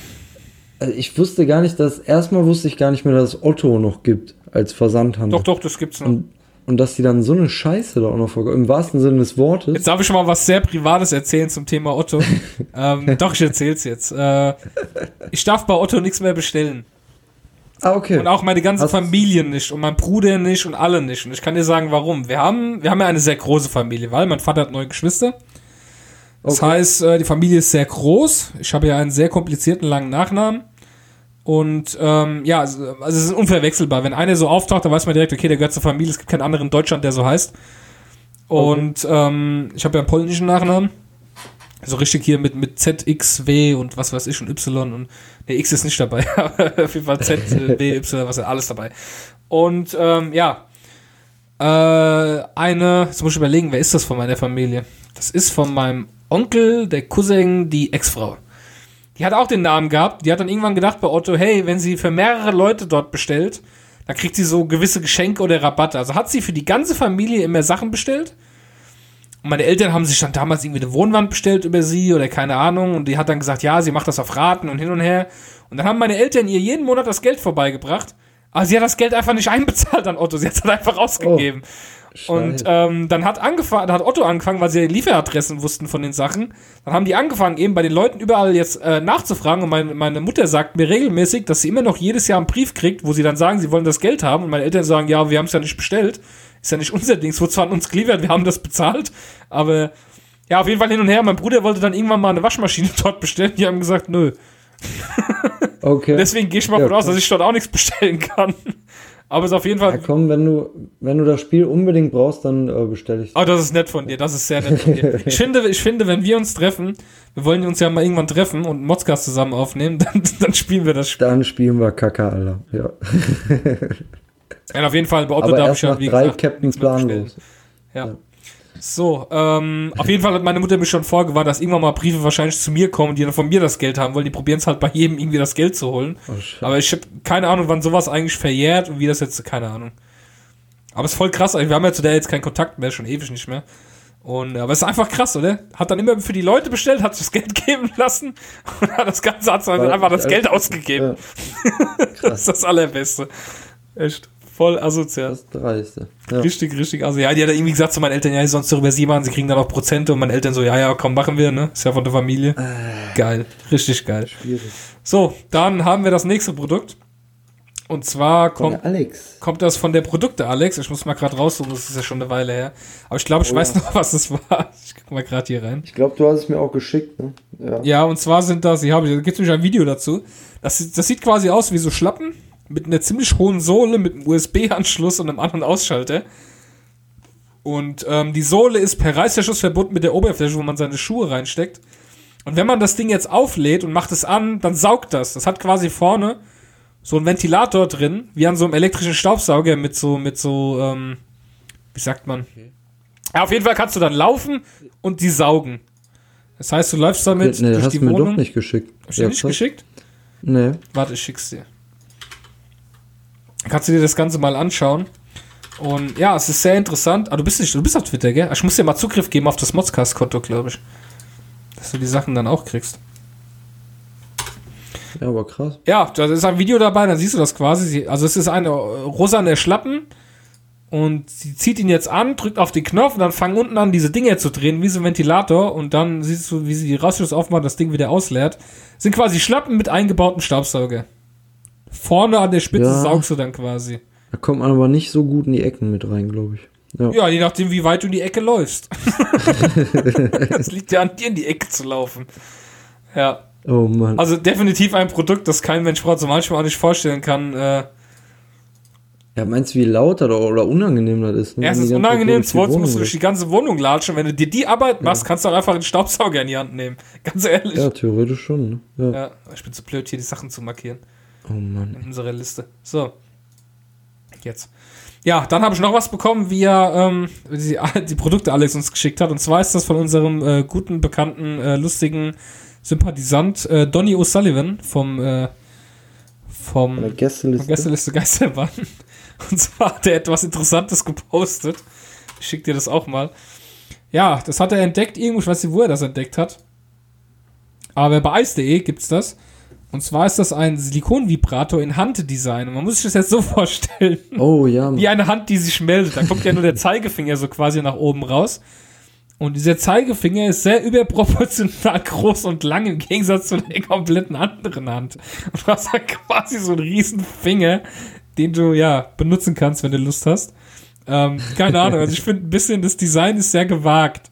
Also ich wusste gar nicht, dass, erstmal wusste ich gar nicht mehr, dass es Otto noch gibt als Versandhandel. doch, doch, das gibt's noch. Und, und dass die dann so eine Scheiße da auch noch vorkommen, im wahrsten Sinne des Wortes. Jetzt darf ich schon mal was sehr Privates erzählen zum Thema Otto. ähm, doch, ich erzähl's jetzt. Äh, ich darf bei Otto nichts mehr bestellen. Ah, okay. Und auch meine ganze Hast- Familie nicht und mein Bruder nicht und alle nicht. Und ich kann dir sagen, warum. Wir haben, wir haben ja eine sehr große Familie, weil mein Vater hat neun Geschwister. Das Okay. heißt, äh, die Familie ist sehr groß. Ich habe ja einen sehr komplizierten langen Nachnamen. Und ähm, ja, also, also es ist unverwechselbar. Wenn einer so auftaucht, dann weiß man direkt, okay, der gehört zur Familie. Es gibt keinen anderen in Deutschland, der so heißt. Und ähm, ich habe ja einen polnischen Nachnamen. So richtig hier mit, mit Z, X, W und was weiß ich und Y und ne, X ist nicht dabei, aber auf jeden Fall Z, W, Y, was alles dabei. Und ähm, ja, äh, eine, jetzt muss ich überlegen, wer ist das von meiner Familie? Das ist von meinem Onkel, der Cousin, die Ex-Frau. Die hat auch den Namen gehabt. Die hat dann irgendwann gedacht bei Otto, hey, wenn sie für mehrere Leute dort bestellt, dann kriegt sie so gewisse Geschenke oder Rabatte. Also hat sie für die ganze Familie immer Sachen bestellt. Und meine Eltern haben sich dann damals irgendwie eine Wohnwand bestellt über sie oder keine Ahnung. Und die hat dann gesagt, ja, sie macht das auf Raten und hin und her. Und dann haben meine Eltern ihr jeden Monat das Geld vorbeigebracht. Aber sie hat das Geld einfach nicht einbezahlt an Otto. Sie hat es halt einfach ausgegeben. Und Scheiße. ähm, dann hat angefangen, dann hat Otto angefangen, weil sie ja die Lieferadressen wussten von den Sachen. Dann haben die angefangen, eben bei den Leuten überall jetzt äh, nachzufragen. Und meine, meine Mutter sagt mir regelmäßig, dass sie immer noch jedes Jahr einen Brief kriegt, wo sie dann sagen, sie wollen das Geld haben. Und meine Eltern sagen, ja, wir haben es ja nicht bestellt. Ist ja nicht unser Ding. Es wurde zwar an uns geliefert, wir haben das bezahlt. Aber ja, auf jeden Fall hin und her. Mein Bruder wollte dann irgendwann mal eine Waschmaschine dort bestellen. Die haben gesagt, nö. okay. Deswegen gehe ich mal Ja, davon aus, klar. dass ich dort auch nichts bestellen kann. Aber es ist auf jeden ja, Fall komm, wenn du, wenn du das Spiel unbedingt brauchst, dann äh, bestelle ich. Oh, das ist nett von dir. Das ist sehr nett von dir. Ich finde, ich finde, wenn wir uns treffen, wir wollen uns ja mal irgendwann treffen und einen Modcast zusammen aufnehmen, dann, dann spielen wir das Spiel. Dann spielen wir Kacke, Alter. Ja. Ja, auf jeden Fall, bei Otto Aber darf ich ja, nach wie drei gesagt, Captains planlos. Ja. So, ähm, auf jeden Fall hat meine Mutter mich schon vorgewarnt, dass irgendwann mal Briefe wahrscheinlich zu mir kommen, die dann von mir das Geld haben wollen. Die probieren es halt bei jedem irgendwie das Geld zu holen. Oh. Aber ich habe keine Ahnung, wann sowas eigentlich verjährt und wie das jetzt, keine Ahnung. Aber es ist voll krass, wir haben ja zu der jetzt keinen Kontakt mehr, schon ewig nicht mehr. Und, aber es ist einfach krass, oder? Hat dann immer für die Leute bestellt, hat sich das Geld geben lassen und hat das Ganze hat dann einfach das äh, Geld ausgegeben. Ja. Das ist das Allerbeste. Echt. Voll asozial. Das dreiste. Ja. Richtig, richtig. Also ja, die hat irgendwie gesagt zu meinen Eltern, ja, sonst darüber sie machen, sie kriegen dann auch Prozente und meine Eltern so, ja, ja, komm, machen wir, ne? Ist ja von der Familie. Geil. Richtig geil. Schwierig. So, dann haben wir das nächste Produkt. Und zwar kommt, Alex. kommt das von der Produkte, Alex. Ich muss mal gerade raussuchen, das ist ja schon eine Weile her. Aber ich glaube, ich Oh weiß ja. noch, was es war. Ich guck mal gerade hier rein. Ich glaube, du hast es mir auch geschickt, ne? Ja. Ja, und zwar sind das, hier habe ich, da gibt es nämlich ein Video dazu. Das, das sieht quasi aus wie so Schlappen mit einer ziemlich hohen Sohle, mit einem USB-Anschluss und einem anderen Ausschalter. Und ähm, die Sohle ist per Reißverschluss verbunden mit der Oberfläche, wo man seine Schuhe reinsteckt. Und wenn man das Ding jetzt auflädt und macht es an, dann saugt das. Das hat quasi vorne so einen Ventilator drin, wie an so einem elektrischen Staubsauger mit so, mit so, ähm, wie sagt man? Ja, auf jeden Fall kannst du dann laufen und die saugen. Das heißt, du läufst damit nee, durch hast die du mir Wohnung. doch nicht geschickt. Hast du dir nicht geschickt? Nee. Warte, ich schick's dir. Kannst du dir das Ganze mal anschauen. Und ja, es ist sehr interessant. Ah, du bist nicht, du bist auf Twitter, gell? Ich muss dir mal Zugriff geben auf das Modscast-Konto, glaube ich. Dass du die Sachen dann auch kriegst. Ja, aber krass. Ja, da ist ein Video dabei, dann siehst du das quasi. Also es ist eine äh, rosane Schlappen und sie zieht ihn jetzt an, drückt auf den Knopf und dann fangen unten an, diese Dinge zu drehen, wie so ein Ventilator und dann siehst du, wie sie die Rausschluss aufmacht, das Ding wieder ausleert. Sind quasi Schlappen mit eingebautem Staubsauger. Vorne an der Spitze Ja. saugst du dann quasi. Da kommt man aber nicht so gut in die Ecken mit rein, glaube ich. Ja. Ja, je nachdem, wie weit du in die Ecke läufst. Es liegt ja an dir, in die Ecke zu laufen. Ja. Oh Mann. Also definitiv ein Produkt, das kein Mensch braucht, so manchmal auch nicht vorstellen kann. Äh, ja, meinst du, wie laut oder, oder unangenehm das ist? Ne? Ja, Zeit unangenehm, zweitens musst du durch die ganze Wohnung latschen. Wenn du dir die Arbeit machst, kannst du auch einfach den Staubsauger in die Hand nehmen. Ganz ehrlich. Ja, Ja. theoretisch schon. Ne? Ja. ich bin zu blöd, hier die Sachen zu markieren Oh Mann. in unserer Liste. So. Jetzt. Ja, dann habe ich noch was bekommen, wie er ähm, die, die Produkte Alex uns geschickt hat. Und zwar ist das von unserem äh, guten, bekannten, äh, lustigen Sympathisant äh, Donny O'Sullivan vom, äh, vom Von der Gästeliste. Gästeliste Geisterbahn. Und zwar hat er etwas Interessantes gepostet. Ich schick dir das auch mal. Ja, das hat er entdeckt irgendwo, ich weiß nicht, wo er das entdeckt hat. Aber bei ice.de gibt's das. Und zwar ist das ein Silikonvibrator in Handdesign. Und man muss sich das jetzt so vorstellen. Oh ja, Wie eine Hand, die sich meldet. Da kommt ja nur der Zeigefinger so quasi nach oben raus. Und dieser Zeigefinger ist sehr überproportional groß und lang im Gegensatz zu der kompletten anderen Hand. Und du hast halt quasi so einen riesen Finger, den du ja benutzen kannst, wenn du Lust hast. Ähm, keine Ahnung, also ich finde ein bisschen, das Design ist sehr gewagt.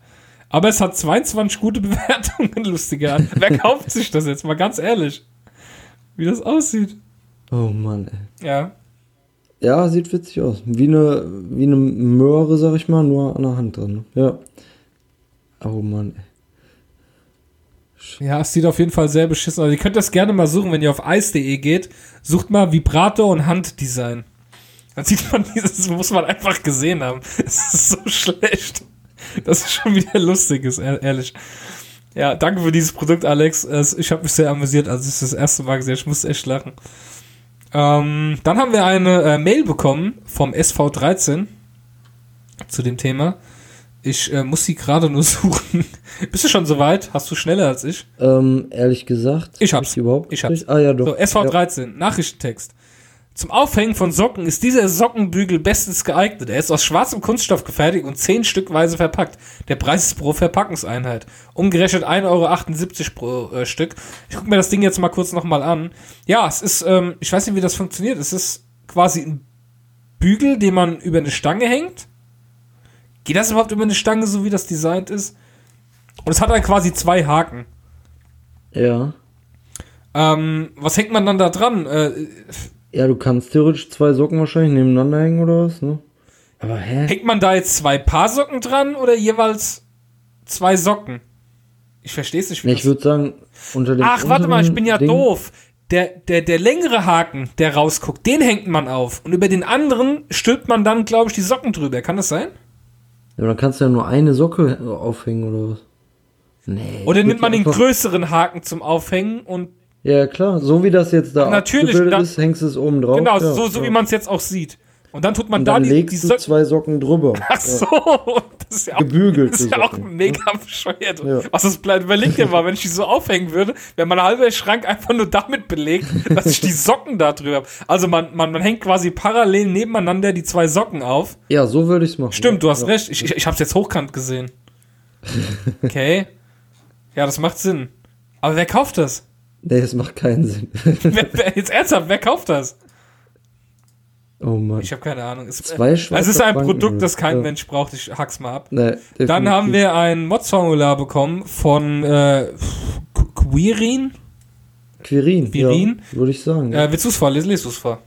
Aber es hat 22 gute Bewertungen, lustiger. Wer kauft sich das jetzt? Mal ganz ehrlich. Wie das aussieht. Oh Mann, ey. Ja. Ja, sieht witzig aus. Wie eine, wie eine Möhre, sag ich mal, nur an der Hand drin. ne? Ja. Oh Mann, ey. Ja, es sieht auf jeden Fall sehr beschissen aus. Ihr könnt das gerne mal suchen, wenn ihr auf ice.de geht. Sucht mal Vibrator und Handdesign. Dann sieht man dieses, muss man einfach gesehen haben. Es ist so schlecht. Das ist schon wieder lustig, ist ehr- ehrlich. Ja, danke für dieses Produkt, Alex. Ich habe mich sehr amüsiert, als ich das erste Mal gesehen habe. Ich musste echt lachen. Ähm, dann haben wir eine äh, Mail bekommen vom SV13 zu dem Thema. Ich äh, muss sie gerade nur suchen. Bist du schon soweit? Hast du schneller als ich? Ähm, ehrlich gesagt. Ich hab's. hab Ich überhaupt Ich hab's. Ah ja, doch. So, SV13, Nachrichtentext. Zum Aufhängen von Socken ist dieser Sockenbügel bestens geeignet. Er ist aus schwarzem Kunststoff gefertigt und 10 Stückweise verpackt. Der Preis ist pro Verpackungseinheit. Umgerechnet 1,78 Euro pro äh, Stück. Ich gucke mir das Ding jetzt mal kurz nochmal an. Ja, es ist, ähm, ich weiß nicht, wie das funktioniert. Es ist quasi ein Bügel, den man über eine Stange hängt. Geht das überhaupt über eine Stange, so wie das designt ist? Und es hat dann quasi zwei Haken. Ja. Ähm, was hängt man dann da dran? Äh, Ja, du kannst theoretisch zwei Socken wahrscheinlich nebeneinander hängen oder was, ne? Aber hä? hängt man da jetzt zwei Paar Socken dran oder jeweils zwei Socken? Ich verstehe es nicht. Wie ich würde sagen, unter dem Ach, warte mal, ich bin ja Ding- doof. Der, der, der längere Haken, der rausguckt, den hängt man auf. Und über den anderen stülpt man dann, glaube ich, die Socken drüber. Kann das sein? Ja, aber dann kannst du ja nur eine Socke aufhängen oder was? Nee. Oder nimmt man den größeren Haken zum Aufhängen und Ja, klar. So wie das jetzt da Natürlich, dann- ist, hängst du es oben drauf. genau, ja, so, so ja. wie man es jetzt auch sieht. Und dann tut man Und da dann die, die legst du Socken. zwei Socken drüber. Ach so, das ist ja auch, Gebügelte das ist ja auch mega bescheuert. Ja. Was das bleibt, überleg dir mal, wenn ich die so aufhängen würde, wäre mein halber Schrank einfach nur damit belegt, dass ich die Socken da drüber habe. Also man, man, man hängt quasi parallel nebeneinander die zwei Socken auf. Ja, so würde ich es machen. Stimmt, du hast ja. recht. Ich, ich, ich habe es jetzt hochkant gesehen. Okay. Ja, das macht Sinn. Aber wer kauft das? Nee, das macht keinen Sinn. Wer, wer, jetzt ernsthaft, wer kauft das? oh Mann. Ich habe keine Ahnung. Es, Zwei äh, es ist ein Franken, Produkt, das kein ja. Mensch braucht. Ich hack's mal ab. Nee, Dann haben wir ein Mods-Formular bekommen von äh, Qu- Quirin. Quirin. Quirin? Ja, würde ich sagen. Ja. Äh, willst du es vor? Lies, lies du es vor.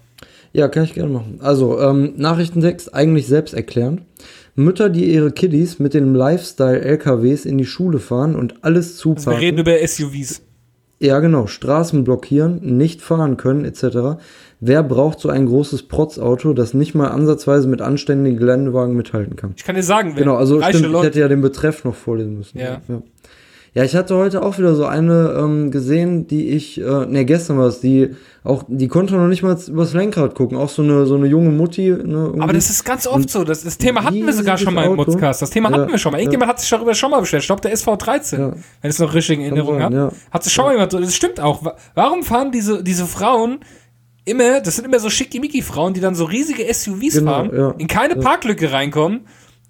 ja, kann ich gerne machen. Also, ähm, Nachrichtentext eigentlich selbst erklärend. Mütter, die ihre Kiddies mit den Lifestyle-LKWs in die Schule fahren und alles Also wir reden über SUVs. Ja, genau. Straßen blockieren, nicht fahren können, etc. Wer braucht so ein großes Protzauto, das nicht mal ansatzweise mit anständigen Geländewagen mithalten kann? Ich kann dir sagen, wenn Genau, also stimmt, ich hätte ja den Betreff noch vorlesen müssen. Ja. ja. Ja, ich hatte heute auch wieder so eine ähm, gesehen, die ich, äh, ne, gestern war es, die auch, die konnte noch nicht mal übers Lenkrad gucken. Auch so eine, so eine junge Mutti. Ne, irgendwie. aber das ist ganz oft so. Das, das Thema hatten wir sogar schon mal im. Podcast. Das Thema Ja, hatten wir schon mal. Irgendjemand hat sich darüber schon mal bestellt. Ich glaube, der SV13, Ja. wenn ich es noch richtig in Erinnerung habe. ja. Hat sich schon mal jemand. Das stimmt auch. Wa- Warum fahren diese, diese Frauen immer, das sind immer so schickimicki-Frauen, die dann so riesige SUVs Genau, fahren, ja. in keine Parklücke reinkommen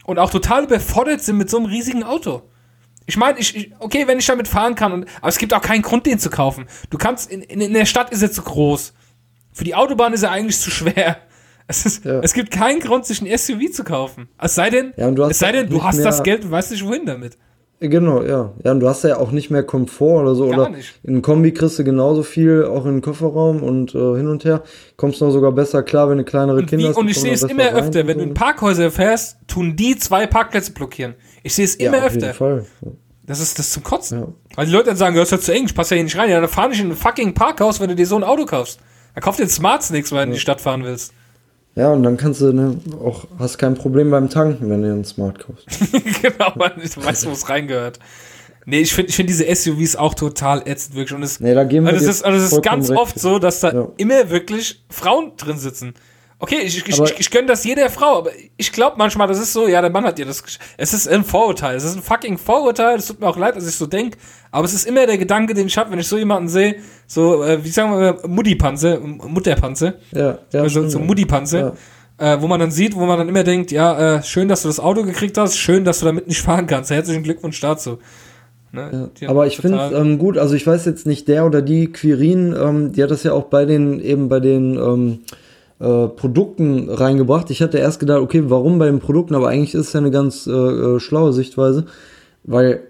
und auch total überfordert sind mit so einem riesigen Auto. Ich meine, ich, ich, okay, wenn ich damit fahren kann, und, aber es gibt auch keinen Grund, den zu kaufen. Du kannst, in, in, in der Stadt ist er zu groß. Für die Autobahn ist er eigentlich zu schwer. Es, ist, Ja. es gibt keinen Grund, sich ein SUV zu kaufen. Es sei denn, Ja, und du hast es sei denn, auch du hast mehr- das Geld und weißt nicht, wohin damit. Genau, ja. Ja, und du hast ja auch nicht mehr Komfort oder so. Gar oder nicht. in einem Kombi kriegst du genauso viel, auch in den Kofferraum und äh, hin und her. Kommst noch sogar besser klar, wenn du kleinere Und, Kinder wie, hast. und ich sehe es immer öfter, wenn du in Parkhäuser fährst, tun die zwei Parkplätze blockieren. Ich sehe es ja, immer auf jeden öfter. Fall. Das ist das ist zum Kotzen. Ja. Weil die Leute dann sagen, das ist ja zu eng, ich passe ja hier nicht rein. Ja, dann fahr nicht in ein fucking Parkhaus, wenn du dir so ein Auto kaufst. Dann kauf dir ein Smarts nichts, weil du in die Stadt fahren willst. Ja, und dann kannst du ne, auch, hast kein Problem beim Tanken, wenn du einen Smart kaufst. genau, weil du weißt, wo es reingehört. Nee, ich finde ich find diese SUVs auch total ätzend, wirklich. Und es, Nee, da geben wir also es ist, also es ist ganz oft so, dass da Ja. immer wirklich Frauen drin sitzen. Okay, ich, ich, ich, ich gönne das jeder Frau, aber ich glaube manchmal, das ist so, ja, der Mann hat dir das. Es ist ein Vorurteil. Es ist ein fucking Vorurteil. Es tut mir auch leid, dass ich so denke. Aber es ist immer der Gedanke, den ich habe, wenn ich so jemanden sehe, so, äh, wie sagen wir, Muttipanze, Mutterpanze, Ja, ja, also stimmt, so ja. Muttipanze, äh, wo man dann sieht, wo man dann immer denkt, ja, äh, schön, dass du das Auto gekriegt hast, schön, dass du damit nicht fahren kannst. Herzlichen Glückwunsch dazu. Ne? Ja, aber ich finde ähm, gut, also ich weiß jetzt nicht, der oder die Quirin, ähm, die hat das ja auch bei den, eben bei den ähm, äh, Produkten reingebracht. Ich hatte erst gedacht, okay, warum bei den Produkten, aber eigentlich ist es ja eine ganz äh, äh, schlaue Sichtweise, weil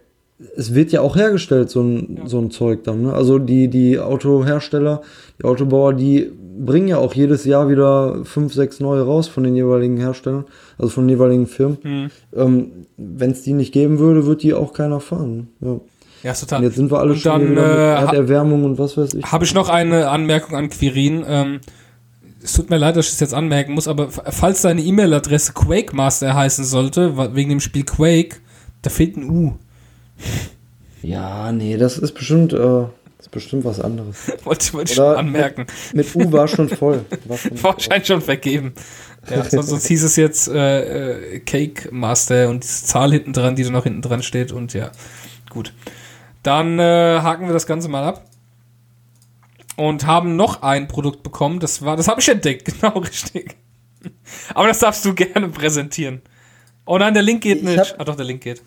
es wird ja auch hergestellt, so ein, so ein Zeug dann. Ne? Also die, die Autohersteller, die Autobauer, die bringen ja auch jedes Jahr wieder fünf, sechs neue raus von den jeweiligen Herstellern, also von den jeweiligen Firmen. Mhm. Ähm, Wenn es die nicht geben würde, wird die auch keiner fahren. Ja. ja, total. Und jetzt sind wir alle Und schon dann, wieder äh, Erderwärmung und was weiß ich. Habe ich noch eine Anmerkung an Quirin. Ähm, es tut mir leid, dass ich es jetzt anmerken muss, aber falls deine E-Mail-Adresse Quake Master heißen sollte, wegen dem Spiel Quake, da fehlt ein U. Ja, nee, das ist bestimmt, äh, ist bestimmt was anderes. Wollte ich, wollte schon anmerken. Mit U war schon voll. War schon voll. Wahrscheinlich schon vergeben. Ja, sonst, sonst hieß es jetzt äh, äh, Cake Master und diese Zahl hinten dran, die da noch hinten dran steht und ja, gut. Dann äh, haken wir das Ganze mal ab und haben noch ein Produkt bekommen. Das war, das habe ich entdeckt, genau richtig. Aber das darfst du gerne präsentieren. Oh nein, der Link geht Ich nicht. hab- ah doch, der Link geht.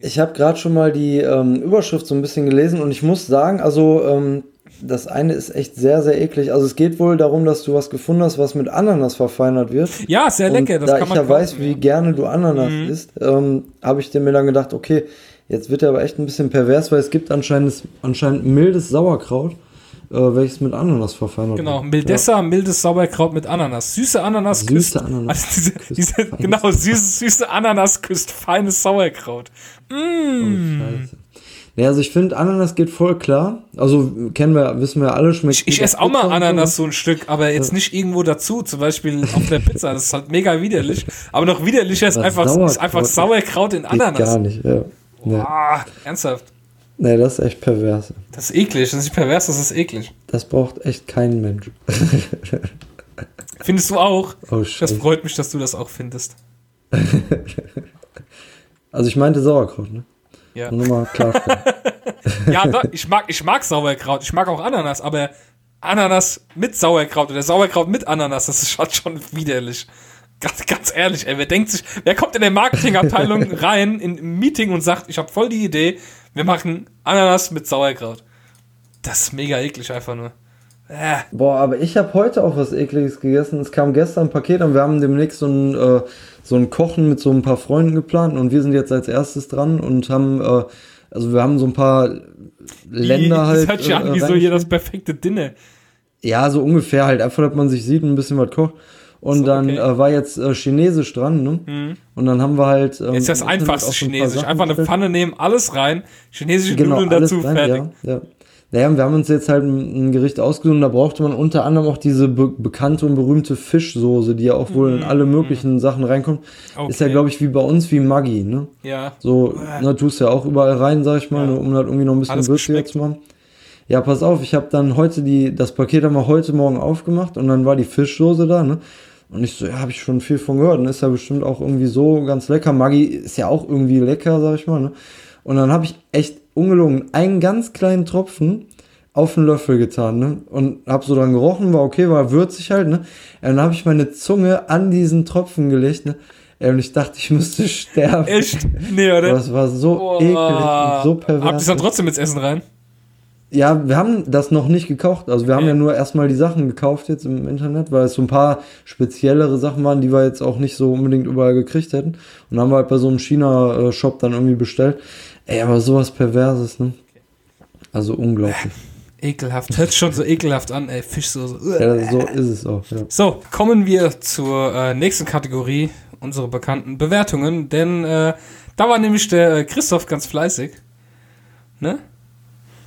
Ich habe gerade schon mal die ähm, Überschrift so ein bisschen gelesen und ich muss sagen, also ähm, das eine ist echt sehr, sehr eklig. Also es geht wohl darum, dass du was gefunden hast, was mit Ananas verfeinert wird. Ja, sehr lecker. Das da kann ich man ja kaufen, weiß, wie gerne du Ananas Mhm. isst, ähm, habe ich mir dann gedacht, okay, jetzt wird er aber echt ein bisschen pervers, weil es gibt anscheinend, anscheinend mildes Sauerkraut, äh, welches mit Ananas verfeinert Genau. Mildessa, mildes Sauerkraut mit Ananas. Süße Ananas Süße küsst. Ananas Also diese, küsst diese, genau, süße, süße Ananas küsst feines Sauerkraut. Oh, Scheiße. Ja, also ich finde, Ananas geht voll klar. Also kennen wir, wissen wir alle, schmeckt Ich, ich esse auch mal Ananas so ein Stück, aber jetzt nicht irgendwo dazu, zum Beispiel auf der Pizza. Das ist halt mega widerlich. Aber noch widerlicher ist einfach, ist Sauerkraut einfach ist. Sauerkraut in so. Geht Ananas. gar nicht, ja. Nee. Ah, ernsthaft. Nee, das ist echt pervers. Das ist eklig. Das ist nicht pervers, das ist eklig. Das braucht echt kein Mensch. Findest du auch? Oh, Das freut mich, dass du das auch findest. Also ich meinte Sauerkraut, ne? Ja. Nur mal klarstellen. Ja, ich mag, ich mag Sauerkraut. Ich mag auch Ananas, aber Ananas mit Sauerkraut oder Sauerkraut mit Ananas, das ist halt schon widerlich. Ganz, ganz ehrlich, ey, wer denkt sich, wer kommt in der Marketingabteilung rein in ein Meeting und sagt, ich habe voll die Idee, wir machen Ananas mit Sauerkraut. Das ist mega eklig einfach nur. Äh, Boah, aber ich habe heute auch was ekliges gegessen. Es kam gestern ein Paket und wir haben demnächst so ein, äh, so ein Kochen mit so ein paar Freunden geplant und wir sind jetzt als erstes dran und haben, äh, also wir haben so ein paar Länder halt. Das hört sich äh, an wie so hier das perfekte Dinner. Ja, so ungefähr halt. Einfach, dass man sich sieht und ein bisschen was kocht. Und So, dann okay. äh, war jetzt äh, Chinesisch dran, ne? Und dann haben wir halt. Ähm, Jetzt das einfachste Chinesisch. Einfach eine. Pfanne nehmen, alles rein, chinesische Genau, Nudeln alles dazu, rein, fertig. Ja, ja. Naja, wir haben uns jetzt halt ein ein Gericht ausgesucht und da brauchte man unter anderem auch diese be bekannte und berühmte Fischsoße, die ja auch wohl in alle möglichen Sachen reinkommt. Ist ja, Okay. glaube ich, wie bei uns wie Maggi, ne? Ja. So, na, tust ja auch überall rein, sag ich mal, Ja. ne, um das irgendwie noch ein bisschen würziger zu machen. Ja, pass auf, ich habe dann heute die, das Paket haben wir heute Morgen aufgemacht und dann war die Fischsoße da, ne? Und ich so, ja, habe ich schon viel von gehört. Und ist ja bestimmt auch irgendwie so ganz lecker. Maggi ist ja auch irgendwie lecker, sag ich mal, ne? Und dann habe ich echt ungelogen einen ganz kleinen Tropfen auf den Löffel getan, ne? Und hab so dran gerochen, war okay, war würzig halt, ne? Und dann habe ich meine Zunge an diesen Tropfen gelegt, ne? Und ich dachte, ich müsste sterben. Echt? Nee, oder? Das war so Boah. ekelig und so pervers. Habt ihr es dann trotzdem ins Essen rein? Ja, wir haben das noch nicht gekocht. Also wir haben Ja. nur erstmal die Sachen gekauft jetzt im Internet, weil es so ein paar speziellere Sachen waren, die wir jetzt auch nicht so unbedingt überall gekriegt hätten. Und dann haben wir halt bei so einem China-Shop dann irgendwie bestellt. Ey, aber sowas Perverses, ne? Also unglaublich. Ekelhaft. Hört schon so ekelhaft an, ey. Fischsoße. Ja, so ist es auch, ja. So, kommen wir zur äh, nächsten Kategorie, unsere bekannten Bewertungen, denn äh, da war nämlich der äh, Christoph ganz fleißig. Ne?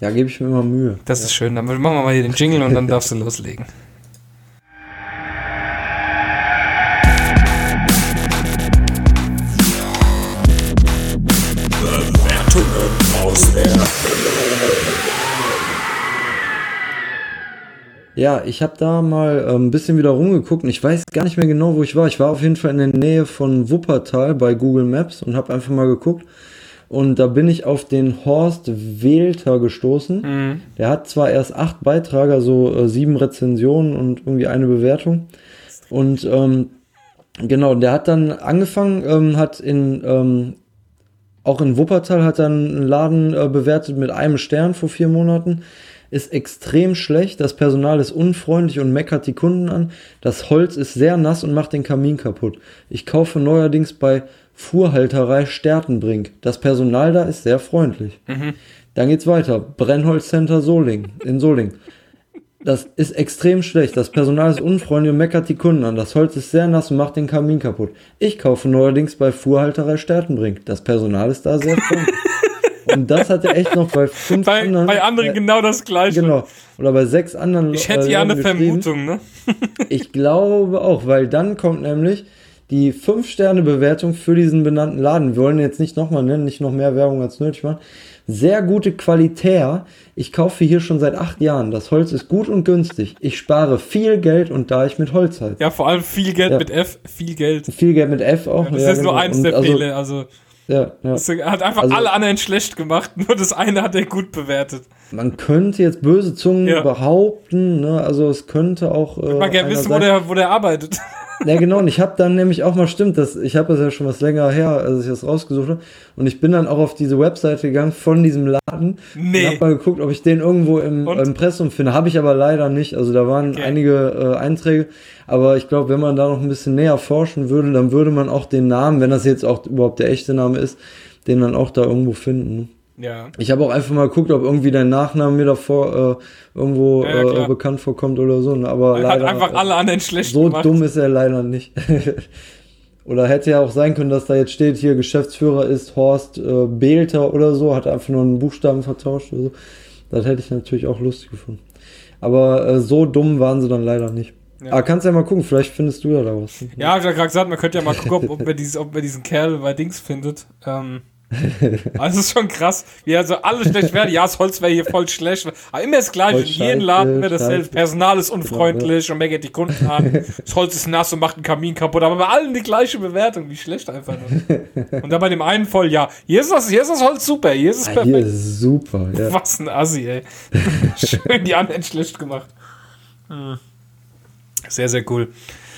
Ja, gebe ich mir immer Mühe. Das ist schön. Dann machen wir mal hier den Jingle und dann darfst du loslegen. Ja, ich habe da mal äh, ein bisschen wieder rumgeguckt und ich weiß gar nicht mehr genau, wo ich war. Ich war auf jeden Fall in der Nähe von Wuppertal bei Google Maps und habe einfach mal geguckt. Und da bin ich auf den Horst Wählter gestoßen. Der hat zwar erst acht Beiträge, also äh, sieben Rezensionen und irgendwie eine Bewertung. Und ähm, genau, der hat dann angefangen, ähm, hat in ähm, auch in Wuppertal hat er einen Laden äh, bewertet mit einem Stern vor vier Monaten. Ist extrem schlecht. Das Personal ist unfreundlich und meckert die Kunden an. Das Holz ist sehr nass und macht den Kamin kaputt. Ich kaufe neuerdings bei Fuhrhalterei Stertenbrink. Das Personal da ist sehr freundlich. Dann geht's weiter. Brennholzcenter Soling in Soling. Das ist extrem schlecht. Das Personal ist unfreundlich und meckert die Kunden an. Das Holz ist sehr nass und macht den Kamin kaputt. Ich kaufe neuerdings bei Fuhrhalterei Stertenbrink. Das Personal ist da sehr freundlich. und das hat er echt noch bei fünf Bei, anderen. bei anderen äh, genau das gleiche. Genau. Oder bei sechs anderen. Ich hätte äh, ja eine Leuten geschrieben. Vermutung, ne? Ich glaube auch, weil dann kommt nämlich die 5-Sterne-Bewertung für diesen benannten Laden. Wir wollen jetzt nicht nochmal nennen, nicht noch mehr Werbung als nötig machen. Sehr gute Qualität. Ich kaufe hier schon seit acht Jahren. Das Holz ist gut und günstig. Ich spare viel Geld und da ich mit Holz halt. Ja, vor allem viel Geld Ja. mit F, viel Geld. Viel Geld mit F auch. Das ja, ist nur genau. eins Und der also, Fehler. Also, Ja, ja. das hat einfach Also- alle anderen schlecht gemacht. Nur das eine hat er gut bewertet. Man könnte jetzt böse Zungen Ja. behaupten, ne? also es könnte auch. Äh, Ich mag gerne einer wissen, wo sein- der, wo der arbeitet. Ja, genau. Und ich habe dann nämlich auch mal, stimmt, das, ich habe das ja schon was länger her, als ich das rausgesucht habe. Und ich bin dann auch auf diese Webseite gegangen von diesem Laden. Nee. Und hab mal geguckt, ob ich den irgendwo im Und? Impressum finde. Habe ich aber leider nicht. Also da waren Okay. einige äh, Einträge. Aber ich glaube, wenn man da noch ein bisschen näher forschen würde, dann würde man auch den Namen, wenn das jetzt auch überhaupt der echte Name ist, den dann auch da irgendwo finden. Ja. Ich habe auch einfach mal geguckt, ob irgendwie dein Nachname mir davor äh, irgendwo Ja, ja, äh, bekannt vorkommt oder so. ne? Aber Er hat leider. einfach äh, alle anderen schlecht so gemacht. dumm ist er leider nicht. oder hätte ja auch sein können, dass da jetzt steht, hier Geschäftsführer ist Horst äh, Behlter oder so, hat einfach nur einen Buchstaben vertauscht oder so. Das hätte ich natürlich auch lustig gefunden. Aber äh, so dumm waren sie dann leider nicht. Ja. Aber kannst ja mal gucken, vielleicht findest du ja da was. Ja, ich ja gerade gesagt, man könnte ja mal gucken, ob, ob, man dieses, ob man diesen Kerl bei Dings findet. Ähm, Also das ist schon krass, wie also alles schlecht werden. Ja, das Holz wäre hier voll schlecht. Aber immer das Gleiche. In jedem Laden scheiße, wird dasselbe. Personal ist unfreundlich und meckert die Kunden an. Das Holz ist nass und macht einen Kamin kaputt. Aber bei allen die gleiche Bewertung. Wie schlecht einfach nur. Und dann bei dem einen voll, ja, hier ist das, hier ist das Holz super, hier ist es Ah, perfekt. hier ist super, ja. Was ein Assi, ey. Schön die anderen schlecht gemacht. Hm. Sehr, sehr cool.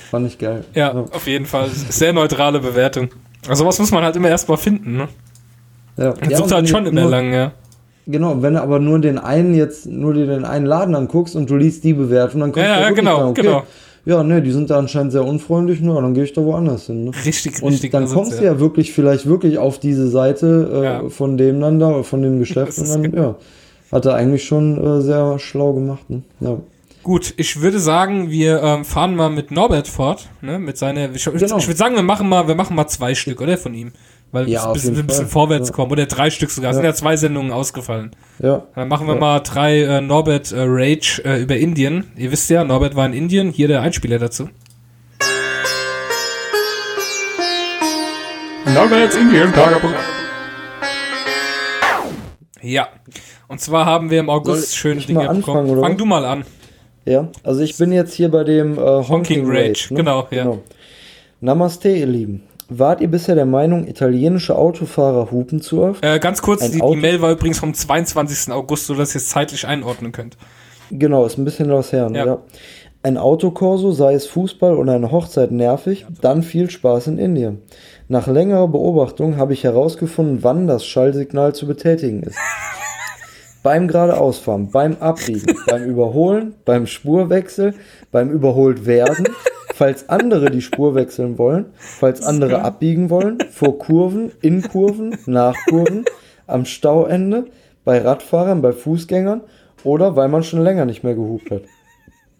Fand ich geil. Ja, auf jeden Fall. Sehr neutrale Bewertung. Also was muss man halt immer erstmal finden, ne? Ja. Das ja, sucht und halt schon immer lang, ja. Genau, wenn du aber nur den einen jetzt, nur dir den einen Laden anguckst und du liest die Bewertung, dann kannst Ja, du ja, genau, sagen, okay, genau. Ja, ne, die sind da anscheinend sehr unfreundlich, na, dann gehe ich da woanders hin. Ne? Richtig, Und richtig. dann asozial. kommst du ja wirklich vielleicht wirklich auf diese Seite äh, Ja. von dem dann da, von dem Geschäft und dann, ja, hat er eigentlich schon äh, sehr schlau gemacht. Ne? Ja. Gut, ich würde sagen, wir ähm, fahren mal mit Norbert fort, ne, mit seiner, ich, Genau. ich würde sagen, wir machen mal, wir machen mal zwei Stück, oder, von ihm. Weil Ja, wir ein bisschen, Fall. vorwärts Ja. kommen, oder drei Stück sogar, es sind Ja. ja zwei Sendungen ausgefallen. ja. Dann machen wir Ja. mal drei äh, Norbert äh, Rage äh, über Indien. Ihr wisst ja, Norbert war in Indien, hier der Einspieler dazu. Norberts Indien Tagebuch. Ja, und zwar haben wir im August Soll schöne Dinge mal anfangen, bekommen. oder Fang du mal an. Ja, also ich bin jetzt hier bei dem äh, Honking, Rage, Rage. ne? genau, ja. Namaste, ihr Lieben. Wart ihr bisher der Meinung, italienische Autofahrer hupen zu oft? Äh, ganz kurz, die, die Mail war übrigens vom 22. August, so dass ihr es zeitlich einordnen könnt. Genau, ist ein bisschen was her. Ne? Ja. Ja. Ein Autokorso, sei es Fußball oder eine Hochzeit nervig, dann viel Spaß in Indien. Nach längerer Beobachtung habe ich herausgefunden, wann das Schallsignal zu betätigen ist. beim geradeausfahren, beim Abbiegen, beim Überholen, beim Spurwechsel, beim überholt werden, falls andere die Spur wechseln wollen, falls andere abbiegen wollen, vor Kurven, in Kurven, nach Kurven, am Stauende, bei Radfahrern, bei Fußgängern oder weil man schon länger nicht mehr gehupt hat.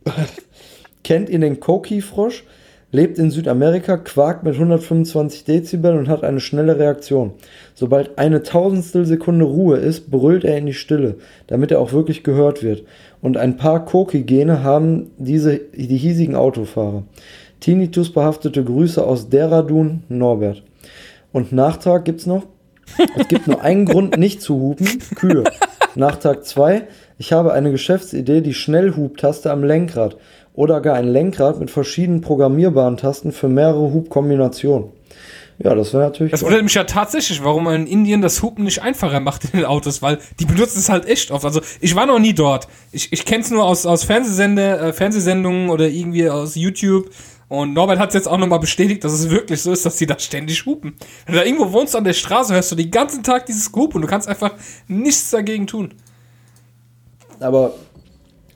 Kennt ihr den Koki-Frosch? Lebt in Südamerika, quakt mit 125 Dezibel und hat eine schnelle Reaktion. Sobald eine Tausendstel Sekunde Ruhe ist, brüllt er in die Stille, damit er auch wirklich gehört wird. Und ein paar Koki-Gene haben diese, die hiesigen Autofahrer. Tinnitus behaftete Grüße aus Deradun, Norbert. Und Nachtrag gibt's noch? Es gibt nur einen Grund, nicht zu hupen: Kühe. Nachtrag 2. Ich habe eine Geschäftsidee, die Schnellhubtaste am Lenkrad oder gar ein Lenkrad mit verschiedenen programmierbaren Tasten für mehrere Hubkombinationen. Ja, das wäre natürlich. Das wundert mich ja tatsächlich, warum man in Indien das Hupen nicht einfacher macht in den Autos, weil die benutzen es halt echt oft. Also ich war noch nie dort. Ich, ich kenne es nur aus, aus Fernsehsende, äh, Fernsehsendungen oder irgendwie aus YouTube. Und Norbert hat es jetzt auch nochmal bestätigt, dass es wirklich so ist, dass die da ständig hupen. Wenn du da irgendwo wohnst an der Straße, hörst du den ganzen Tag dieses Hupen und du kannst einfach nichts dagegen tun. Aber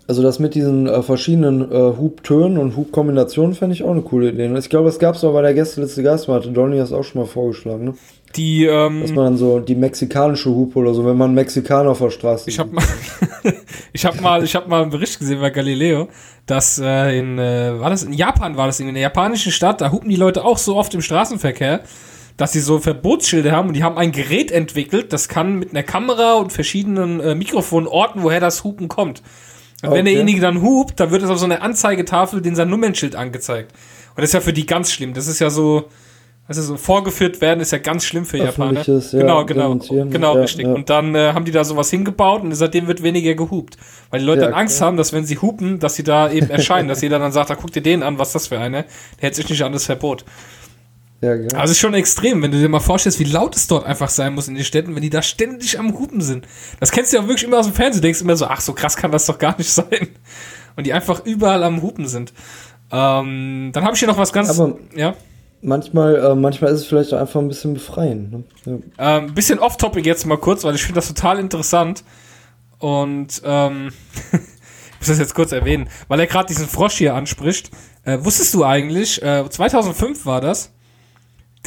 also das mit diesen äh, verschiedenen äh, Hubtönen und Hubkombinationen fände ich auch eine coole Idee. Und ich glaube, das gab es auch bei der Gästeliste Gastmate. Donny hat es auch schon mal vorgeschlagen, ne? Die, ähm, Dass man dann so die mexikanische Hupe oder so, wenn man Mexikaner auf der Straße Ich habe mal, ich habe mal, ich habe mal einen Bericht gesehen bei Galileo, dass äh, in, äh, war das in Japan war das in einer japanischen Stadt, da hupen die Leute auch so oft im Straßenverkehr, dass sie so Verbotsschilder haben und die haben ein Gerät entwickelt, das kann mit einer Kamera und verschiedenen äh, Mikrofonen orten, woher das Hupen kommt. Und wenn Okay. derjenige dann hupt, dann wird es auf so einer Anzeigetafel den sein Nummernschild angezeigt. Und das ist ja für die ganz schlimm. Das ist ja so, also so vorgeführt werden ist ja ganz schlimm für Japaner. Ja, genau, genau, genau, ja, richtig. ja. Und dann äh, haben die da sowas hingebaut und seitdem wird weniger gehupt. Weil die Leute dann Angst haben, dass wenn sie hupen, dass sie da eben erscheinen, dass jeder dann sagt, da guck dir den an, was ist das für eine? Der hält sich nicht an das Verbot. Ja, genau. Also schon extrem, wenn du dir mal vorstellst, wie laut es dort einfach sein muss in den Städten, wenn die da ständig am Hupen sind. Das kennst du ja wirklich immer aus dem Fernsehen, denkst immer so, ach, so krass kann das doch gar nicht sein. Und die einfach überall am Hupen sind. Ähm, dann habe ich hier noch was ganz, Aber- ja, Manchmal, äh, manchmal ist es vielleicht auch einfach ein bisschen befreiend. Ne? Ja. ähm, bisschen off-topic jetzt mal kurz, weil ich finde das total interessant. Und ähm, ich muss das jetzt kurz erwähnen, weil er gerade diesen Frosch hier anspricht. Äh, wusstest du eigentlich, äh, 2005 war das,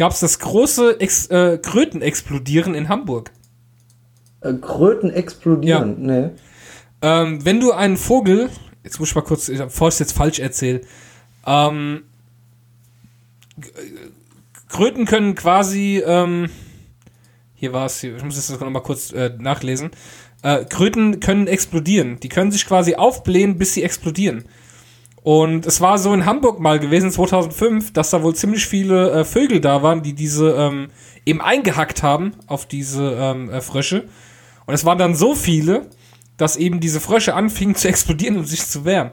gab es das große Ex äh, Krötenexplodieren in Hamburg. Äh, Kröten explodieren. Nee. Ähm, wenn du einen Vogel, jetzt muss ich mal kurz, ich- bevor ich es jetzt falsch erzähle, ähm, G- Kröten können quasi, ähm, hier war es, ich muss das noch mal kurz äh, nachlesen. Äh, Kröten können explodieren. Die können sich quasi aufblähen, bis sie explodieren. Und es war so in Hamburg mal gewesen, 2005, dass da wohl ziemlich viele äh, Vögel da waren, die diese ähm, eben eingehackt haben auf diese ähm, äh, Frösche. Und es waren dann so viele, dass eben diese Frösche anfingen zu explodieren und sich zu wehren.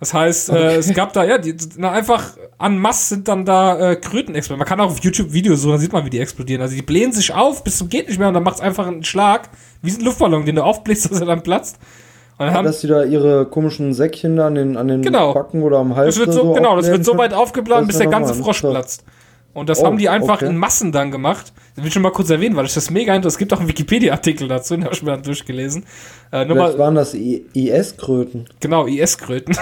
Das heißt, äh, es gab da, ja, die, na, einfach an Mass sind dann da äh, Kröten explodiert. Man kann auch auf YouTube Videos so, dann sieht man, wie die explodieren. Also die blähen sich auf bis zum geht nicht mehr und dann macht es einfach einen Schlag, wie ein Luftballon, den du aufbläst, dass er dann platzt. Haben, Dass die da ihre komischen Säckchen da an den, an den Genau. Backen oder am Hals das wird oder so, genau, das wird so weit aufgeblasen, bis der ja ganze Frosch platzt. Und das Oh, haben die einfach okay. in Massen dann gemacht. Das will ich schon mal kurz erwähnen, weil ich das mega interessant. Es gibt auch einen Wikipedia-Artikel dazu, den habe ich mir dann durchgelesen. Äh, Vielleicht mal, waren das IS-Kröten. genau, IS-Kröten.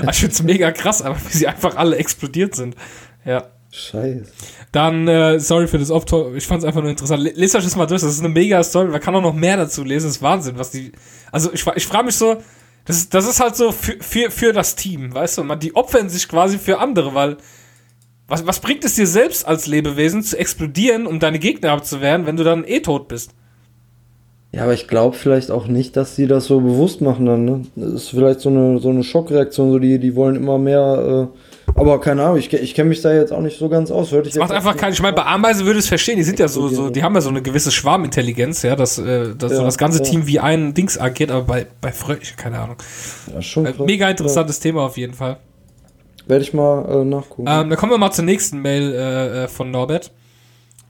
Aber ich finde es mega krass, aber wie sie einfach alle explodiert sind. Ja. Scheiße. Dann, äh, sorry für das off ich fand es einfach nur interessant. Le- Lest euch das mal durch, das ist eine mega Story, man kann auch noch mehr dazu lesen, das ist Wahnsinn, was die, also ich, ich frage mich so, das ist, das ist halt so für, für, für das Team, weißt du, man, die opfern sich quasi für andere, weil, was, was bringt es dir selbst als Lebewesen zu explodieren, um deine Gegner abzuwehren, wenn du dann eh tot bist? Ja, aber ich glaube vielleicht auch nicht, dass sie das so bewusst machen dann, ne? Das ist vielleicht so eine, so eine Schockreaktion, so die, die wollen immer mehr, äh, aber keine Ahnung, ich, ich kenne mich da jetzt auch nicht so ganz aus. Hört ich macht einfach keinen, ich meine, bei Ameisen würde ich es verstehen, die sind ja so, so, die haben ja so eine gewisse Schwarmintelligenz, ja, dass, äh, dass so Ja, das ganze ja. Team wie ein Dings agiert, aber bei, bei Fröschen, keine Ahnung. Ja, schon Äh, mega interessantes Thema auf jeden Fall. Werde ich mal äh, nachgucken. Ähm, dann kommen wir mal zur nächsten Mail äh, äh, von Norbert.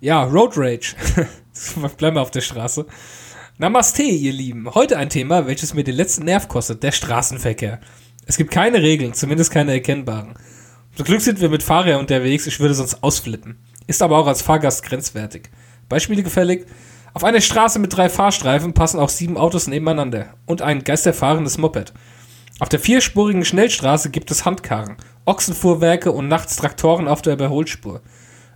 Ja, Road Rage. Bleiben wir auf der Straße. Namaste, ihr Lieben. Heute ein Thema, welches mir den letzten Nerv kostet, der Straßenverkehr. Es gibt keine Regeln, zumindest keine erkennbaren. Zum Glück sind wir mit Fahrrädern unterwegs, ich würde sonst ausflippen. Ist aber auch als Fahrgast grenzwertig. Beispiele gefällig. Auf einer Straße mit drei Fahrstreifen passen auch sieben Autos nebeneinander und ein geisterfahrendes Moped. Auf der vierspurigen Schnellstraße gibt es Handkarren, Ochsenfuhrwerke und nachts Traktoren auf der Überholspur.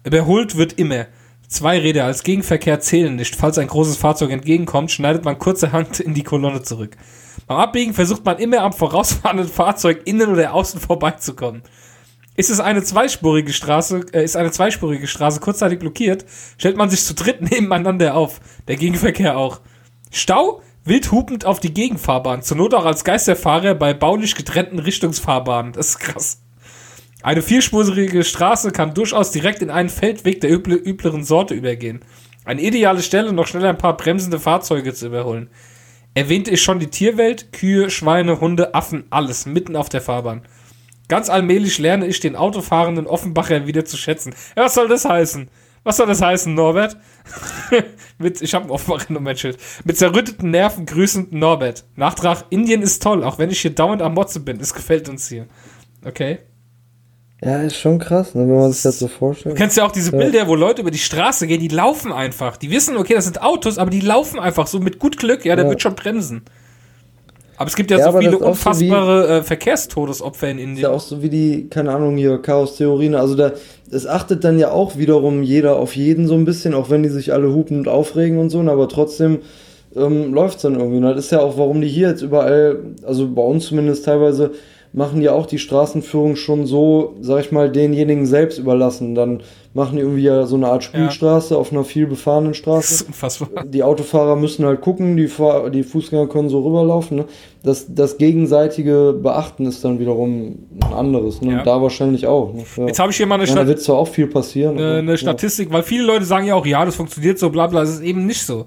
Überholt wird immer. Zwei Räder als Gegenverkehr zählen nicht. Falls ein großes Fahrzeug entgegenkommt, schneidet man kurzerhand in die Kolonne zurück. Beim Abbiegen versucht man immer am vorausfahrenden Fahrzeug innen oder außen vorbeizukommen. Ist es eine zweispurige Straße, äh, ist eine zweispurige Straße kurzzeitig blockiert, stellt man sich zu dritt nebeneinander auf. Der Gegenverkehr auch. Stau? Wild hupend auf die Gegenfahrbahn. Zur Not auch als Geisterfahrer bei baulich getrennten Richtungsfahrbahnen. Das ist krass. Eine vierspurige Straße kann durchaus direkt in einen Feldweg der üble, übleren Sorte übergehen. Eine ideale Stelle, noch schnell ein paar bremsende Fahrzeuge zu überholen. Erwähnte ich schon die Tierwelt, Kühe, Schweine, Hunde, Affen, alles mitten auf der Fahrbahn. Ganz allmählich lerne ich den autofahrenden Offenbacher wieder zu schätzen. Ja, was soll das heißen? Was soll das heißen, Norbert? Mit, ich habe ein Offenbacher Nummernschild. Mit zerrütteten Nerven grüßend Norbert. Nachtrag, Indien ist toll, auch wenn ich hier dauernd am Motze bin. Es gefällt uns hier. Okay. Ja, ist schon krass, ne, wenn man sich das so vorstellt. Du kennst ja auch diese Bilder, wo Leute über die Straße gehen, die laufen einfach. Die wissen, okay, das sind Autos, aber die laufen einfach so mit gut Glück, ja, der Ja. wird schon bremsen. Aber es gibt ja, Ja, so viele ist auch so wie- unfassbare äh, Verkehrstodesopfer in Ist Indien. ja auch so wie die, keine Ahnung, hier Chaos-Theorien. Also da, es achtet dann ja auch wiederum jeder auf jeden so ein bisschen, auch wenn die sich alle hupen und aufregen und so, ne, aber trotzdem ähm, läuft es dann irgendwie. ne. Das ist ja auch, warum die hier jetzt überall, also bei uns zumindest teilweise, machen die auch die Straßenführung schon so, sag ich mal, denjenigen selbst überlassen. Dann machen die irgendwie ja so eine Art Spielstraße auf einer viel befahrenen Das Straße ist unfassbar. die Autofahrer müssen halt gucken, die, Fahr die Fußgänger können so rüberlaufen. Ne? Das, das gegenseitige Beachten ist dann wiederum ein anderes. Ne? Ja. Und da wahrscheinlich auch. Ne? Ja. Jetzt habe ich hier mal eine, ja, da wird zwar auch viel passieren. eine, eine Statistik, weil viele Leute sagen ja auch, ja, das funktioniert so, bla bla, es ist eben nicht so.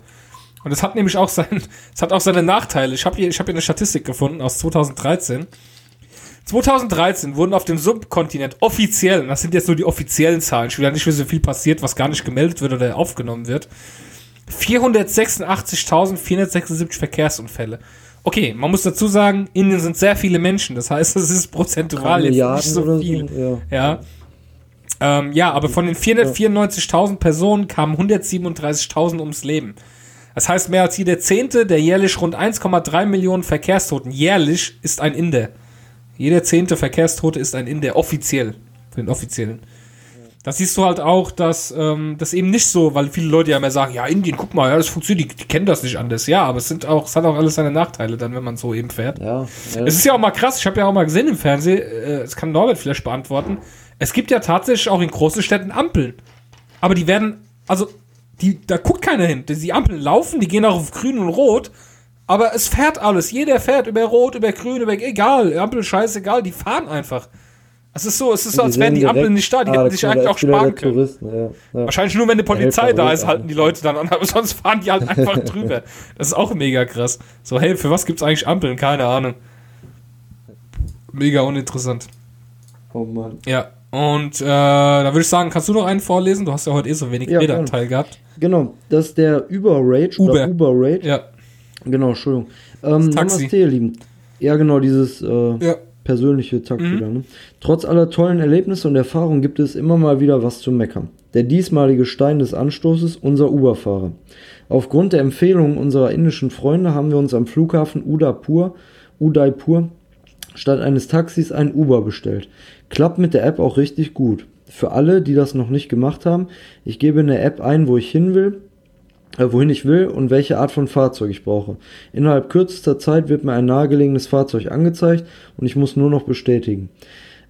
Und das hat nämlich auch sein, es hat auch seine Nachteile. Ich habe hier, ich habe hier eine Statistik gefunden aus 2013. 2013 wurden auf dem Subkontinent offiziell, und das sind jetzt nur die offiziellen Zahlen, ich will ja nicht wissen, wie viel passiert, was gar nicht gemeldet wird oder aufgenommen wird, 486.476 Verkehrsunfälle. Okay, man muss dazu sagen, Indien sind sehr viele Menschen, das heißt, es ist prozentual jetzt nicht so viel. so, Ja. Ähm, ja, aber von den 494.000 Personen kamen 137.000 ums Leben. Das heißt, mehr als jeder Zehnte der jährlich rund 1,3 Millionen Verkehrstoten jährlich ist ein Inder. Jeder zehnte Verkehrstote ist ein Inder, offiziell. Für den offiziellen. Das siehst du halt auch, dass ähm, das eben nicht so, weil viele Leute ja immer sagen, ja, Indien, guck mal, ja, das funktioniert, die, die kennen das nicht anders. Ja, aber es sind auch, es hat auch alles seine Nachteile dann, wenn man so eben fährt. Ja, ja. Es ist ja auch mal krass, ich habe ja auch mal gesehen im Fernsehen, äh, das kann Norbert vielleicht beantworten. Es gibt ja tatsächlich auch in großen Städten Ampeln. Aber die werden, also, die, da guckt keiner hin. Die Ampeln laufen, die gehen auch auf grün und rot, Aber es fährt alles. Jeder fährt über Rot, über Grün, über egal, Ampel, scheißegal, die fahren einfach. Es ist so, es ist so, als wären die Ampeln nicht da, die hätten sich eigentlich auch sparen können. Touristen, ja, ja. Wahrscheinlich nur, wenn die Polizei da ist, halten die Leute dann an, aber sonst fahren die halt einfach drüber. Das ist auch mega krass. So, hey, für was gibt's eigentlich Ampeln? Keine Ahnung. Mega uninteressant. Oh Mann. Ja, und äh, da würde ich sagen, kannst du noch einen vorlesen? Du hast ja heute eh so wenig Ja, Redeanteil gehabt. Genau, das ist der Uber-Rage oder Uber. Uber-Rage. Ja, Genau, Entschuldigung. Ähm, Taxi. Namaste, ihr Lieben. Ja, genau, dieses äh, ja. persönliche Taxi Mhm. da, ne? Trotz aller tollen Erlebnisse und Erfahrungen gibt es immer mal wieder was zu meckern. Der diesmalige Stein des Anstoßes, unser Uber-Fahrer. Aufgrund der Empfehlungen unserer indischen Freunde haben wir uns am Flughafen Udaipur, Udaipur statt eines Taxis ein Uber bestellt. Klappt mit der App auch richtig gut. Für alle, die das noch nicht gemacht haben, ich gebe in der App ein, wo ich hin will, wohin ich will und welche Art von Fahrzeug ich brauche. Innerhalb kürzester Zeit wird mir ein nahegelegenes Fahrzeug angezeigt und ich muss nur noch bestätigen.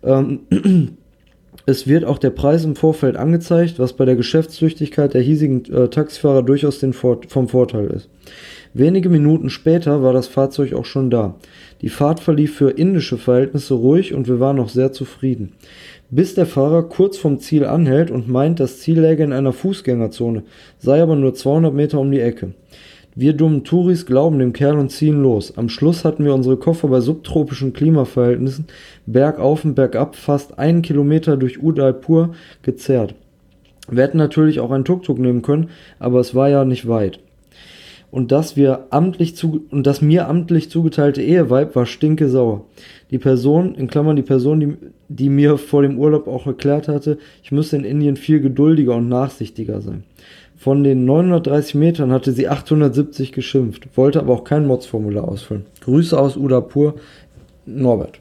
Ähm, es wird auch der Preis im Vorfeld angezeigt, was bei der Geschäftstüchtigkeit der hiesigen äh, Taxifahrer durchaus den Vor vom Vorteil ist. Wenige Minuten später war das Fahrzeug auch schon da. Die Fahrt verlief für indische Verhältnisse ruhig und wir waren noch sehr zufrieden. Bis der Fahrer kurz vom Ziel anhält und meint, das Ziel läge in einer Fußgängerzone, sei aber nur 200 Meter um die Ecke. Wir dummen Touris glauben dem Kerl und ziehen los. Am Schluss hatten wir unsere Koffer bei subtropischen Klimaverhältnissen bergauf und bergab fast einen Kilometer durch Udaipur gezerrt. Wir hätten natürlich auch einen Tuk-Tuk nehmen können, aber es war ja nicht weit. Und dass wir amtlich zu, und das mir amtlich zugeteilte Eheweib war stinke sauer. Die Person, in Klammern die Person, die, die mir vor dem Urlaub auch erklärt hatte, ich müsse in Indien viel geduldiger und nachsichtiger sein. Von den 930 Metern hatte sie 870 geschimpft, wollte aber auch kein Mods-Formular ausfüllen. Grüße aus Udaipur, Norbert.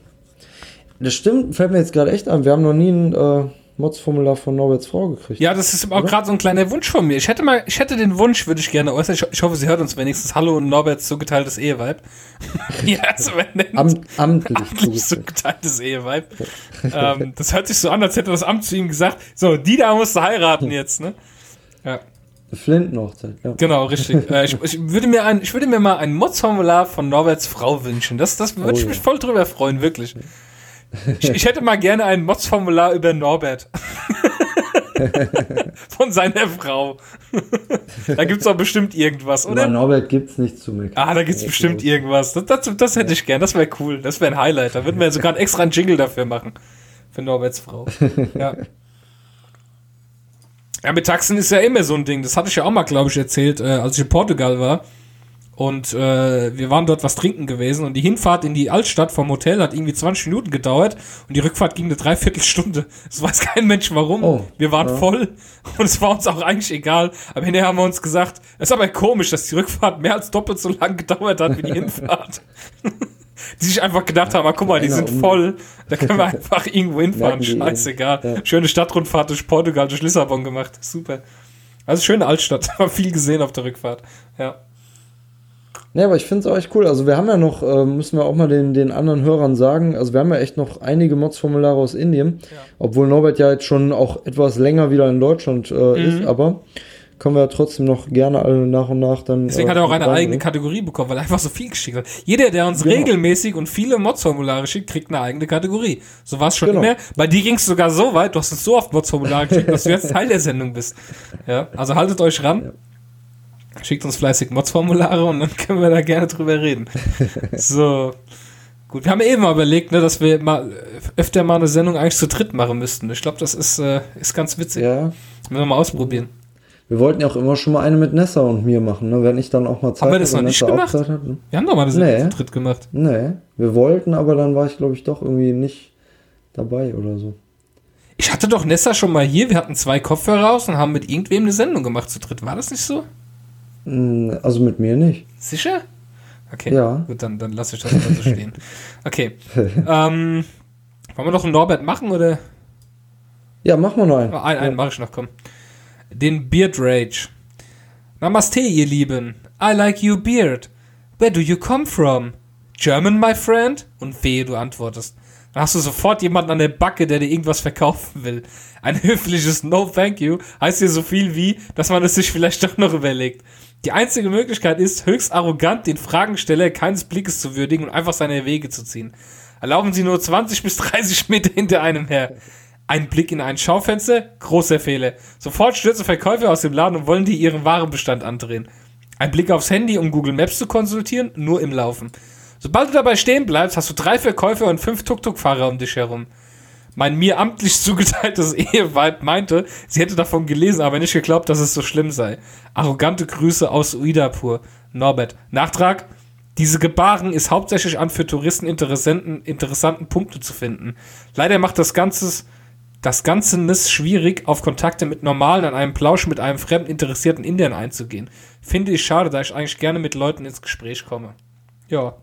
Das stimmt, fällt mir jetzt gerade echt an. Wir haben noch nie ein äh, Mods-Formular von Norberts Frau gekriegt. Ja, das ist auch gerade so ein kleiner Wunsch von mir. Ich hätte mal, ich hätte den Wunsch, würde ich gerne äußern. Ich, ich hoffe, sie hört uns wenigstens. Hallo Norberts zugeteiltes Eheweib. ja, also wenn Am, amtlich. amtlich zugeteilt. zugeteiltes Eheweib. ähm, das hört sich so an, als hätte das Amt zu ihm gesagt, so, die da musst du heiraten jetzt, ne? Ja, Flintenhochzeit, ja. genau, richtig. äh, ich, ich, würde mir ein, ich würde mir mal ein Mods-Formular von Norberts Frau wünschen. Das, das würde Oh ich ja. mich voll drüber freuen, wirklich. Ich, ich hätte mal gerne ein Mods-Formular über Norbert. Von seiner Frau. da gibt's doch bestimmt irgendwas, Über oder? Norbert gibt's nichts zu meckern. Ah, da gibt's bestimmt irgendwas. Das, das, das hätte ich gern. Das wäre cool. Das wäre ein Highlight. Da würden wir sogar extra einen Jingle dafür machen. Für Norberts Frau. Ja. Ja, mit Taxen ist ja immer so ein Ding. Das hatte ich ja auch mal, glaube ich, erzählt, äh, als ich in Portugal war. Und äh, wir waren dort was trinken gewesen und die Hinfahrt in die Altstadt vom Hotel hat irgendwie 20 Minuten gedauert und die Rückfahrt ging eine Dreiviertelstunde. Das weiß kein Mensch warum. Oh, wir waren ja. voll und es war uns auch eigentlich egal. Aber hinterher haben wir uns gesagt, es ist aber komisch, dass die Rückfahrt mehr als doppelt so lang gedauert hat wie die Hinfahrt. die sich einfach gedacht haben, ah, guck mal, die sind voll, da können wir einfach irgendwo hinfahren. Scheißegal. ja. Schöne Stadtrundfahrt durch Portugal, durch Lissabon gemacht. Super. Also schöne Altstadt. Haben viel gesehen auf der Rückfahrt. Ja. Ja, aber ich finde es auch echt cool. Also wir haben ja noch, äh, müssen wir auch mal den, den anderen Hörern sagen, also wir haben ja echt noch einige Mods-Formulare aus Indien, obwohl Norbert ja jetzt schon auch etwas länger wieder in Deutschland äh, Mhm. ist, aber können wir ja trotzdem noch gerne alle nach und nach dann. Deswegen äh, hat er auch eine eigene reinbringen. Kategorie bekommen, weil er einfach so viel geschickt hat. Jeder, der uns Genau. regelmäßig und viele Mods-Formulare schickt, kriegt eine eigene Kategorie. So war es schon Genau. immer. Bei dir ging es sogar so weit, du hast uns so oft Mods-Formulare geschickt, dass du jetzt Teil der Sendung bist. Ja, also haltet euch ran. Schickt uns fleißig Mods-Formulare und dann können wir da gerne drüber reden. So. Gut, wir haben eben mal überlegt, ne, dass wir mal äh, öfter mal eine Sendung eigentlich zu dritt machen müssten. Ich glaube, das ist, äh, ist ganz witzig. Ja, Müssen wir mal ausprobieren. wir wollten ja auch immer schon mal eine mit Nessa und mir machen, ne? wenn ich dann auch mal Zeit Haben wir das noch nicht Nessa gemacht? Wir haben doch mal eine Sendung Nee. zu dritt gemacht. Nee, wir wollten, aber dann war ich glaube ich doch irgendwie nicht dabei oder so. Ich hatte doch Nessa schon mal hier, wir hatten zwei Kopfhörer raus und haben mit irgendwem eine Sendung gemacht zu dritt. War das nicht so? Mm, Also mit mir nicht. Sicher? Okay. Ja. Gut, dann, dann lasse ich das mal so stehen. Okay. ähm, wollen wir noch einen Norbert machen oder? Ja, mach mal noch einen. Einen, einen mache ich noch, komm. Den Beard Rage. Namaste, ihr Lieben. I like you, Beard. Where do you come from? German, my friend? Und wehe, du antwortest. Dann hast du sofort jemanden an der Backe, der dir irgendwas verkaufen will. Ein höfliches No Thank You heißt hier so viel wie, dass man es sich vielleicht doch noch überlegt. Die einzige Möglichkeit ist, höchst arrogant den Fragensteller keines Blickes zu würdigen und einfach seine Wege zu ziehen. Erlauben Sie nur 20 bis 30 Meter hinter einem her. Ein Blick in ein Schaufenster, großer Fehler. Sofort stürzen Verkäufer aus dem Laden und wollen die ihren Warenbestand andrehen. Ein Blick aufs Handy, um Google Maps zu konsultieren, nur im Laufen. Sobald du dabei stehen bleibst, hast du drei Verkäufer und fünf Tuk-Tuk-Fahrer um dich herum. Mein mir amtlich zugeteiltes Eheweib meinte, sie hätte davon gelesen, aber nicht geglaubt, dass es so schlimm sei. Arrogante Grüße aus Uidapur. Norbert. Nachtrag. Diese Gebaren ist hauptsächlich an für Touristen interessanten, interessanten Punkte zu finden. Leider macht das Ganze das Ganze ist schwierig, auf Kontakte mit normalen an einem Plausch mit einem fremden interessierten Indern einzugehen. Finde ich schade, da ich eigentlich gerne mit Leuten ins Gespräch komme. Ja.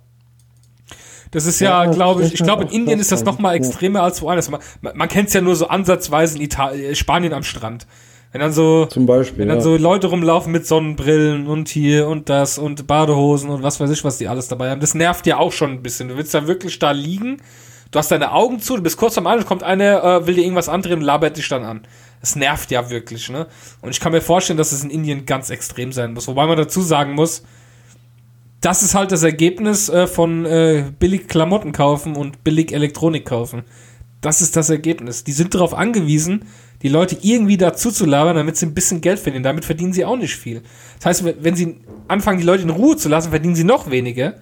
Das ist ja, Ja, glaube ich, ich glaube, in Indien ist das sein. noch mal Ja. extremer als woanders. Man, man, kennt es ja nur so ansatzweise in Italien, Spanien am Strand. Wenn dann so, Zum Beispiel. wenn dann ja. so Leute rumlaufen mit Sonnenbrillen und hier und das und Badehosen und was weiß ich, was die alles dabei haben. Das nervt ja auch schon ein bisschen. Du willst da wirklich da liegen, du hast deine Augen zu, du bist kurz am Anfang, kommt einer, äh, will dir irgendwas andrehen und labert dich dann an. Das nervt ja wirklich, ne? Und ich kann mir vorstellen, dass es in Indien ganz extrem sein muss. Wobei man dazu sagen muss, das ist halt das Ergebnis äh, von äh, billig Klamotten kaufen und billig Elektronik kaufen. Das ist das Ergebnis. Die sind darauf angewiesen, die Leute irgendwie dazu zu labern, damit sie ein bisschen Geld verdienen. Damit verdienen sie auch nicht viel. Das heißt, wenn- wenn sie anfangen, die Leute in Ruhe zu lassen, verdienen sie noch weniger.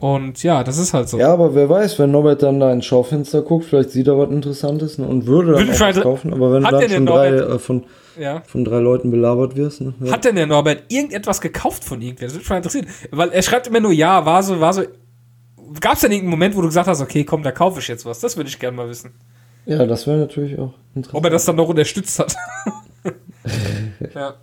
Und ja, das ist halt so. Ja, aber wer weiß, wenn Norbert dann da ins Schaufenster guckt, vielleicht sieht er was Interessantes ne, und würde dann Würde was kaufen. Aber wenn du dann schon drei, Norbert- äh, von, Ja. von drei Leuten belabert wirst, ne? Ja. Hat denn der Norbert irgendetwas gekauft von irgendwer? Das würde mich mal interessieren. Weil er schreibt immer nur, ja, war so, war so. Gab es denn irgendeinen Moment, wo du gesagt hast, okay, komm, da kaufe ich jetzt was? Das würde ich gerne mal wissen. ja, das wäre natürlich auch interessant. Ob er das dann noch unterstützt hat. ja.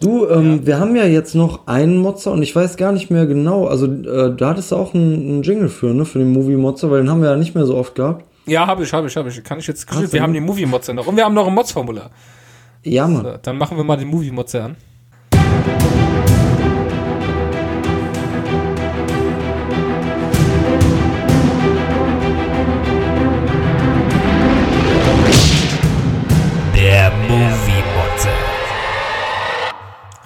Du, ähm, wir haben ja jetzt noch einen Motzer und ich weiß gar nicht mehr genau, also äh, da hattest du auch einen, einen Jingle für, ne, für den Movie Motzer, weil den haben wir ja nicht mehr so oft gehabt. Ja, habe ich, habe ich, habe ich. Kann ich jetzt. Du, wir haben den Movie-Motzer noch. Und wir haben noch ein Mods-Formular. Ja, Mann. So, dann machen wir mal den Movie-Motzer an. Der Movie-Motze.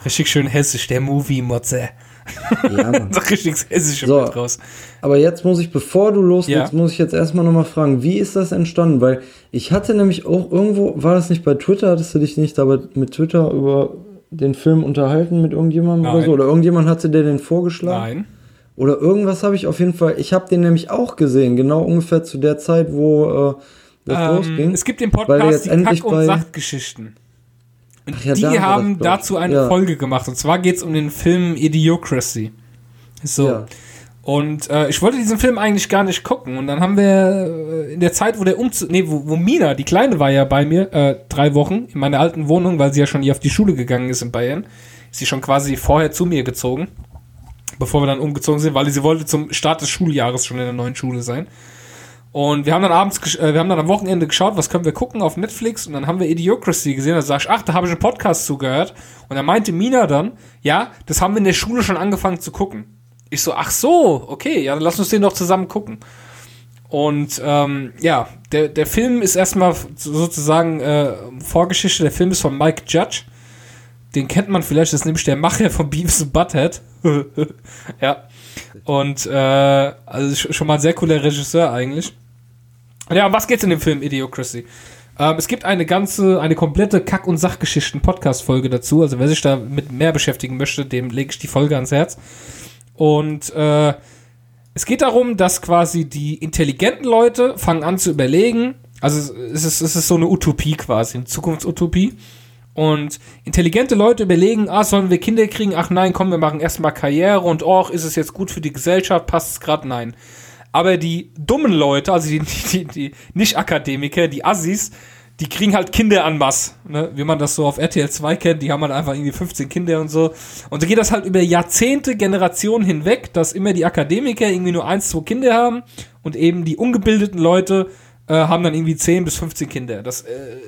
Richtig schön hessisch, der Movie-Motzer. Ja, Mann. So richtig hessisch So. raus. Aber jetzt muss ich, bevor du loslegst, Ja. muss ich jetzt erstmal nochmal fragen, wie ist das entstanden? Weil ich hatte nämlich auch irgendwo, war das nicht bei Twitter, hattest du dich nicht aber mit Twitter über den Film unterhalten mit irgendjemandem oder Nein. so? Oder irgendjemand hatte dir den vorgeschlagen? Nein. Oder irgendwas habe ich auf jeden Fall, ich habe den nämlich auch gesehen, genau ungefähr zu der Zeit, wo äh, das Ähm, losging. es gibt den Podcast jetzt Die endlich Kack- und bei- Sachtgeschichten. Und ja, die da das, haben ich. dazu eine Ja. Folge gemacht. Und zwar geht es um den Film Idiocracy. So. Ja. Und äh, ich wollte diesen Film eigentlich gar nicht gucken. Und dann haben wir äh, in der Zeit, wo der Umzug, nee, wo, wo Mina, die Kleine, war ja bei mir, äh, drei Wochen in meiner alten Wohnung, weil sie ja schon hier auf die Schule gegangen ist in Bayern. Ist sie schon quasi vorher zu mir gezogen, bevor wir dann umgezogen sind, weil sie wollte zum Start des Schuljahres schon in der neuen Schule sein. Und wir haben dann abends, äh, wir haben dann am Wochenende geschaut, was können wir gucken auf Netflix und dann haben wir Idiocracy gesehen. Da sag ich, ach, da habe ich einen Podcast zugehört. Und da meinte Mina dann, ja, das haben wir in der Schule schon angefangen zu gucken. Ich so, ach so, okay, ja, dann lass uns den doch zusammen gucken. Und ähm, ja, der, der Film ist erstmal sozusagen äh, Vorgeschichte. Der Film ist von Mike Judge. Den kennt man vielleicht, das ist nämlich der Macher von Beavis and Butthead. ja. Und äh, also sch- schon mal ein sehr cooler Regisseur eigentlich. Ja, um was geht's in dem Film Idiocracy? Ähm, es gibt eine ganze, eine komplette Kack- und Sachgeschichten-Podcast-Folge dazu. Also wer sich da mit mehr beschäftigen möchte, dem lege ich die Folge ans Herz. Und äh, es geht darum, dass quasi die intelligenten Leute fangen an zu überlegen. Also es ist, es ist so eine Utopie quasi, eine Zukunftsutopie. Und intelligente Leute überlegen, ah, sollen wir Kinder kriegen? Ach nein, komm, wir machen erstmal Karriere und oh, ist es jetzt gut für die Gesellschaft? Passt es gerade? Nein. Aber die dummen Leute, also die, die, die Nicht-Akademiker, die Assis, die kriegen halt Kinder an Mass, ne? wie man das so auf RTL 2 kennt, die haben halt einfach irgendwie 15 Kinder und so. Und so geht das halt über Jahrzehnte, Generationen hinweg, dass immer die Akademiker irgendwie nur eins, zwei Kinder haben und eben die ungebildeten Leute äh, haben dann irgendwie 10 bis 15 Kinder. Das äh,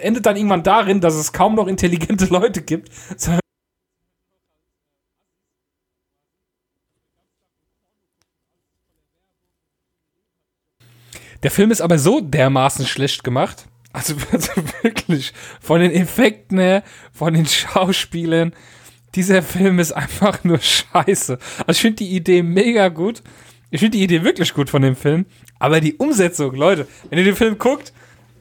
endet dann irgendwann darin, dass es kaum noch intelligente Leute gibt, sondern Der Film ist aber so dermaßen schlecht gemacht. Also, also wirklich, von den Effekten her, von den Schauspielern, dieser Film ist einfach nur scheiße. Also ich finde die Idee mega gut. Ich finde die Idee wirklich gut von dem Film. Aber die Umsetzung, Leute, wenn ihr den Film guckt,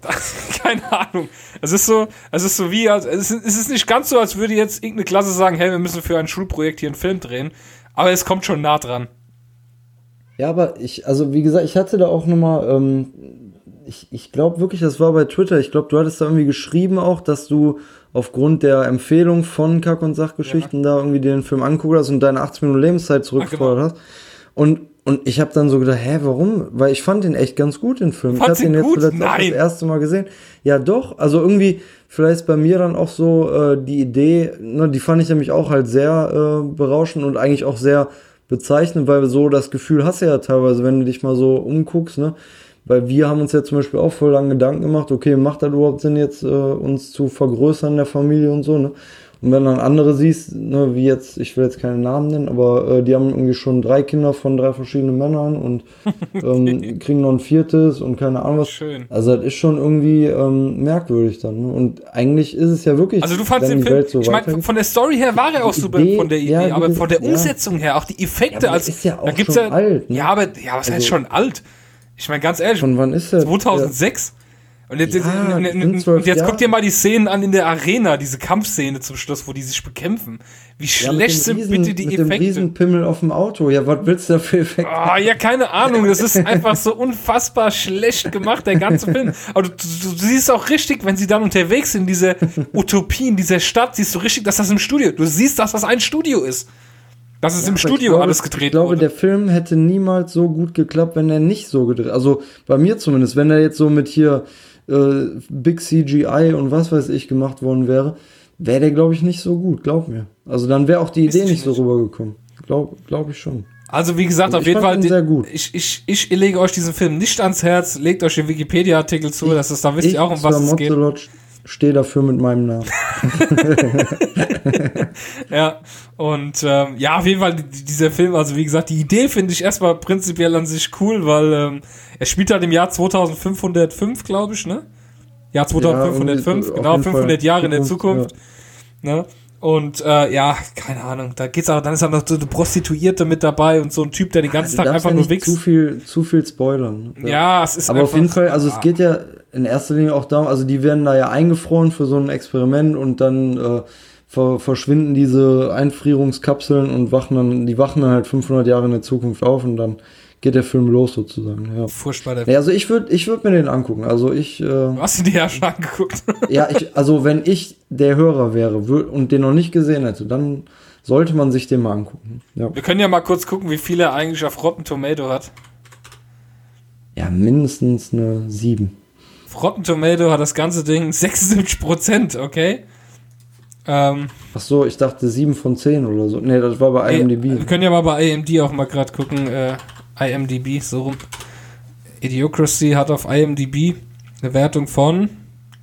keine Ahnung. Es ist so, es ist so wie, es ist, es ist nicht ganz so, als würde jetzt irgendeine Klasse sagen, hey, wir müssen für ein Schulprojekt hier einen Film drehen. Aber es kommt schon nah dran. Ja, aber ich, also wie gesagt, ich hatte da auch nochmal, ähm, ich, ich glaube wirklich, das war bei Twitter, ich glaube, du hattest da irgendwie geschrieben auch, dass du aufgrund der Empfehlung von Kack- und Sachgeschichten da irgendwie den Film angeguckt hast und deine 80 Minuten Lebenszeit zurückgefordert genau. hast. Und, und ich habe dann so gedacht, hä, warum? Weil ich fand den echt ganz gut, den Film. Fandst ich habe ihn den jetzt gut? zuletzt auch Nein. das erste Mal gesehen. Ja, doch. Also irgendwie, vielleicht bei mir dann auch so äh, die Idee, ne, die fand ich nämlich auch halt sehr äh, berauschend und eigentlich auch sehr bezeichnend, weil so das Gefühl hast du ja teilweise, wenn du dich mal so umguckst, ne? Weil wir haben uns ja zum Beispiel auch voll lange Gedanken gemacht, okay, macht das überhaupt Sinn, jetzt äh, uns zu vergrößern in der Familie und so, ne? Und wenn dann andere siehst, ne, wie jetzt, ich will jetzt keine Namen nennen, aber äh, die haben irgendwie schon drei Kinder von drei verschiedenen Männern und ähm, kriegen noch ein viertes und keine Ahnung was. Schön. Also das ist schon irgendwie ähm, merkwürdig dann. Ne? Und eigentlich ist es ja wirklich, Also du fandst den Film, Welt so ich meine, von der Story her war er auch super Idee, von der Idee, ja, aber von der gesagt, ja. Umsetzung her, auch die Effekte, Ja, aber als der ist ja da auch gibt's schon ja, alt, ne? ja, aber ja, was heißt Also- schon alt? Ich meine ganz ehrlich, Von wann ist der? 2006. Und jetzt, Ja, das und, jetzt guck dir mal die Szenen an in der Arena, diese Kampfszene zum Schluss, wo die sich bekämpfen. Wie Ja, mit schlecht dem sind Riesen- bitte die mit dem Effekte? Riesenpimmel auf dem Auto. Ja, was willst du da für Effekte? Ah, ja, keine Ahnung. Das ist einfach so unfassbar schlecht gemacht, der ganze Film. Aber du, du, du siehst auch richtig, wenn sie dann unterwegs sind, in dieser Utopie, in dieser Stadt, siehst du richtig, dass das im Studio, du siehst, dass das ein Studio ist. Dass es im Aber Studio glaube, alles gedreht Ich glaube, wurde. der Film hätte niemals so gut geklappt, wenn er nicht so gedreht. Also bei mir zumindest, wenn er jetzt so mit hier äh, Big CGI und was weiß ich gemacht worden wäre, wäre der, glaube ich, nicht so gut. Glaub mir. Also dann wäre auch die Idee ich nicht so rübergekommen. Glaube glaub ich schon. Also wie gesagt, Also auf jeden Fall, sehr gut. Ich, ich, ich lege euch diesen Film nicht ans Herz, legt euch den Wikipedia-Artikel zu, dass es, da wisst ihr auch, um was es geht. Stehe dafür mit meinem Namen. Ja, und ähm, ja, auf jeden Fall die- dieser Film, also wie gesagt, die Idee finde ich erstmal prinzipiell an sich cool, weil ähm, er spielt halt im Jahr 2505, glaube ich, ne? Jahr 2505, irgendwie, auf genau, jeden Fall 500 Jahre in der Zukunft, Zukunft. Ne? Und äh, ja, keine Ahnung, da geht's auch, dann ist auch noch so eine Prostituierte mit dabei und so ein Typ, der den ganzen Du Tag darfst einfach ja nur nicht zu wächst. viel, zu viel spoilern. Ja, es ist Aber auf einfach- jeden Fall, also es geht ja in erster Linie auch darum, also die werden da ja eingefroren für so ein Experiment und dann äh, ver verschwinden diese Einfrierungskapseln und wachen dann, die wachen dann halt 500 Jahre in der Zukunft auf und dann geht der Film los sozusagen. Ja. furchtbar. Der Ja, also ich würde ich würd mir den angucken. Also ich, äh, Du hast ihn dir ja schon angeguckt. ja, ich, also wenn ich der Hörer wäre und den noch nicht gesehen hätte, dann sollte man sich den mal angucken. Ja, Wir können ja mal kurz gucken, wie viel er eigentlich auf Rotten Tomato hat. ja mindestens eine 7. Auf Rotten Tomato hat das ganze Ding 76%, okay? Ähm, Ach so, ich dachte 7 von 10 oder so. Nee, das war bei ey, IMDb. wir können ja mal bei IMD auch mal gerade gucken. Äh, IMDb, so rum. Idiocracy hat auf IMDb eine Wertung von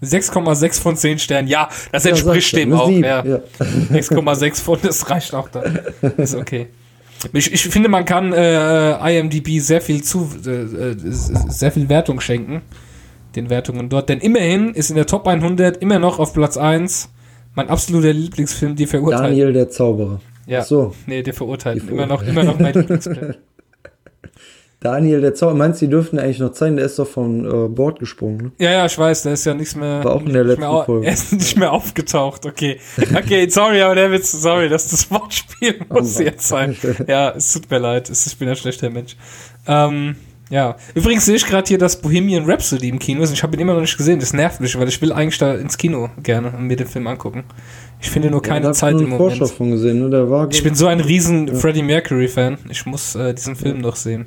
6,6 von 10 Sternen. Ja, das Ja, entspricht du, dem auch. Ja. ja. 6,6 von, das reicht auch dann. Ist okay. Ich, ich finde, man kann äh, IMDb sehr viel zu, äh, äh, sehr viel Wertung schenken. Den Wertungen dort. Denn immerhin ist in der Top 100 immer noch auf Platz 1 mein absoluter Lieblingsfilm, die Verurteilten. Daniel der Zauberer. Ja. Ach so, Nee, der Verurteilten. Die Immer noch, immer noch mein Lieblingsfilm. Daniel der Zauberer. Meinst du, die dürften eigentlich noch zeigen? Der ist doch von äh, Bord gesprungen. Ne? Ja, ja, ich weiß, der ist ja nichts mehr. War auch in der mehr letzten au- Folge. Er ist nicht mehr aufgetaucht, okay. Okay, sorry, aber der Witz, sorry, dass das Wortspiel muss Mann. jetzt sein. Ja, es tut mir leid, es- ich bin ein schlechter Mensch. Ähm, ja. Übrigens sehe ich gerade hier das Bohemian Rhapsody im Kino ist. Ich habe ihn immer noch nicht gesehen. Das nervt mich, weil ich will eigentlich da ins Kino gerne und mir den Film angucken. Ich finde nur keine ich Zeit im Moment. Gesehen. Ne? Ich bin so ein riesen Freddie Mercury-Fan. Ich muss äh, diesen Film noch sehen.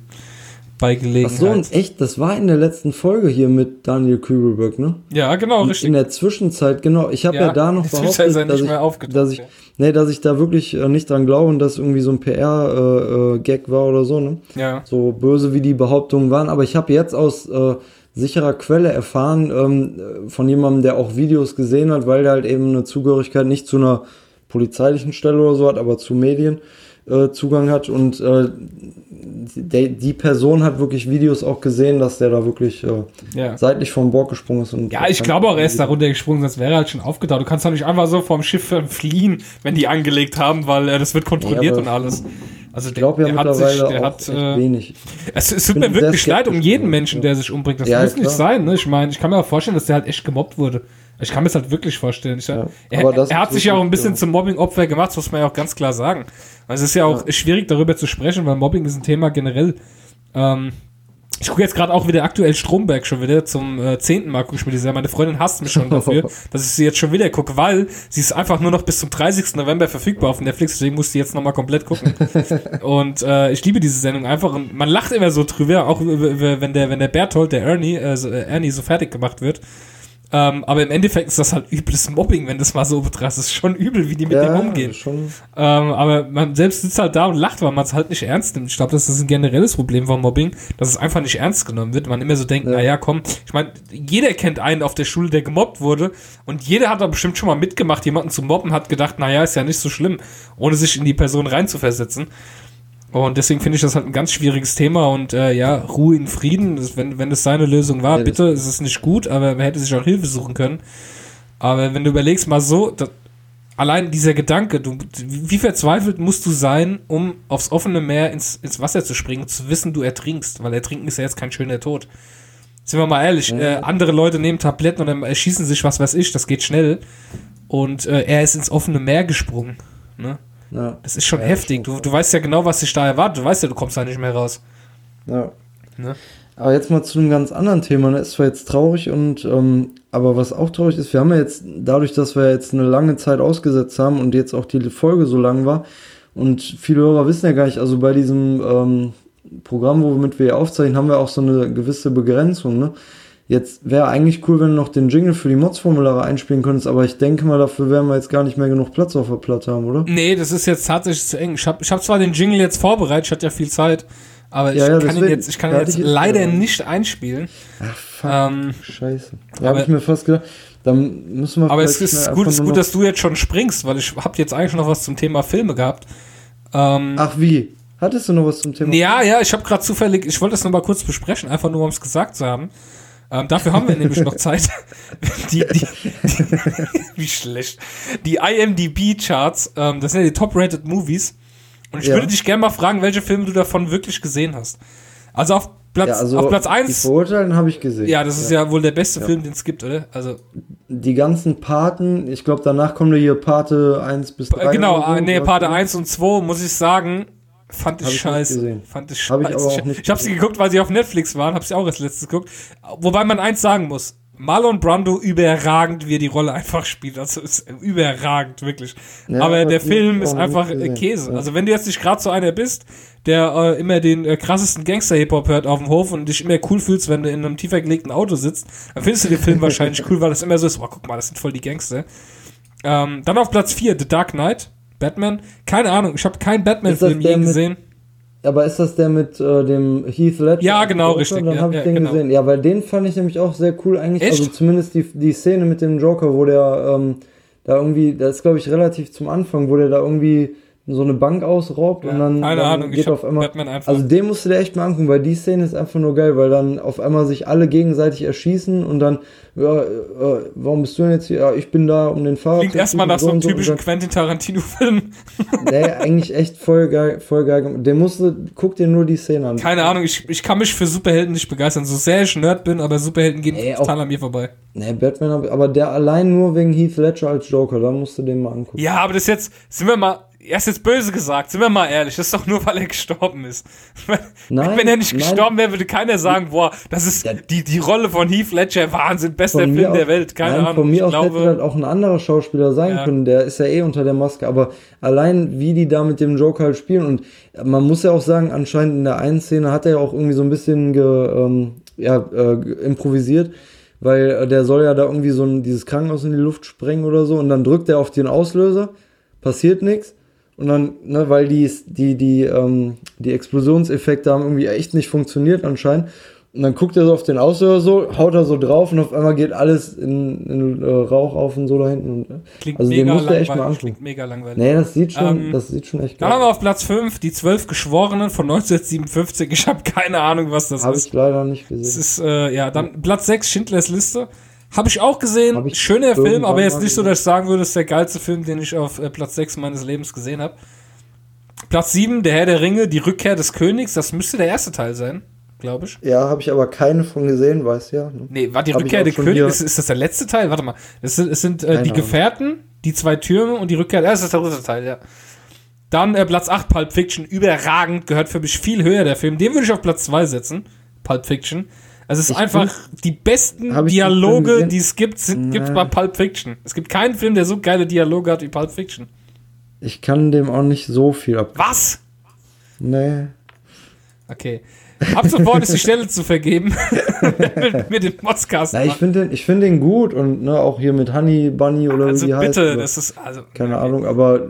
Bei Ach Gelegenheit. so, und echt, das war in der letzten Folge hier mit Daniel Kübelberg, ne? ja, genau, Und richtig. in der Zwischenzeit, genau, ich habe ja, Ja, da noch behauptet, dass ich, dass ich, ja. nee, dass ich da wirklich äh, nicht dran glaube und das irgendwie so ein PR-Gag war oder so, ne? Ja. So böse wie die Behauptungen waren, aber ich habe jetzt aus äh, sicherer Quelle erfahren ähm, äh, von jemandem, der auch Videos gesehen hat, weil der halt eben eine Zugehörigkeit nicht zu einer polizeilichen Stelle oder so hat, aber zu Medien, äh, Zugang hat und äh, die, die Person hat wirklich Videos auch gesehen, dass der da wirklich äh, Ja. seitlich vom Bord gesprungen ist. Und Ja, ich glaube auch, er ist da runtergesprungen, sonst wäre er halt schon aufgetaucht. Du kannst doch nicht einfach so vom Schiff fliehen, wenn die angelegt haben, weil äh, das wird kontrolliert aber und alles. Also Ich glaube ja der hat mittlerweile sich, der hat, äh, wenig. es, es tut mir wirklich leid um jeden Menschen, ja. der sich umbringt. Das Ja, muss nicht klar. sein, ne? Ich meine, ich kann mir auch vorstellen, dass der halt echt gemobbt wurde. Ich kann mir das halt wirklich vorstellen. Ich, Ja, er, er hat sich ja auch ein bisschen ja. zum Mobbing-Opfer gemacht, das muss man ja auch ganz klar sagen. Also es ist ja auch schwierig, darüber zu sprechen, weil Mobbing ist ein Thema generell. Ähm, ich gucke jetzt gerade auch wieder aktuell Stromberg schon wieder zum äh, zehnten Mal gucke ich mir die Serie. Meine Freundin hasst mich schon dafür, dass ich sie jetzt schon wieder gucke, weil sie ist einfach nur noch bis zum 30. November verfügbar auf Netflix, deswegen muss sie jetzt nochmal komplett gucken. und äh, ich liebe diese Sendung einfach und man lacht immer so drüber, auch wenn der wenn der Berthold, der Ernie, äh, äh, Ernie so fertig gemacht wird. Ähm, aber im Endeffekt ist das halt übles Mobbing, wenn du es mal so betrachtest. Es ist schon übel, wie die mit dem umgehen. Ähm, aber man selbst sitzt halt da und lacht, weil man es halt nicht ernst nimmt. Ich glaube, das ist ein generelles Problem von Mobbing, dass es einfach nicht ernst genommen wird. Man immer so denkt, Ja. naja, komm, ich meine, jeder kennt einen auf der Schule, der gemobbt wurde und jeder hat da bestimmt schon mal mitgemacht, jemanden zu mobben, hat gedacht, naja, ist ja nicht so schlimm, ohne sich in die Person reinzuversetzen. Und deswegen finde ich das halt ein ganz schwieriges Thema und äh, ja, Ruhe in Frieden, das, wenn, wenn das seine Lösung war, Ja, das- bitte, es ist nicht gut, aber man hätte sich auch Hilfe suchen können. Aber wenn du überlegst mal so, da, allein dieser Gedanke, du, wie verzweifelt musst du sein, um aufs offene Meer ins, ins Wasser zu springen, zu wissen, du ertrinkst, weil ertrinken ist ja jetzt kein schöner Tod. Sind wir mal ehrlich, äh, andere Leute nehmen Tabletten und dann erschießen sich, was weiß ich, das geht schnell. Und äh, er ist ins offene Meer gesprungen. Ne? Ja, Das ist schon Ja, heftig. Du, du weißt ja genau, was dich da erwartet. Du weißt ja, du kommst da nicht mehr raus. ja. Ne? Aber jetzt mal zu einem ganz anderen Thema. Ne? Ist zwar jetzt traurig und ähm, aber was auch traurig ist, wir haben ja jetzt dadurch, dass wir jetzt eine lange Zeit ausgesetzt haben und jetzt auch die Folge so lang war und viele Hörer wissen ja gar nicht, also bei diesem ähm, Programm, womit wir aufzeichnen, haben wir auch so eine gewisse Begrenzung. Ne? Jetzt wäre eigentlich cool, wenn du noch den Jingle für die Mods-Formulare einspielen könntest, aber ich denke mal, dafür werden wir jetzt gar nicht mehr genug Platz auf der Platte haben, oder? Nee, das ist jetzt tatsächlich zu eng. Ich habe ich hab zwar den Jingle jetzt vorbereitet, ich hatte ja viel Zeit, aber ich Ja, ja, kann ihn deswegen. jetzt, ich kann ihn jetzt jetzt- leider ja. nicht einspielen. Ach, fuck. Ähm, Scheiße. Da habe ich mir fast gedacht, dann müssen wir aber es ist gut, ist gut, dass du jetzt schon springst, weil ich habe jetzt eigentlich noch was zum Thema Filme gehabt. Ähm, Ach wie? Hattest du noch was zum Thema? Ja, ja, ich habe gerade zufällig, ich wollte das noch mal kurz besprechen, einfach nur um es gesagt zu haben. Ähm, dafür haben wir nämlich noch Zeit. Die, die, die, wie schlecht. Die IMDb-Charts, ähm, das sind ja die Top-Rated Movies. Und ich Ja. würde dich gerne mal fragen, welche Filme du davon wirklich gesehen hast. Also auf Platz, Ja, also auf Platz Die 1, Verurteilten habe ich gesehen. ja, das ist ja, wohl der beste Film, den es gibt, oder? Also, Die ganzen Paten, ich glaube, danach kommen da hier Pate 1 bis 3. äh, genau, so, äh, nee, Parte 1 und 2, muss ich sagen, fand ich Hab ich scheiße. Fand ich Hab ich scheiße. auch nicht ich habe sie geguckt, weil sie auf Netflix waren, habe sie auch als letztes geguckt. Wobei man eins sagen muss, Marlon Brando überragend, wie er die Rolle einfach spielt. Also ist überragend, wirklich. Ja, aber der Film hab ich ist einfach äh. Käse. Ja. Also wenn du jetzt nicht gerade so einer bist, der äh, immer den äh, krassesten Gangster-Hip-Hop hört auf dem Hof und dich immer cool fühlst, wenn du in einem tiefer gelegten Auto sitzt, dann findest du den Film wahrscheinlich cool, weil das immer so ist, oh, guck mal, das sind voll die Gangster. Ähm, dann auf Platz 4, The Dark Knight, Batman. Keine Ahnung, ich habe keinen Batman-Film je mit- gesehen. Aber ist das der mit äh, dem Heath Ledger? Ja, genau, Joker? richtig, Dann ja, habe ich ja, den genau. gesehen. Ja, weil den fand ich nämlich auch sehr cool eigentlich. Echt? Also zumindest die, die Szene mit dem Joker, wo der ähm, da irgendwie, das ist glaube ich relativ zum Anfang, wo der da irgendwie so eine Bank ausraubt und dann, keine dann Ahnung, geht auf einmal. Batman einfach- Also den musst du dir echt mal angucken, weil die Szene ist einfach nur geil, weil dann auf einmal sich alle gegenseitig erschießen und dann, ja, äh, warum bist du denn jetzt hier? Ja, ich bin da, um den Fahrer Klingt erstmal nach so einem und typischen dann- Quentin Tarantino-Film. Nee, eigentlich echt voll geil, voll geil. gemacht. Den musst du, guck dir nur die Szene an. Keine Ahnung, ich, ich kann mich für Superhelden nicht begeistern. So sehr ich Nerd bin, aber Superhelden gehen Ey, total auch- an mir vorbei. Nee, Batman, aber der allein nur wegen Heath Ledger als Joker, da musst du den mal angucken. Ja, aber das jetzt, sind wir mal, er ist jetzt böse gesagt, sind wir mal ehrlich, das ist doch nur, weil er gestorben ist. Nein, Wenn er nicht nein. gestorben wäre, würde keiner sagen, boah, das ist Ja. die, die Rolle von Heath Ledger, Wahnsinn, bester Von Film der Welt, keine Nein, Ahnung. Von mir aus hätte glaube, das auch ein anderer Schauspieler sein Ja. können, der ist ja eh unter der Maske, aber allein wie die da mit dem Joker halt spielen und man muss ja auch sagen, anscheinend in der einen Szene hat er ja auch irgendwie so ein bisschen ge, ähm, ja, äh, improvisiert, weil äh, der soll ja da irgendwie so ein, dieses Krankenhaus in die Luft sprengen oder so und dann drückt er auf den Auslöser, passiert nichts. Und dann, ne, weil die, die, die, ähm, die Explosionseffekte haben irgendwie echt nicht funktioniert anscheinend. Und dann guckt er so auf den Auslöser so, haut er so drauf und auf einmal geht alles in, in äh, Rauch auf und so da hinten. Äh, Klingt also den musst du echt mal angucken. Klingt mega langweilig. Nee, das sieht schon, Ähm, das sieht schon echt Dann geil haben wir auf Platz 5 die zwölf Geschworenen von 1957. Ich habe keine Ahnung, was das Habe ist. ich leider nicht Das gesehen. ist, äh, ja, dann Platz 6, Schindlers Liste. Habe ich auch gesehen. Ich Schöner Film, aber jetzt nicht so, dass ich sagen würde, das ist der geilste Film, den ich auf äh, Platz 6 meines Lebens gesehen habe. Platz 7, Der Herr der Ringe, Die Rückkehr des Königs. Das müsste der erste Teil sein, glaube ich. Ja, habe ich aber keine von gesehen, weiß ja. ne? Nee, war die Hab Rückkehr auch der schon König? hier- Ist, ist das der letzte Teil? Warte mal. Es sind, es sind äh, die. Gefährten, die zwei Türme und die Rückkehr. Ja, das ist der dritte Teil, ja. Dann äh, Platz 8, Pulp Fiction. Überragend, gehört für mich viel höher, der Film. Den würde ich auf Platz 2 setzen. Pulp Fiction. Also es ist Ich einfach die besten Dialoge, die es gibt, sind, gibt's Nee. bei Pulp Fiction. Es gibt keinen Film, der so geile Dialoge hat wie Pulp Fiction. Ich kann dem auch nicht so viel ab. Was? Nee. Okay. Ab sofort ist die Stelle zu vergeben. mit, mit dem Modscast. Na, ich finde den, ich find den gut und ne, auch hier mit Honey Bunny oder also wie die heißt. bitte, oder- das ist also keine Ahnung, aber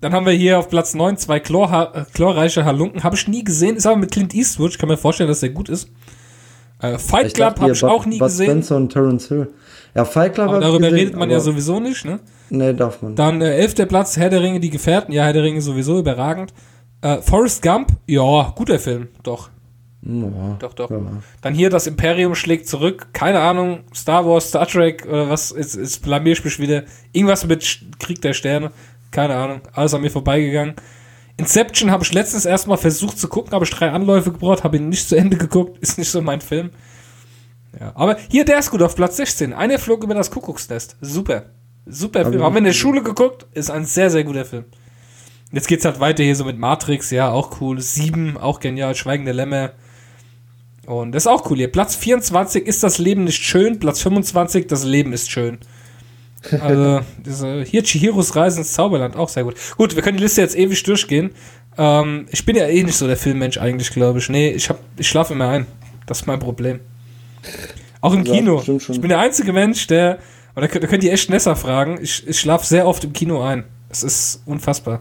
Dann haben wir hier auf Platz 9 zwei Chlorha äh, chlorreiche Halunken. Habe ich nie gesehen, ist aber mit Clint Eastwood. Ich kann mir vorstellen, dass der gut ist. Äh, Fight Club habe ich auch nie Bud gesehen. Spencer und Terence Hill. Ja, Fight Club Aber darüber gesehen, redet man ja sowieso nicht, ne? Nee, darf man. Dann äh, elfter Platz, Herr der Ringe, die Gefährten. Ja, Herr der Ringe sowieso überragend. Äh, Forrest Gump, ja, guter Film, doch. Ja, Doch, doch. ja. Dann hier das Imperium schlägt zurück. Keine Ahnung, Star Wars, Star Trek oder was. Jetzt, jetzt blamier ich mich wieder. Irgendwas mit Krieg der Sterne. Keine Ahnung. Alles an mir vorbeigegangen. Inception habe ich letztens erstmal versucht zu gucken, habe ich drei Anläufe gebraucht, habe ihn nicht zu Ende geguckt. Ist nicht so mein Film. Ja, aber hier, der ist gut auf Platz 16. Einer flog über das Kuckucksnest. Super. Super Film. Haben wir in der Schule geguckt. Ist ein sehr, sehr guter Film. Jetzt geht's halt weiter hier so mit Matrix. Ja, auch cool. Sieben, auch genial. Schweigende Lämmer. Und das ist auch cool hier. Platz 24 ist das Leben nicht schön. Platz 25 das Leben ist schön. Also, diese, hier Chihiros Reise ins Zauberland, auch sehr gut. Gut, wir können die Liste jetzt ewig durchgehen. Ähm, ich bin ja eh nicht so der Filmmensch eigentlich, glaube ich. Nee, ich, hab, ich schlafe immer ein. Das ist mein Problem. Auch im Ja, Kino. Ich bin der einzige Mensch, der, und da könnt, ihr echt Nessa fragen, ich, ich schlafe sehr oft im Kino ein. Das ist unfassbar.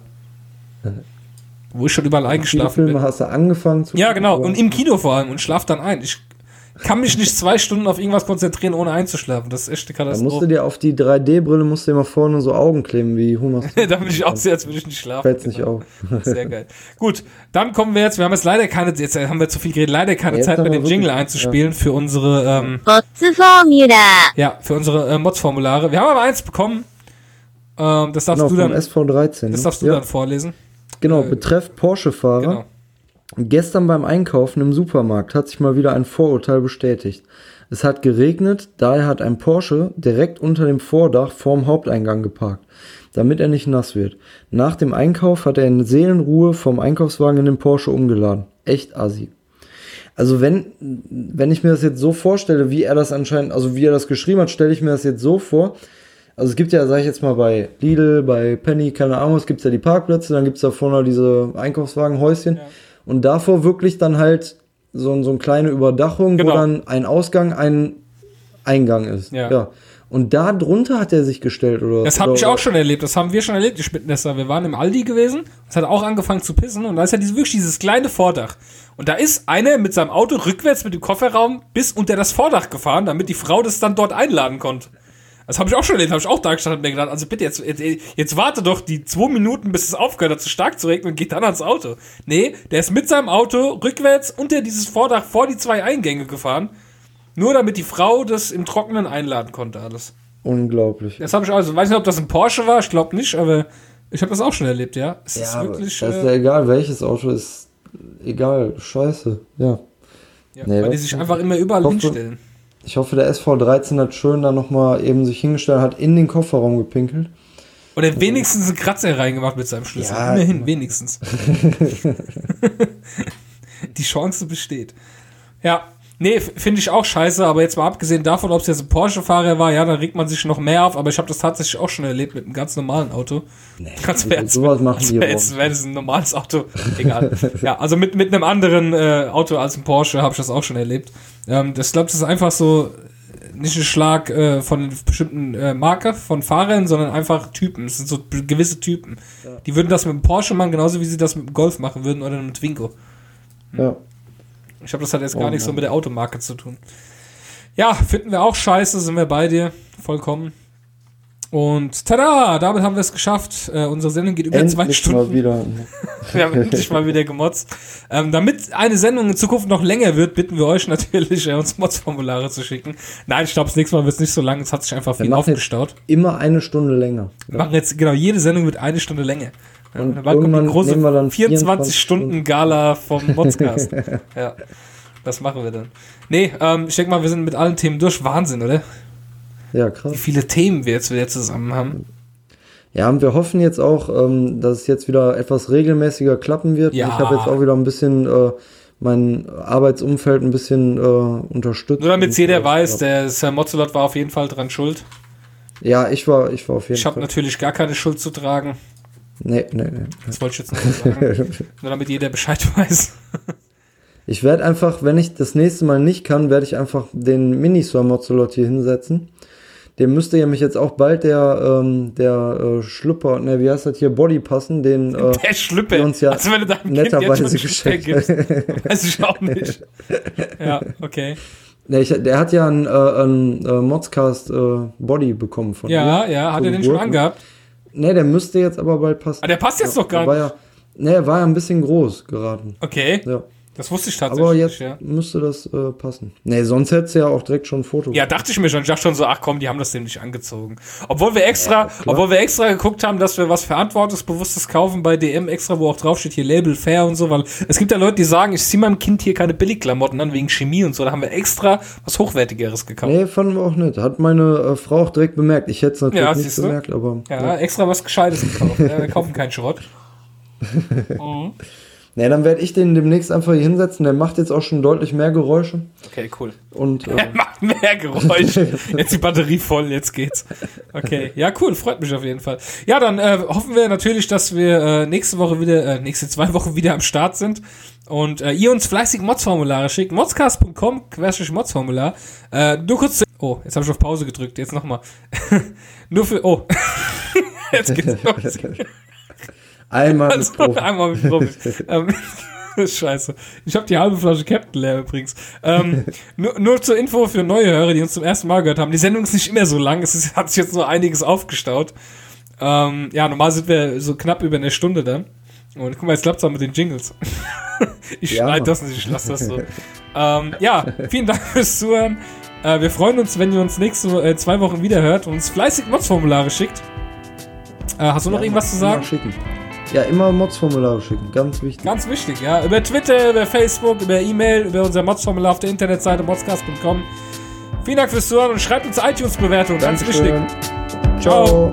Wo ich schon überall eingeschlafen Filme bin. hast du angefangen zu Ja, genau. Und im Kino vor allem und schlaf dann ein. Ich kann mich nicht zwei Stunden auf irgendwas konzentrieren, ohne einzuschlafen. Das ist echt eine Katastrophe. Da musst du dir auf die 3D-Brille, musst du dir mal vorne so Augen kleben, wie Homer. da bin ich auch sehr, als würde ich nicht schlafen. Fällt's genau. nicht auf. sehr geil. Gut, dann kommen wir jetzt, wir haben jetzt leider keine, jetzt haben wir zu viel geredet, leider keine jetzt Zeit, mehr den Jingle einzuspielen ja. für unsere, ähm, ja, für unsere äh, Mods-Formulare. Wir haben aber eins bekommen. Ähm, das darfst genau, du dann, SV13, das ne? darfst du ja. dann vorlesen. Genau, äh, betreff Porsche-Fahrer. Genau. Gestern beim Einkaufen im Supermarkt hat sich mal wieder ein Vorurteil bestätigt. Es hat geregnet, daher hat ein Porsche direkt unter dem Vordach vorm Haupteingang geparkt, damit er nicht nass wird. Nach dem Einkauf hat er in Seelenruhe vom Einkaufswagen in den Porsche umgeladen. Echt assi. Also wenn, wenn ich mir das jetzt so vorstelle, wie er das anscheinend, also wie er das geschrieben hat, stelle ich mir das jetzt so vor. Also es gibt ja, sag ich jetzt mal, bei Lidl, bei Penny, keine Ahnung, es gibt ja die Parkplätze, dann gibt's da vorne diese Einkaufswagenhäuschen. Und davor wirklich dann halt so, so eine kleine Überdachung, Genau. wo dann ein Ausgang, ein Eingang ist. Ja. Und da drunter hat er sich gestellt, oder? Das habe ich auch schon erlebt. Das haben wir schon erlebt, die Spitnester. Wir waren im Aldi gewesen. Es hat auch angefangen zu pissen. Und da ist ja dieses, wirklich dieses kleine Vordach. Und da ist einer mit seinem Auto rückwärts mit dem Kofferraum bis unter das Vordach gefahren, damit die Frau das dann dort einladen konnte. Das habe ich auch schon erlebt. Habe ich auch da gestanden und mir gedacht, also bitte, jetzt, jetzt, jetzt warte doch die zwei Minuten, bis es aufgehört hat, zu stark zu regnen und geht dann ans Auto. Nee, der ist mit seinem Auto rückwärts unter dieses Vordach vor die zwei Eingänge gefahren. Nur damit die Frau das im Trockenen einladen konnte, alles. Unglaublich. Das habe ich also, weiß nicht, ob das ein Porsche war, ich glaube nicht, aber ich habe das auch schon erlebt, ja. Es ist aber wirklich, das ist äh, ja egal, welches Auto ist egal. Scheiße. Ja. ja, nee, weil die sich einfach immer überall hoffe- hinstellen. Ich hoffe, der SV13 hat schön da nochmal eben sich hingestellt, hat in den Kofferraum gepinkelt. Oder wenigstens einen Kratzer reingemacht mit seinem Schlüssel. Ja. Immerhin, wenigstens. die Chance besteht. Ja, nee, finde ich auch scheiße, aber jetzt mal abgesehen davon, ob es jetzt ein Porsche-Fahrer war, ja, dann regt man sich noch mehr auf, aber ich habe das tatsächlich auch schon erlebt mit einem ganz normalen Auto. Nee, als wäre sowas machen die aber jetzt wär das ein normales Auto. Egal. ja, also mit, mit einem anderen äh, Auto als ein Porsche habe ich das auch schon erlebt. Ähm, das glaube das ist einfach so äh, nicht ein Schlag äh, von einer bestimmten äh, Marke von Fahrern, sondern einfach Typen. Es sind so gewisse Typen. Die würden das mit dem Porsche machen, genauso wie sie das mit dem Golf machen würden oder mit dem Twingo. Ja. Ich habe das halt jetzt Oh gar nicht so Mann. mit der Automarke zu tun. Ja, finden wir auch scheiße, sind wir bei dir. Vollkommen. Und tada, damit haben wir es geschafft. Äh, unsere Sendung geht über zwei Endlich Stunden. mal wieder. Wir haben endlich mal wieder gemotzt. Ähm, damit eine Sendung in Zukunft noch länger wird, bitten wir euch natürlich, äh, uns Mods-Formulare zu schicken. Nein, ich glaube, das nächste Mal wird es nicht so lang. Es hat sich einfach viel aufgestaut. Immer eine Stunde länger. Wir machen jetzt, genau, jede Sendung wird eine Stunde länger. Ja, Und die irgendwann große nehmen wir dann 24 24 Stunden Gala vom Modscast. ja, das machen wir dann. Nee, ähm, ich denke mal, wir sind mit allen Themen durch. Wahnsinn, oder? Ja, Wie krass. viele Themen wir jetzt wieder zusammen haben. Ja, und wir hoffen jetzt auch, ähm, dass es jetzt wieder etwas regelmäßiger klappen wird. Ja. Ich habe jetzt auch wieder ein bisschen äh, mein Arbeitsumfeld ein bisschen äh, unterstützt. Nur damit jeder äh, weiß, ja. der Sir Mozzelot war auf jeden Fall dran schuld. Ja, ich war, ich war auf jeden Ich habe Fall. natürlich gar keine Schuld zu tragen. Nee, nee, nee. Das wollte ich jetzt nicht sagen. Nur damit jeder Bescheid weiß. Ich werde einfach, wenn ich das nächste Mal nicht kann, werde ich einfach den Mini-Sir Mozzolot hier hinsetzen. Dem müsste ja mich jetzt auch bald der, ähm, der äh, Schlüpper, ne, wie heißt das hier, Body passen, den äh, Der Schlüpper. uns ja also netterweise einen geschenkt. gibst, weiß ich auch nicht. Ja, okay. ne, ich, der hat ja ein, äh, ein äh, Modscast äh, Body bekommen von Ja, mir. ja, hat er den schon Geburt. angehabt? Ne, der müsste jetzt aber bald passen. Ah, der passt jetzt doch gar Der war nicht. ja, ne, er war ja ein bisschen groß geraten. Okay, Ja. Das wusste ich tatsächlich Aber jetzt ja. müsste das äh, passen. Ne, sonst hättest du ja auch direkt schon ein Foto. Ja, dachte ich mir schon. Ich dachte schon so, ach komm, die haben das dem nicht angezogen. Obwohl wir extra, obwohl wir extra geguckt haben, dass wir was Verantwortungsbewusstes kaufen bei DM extra, wo auch drauf steht, hier Label Fair und so, weil es gibt ja Leute, die sagen, ich ziehe meinem Kind hier keine Billigklamotten an wegen Chemie und so. Da haben wir extra was Hochwertigeres gekauft. Nee, fanden wir auch nicht. Hat meine äh, Frau auch direkt bemerkt. Ich hätte es natürlich Ja, nicht bemerkt, aber. Ja, extra was Gescheites gekauft. ja, wir kaufen keinen Schrott. Mhm. Nee, dann werde ich den demnächst einfach hier hinsetzen. Der macht jetzt auch schon deutlich mehr Geräusche. Okay, cool. Und äh, Er macht mehr Geräusche. Jetzt die Batterie voll, jetzt geht's. Okay, ja, cool, freut mich auf jeden Fall. Ja, dann äh, hoffen wir natürlich, dass wir äh, nächste Woche wieder, äh, nächste zwei Wochen wieder am Start sind und äh, ihr uns fleißig Mods-Formulare schickt. Modscast.com, querstrich Mods-Formular. Äh, nur kurz zu, Oh, jetzt habe ich auf Pause gedrückt, jetzt nochmal. nur für, oh. jetzt geht's los. Einmal mit Also, Profi. einmal mit Profis. ähm, Scheiße. Ich habe die halbe Flasche Captain leer übrigens. Ähm, nur, nur zur Info für neue Hörer, die uns zum ersten Mal gehört haben. Die Sendung ist nicht immer so lang. Es ist, hat sich jetzt nur einiges aufgestaut. Ähm, ja, normal sind wir so knapp über eine Stunde dann. Und guck mal, jetzt klappt's auch mit den Jingles. ich Ja, schneide das nicht, ich lasse das so. ähm, ja, vielen Dank fürs Zuhören. Äh, wir freuen uns, wenn ihr uns nächste äh, zwei Wochen wieder hört und uns fleißig Mods-Formulare schickt. Äh, hast du noch Ja, irgendwas zu sagen? Schicken. Ja, immer Mods-Formulare schicken. Ganz wichtig. Ganz wichtig, ja. Über Twitter, über Facebook, über E-Mail, über unser Mods-Formular auf der Internetseite modscast.com. Vielen Dank fürs Zuhören und schreibt uns iTunes-Bewertungen. Ganz wichtig. Dankeschön. Ciao.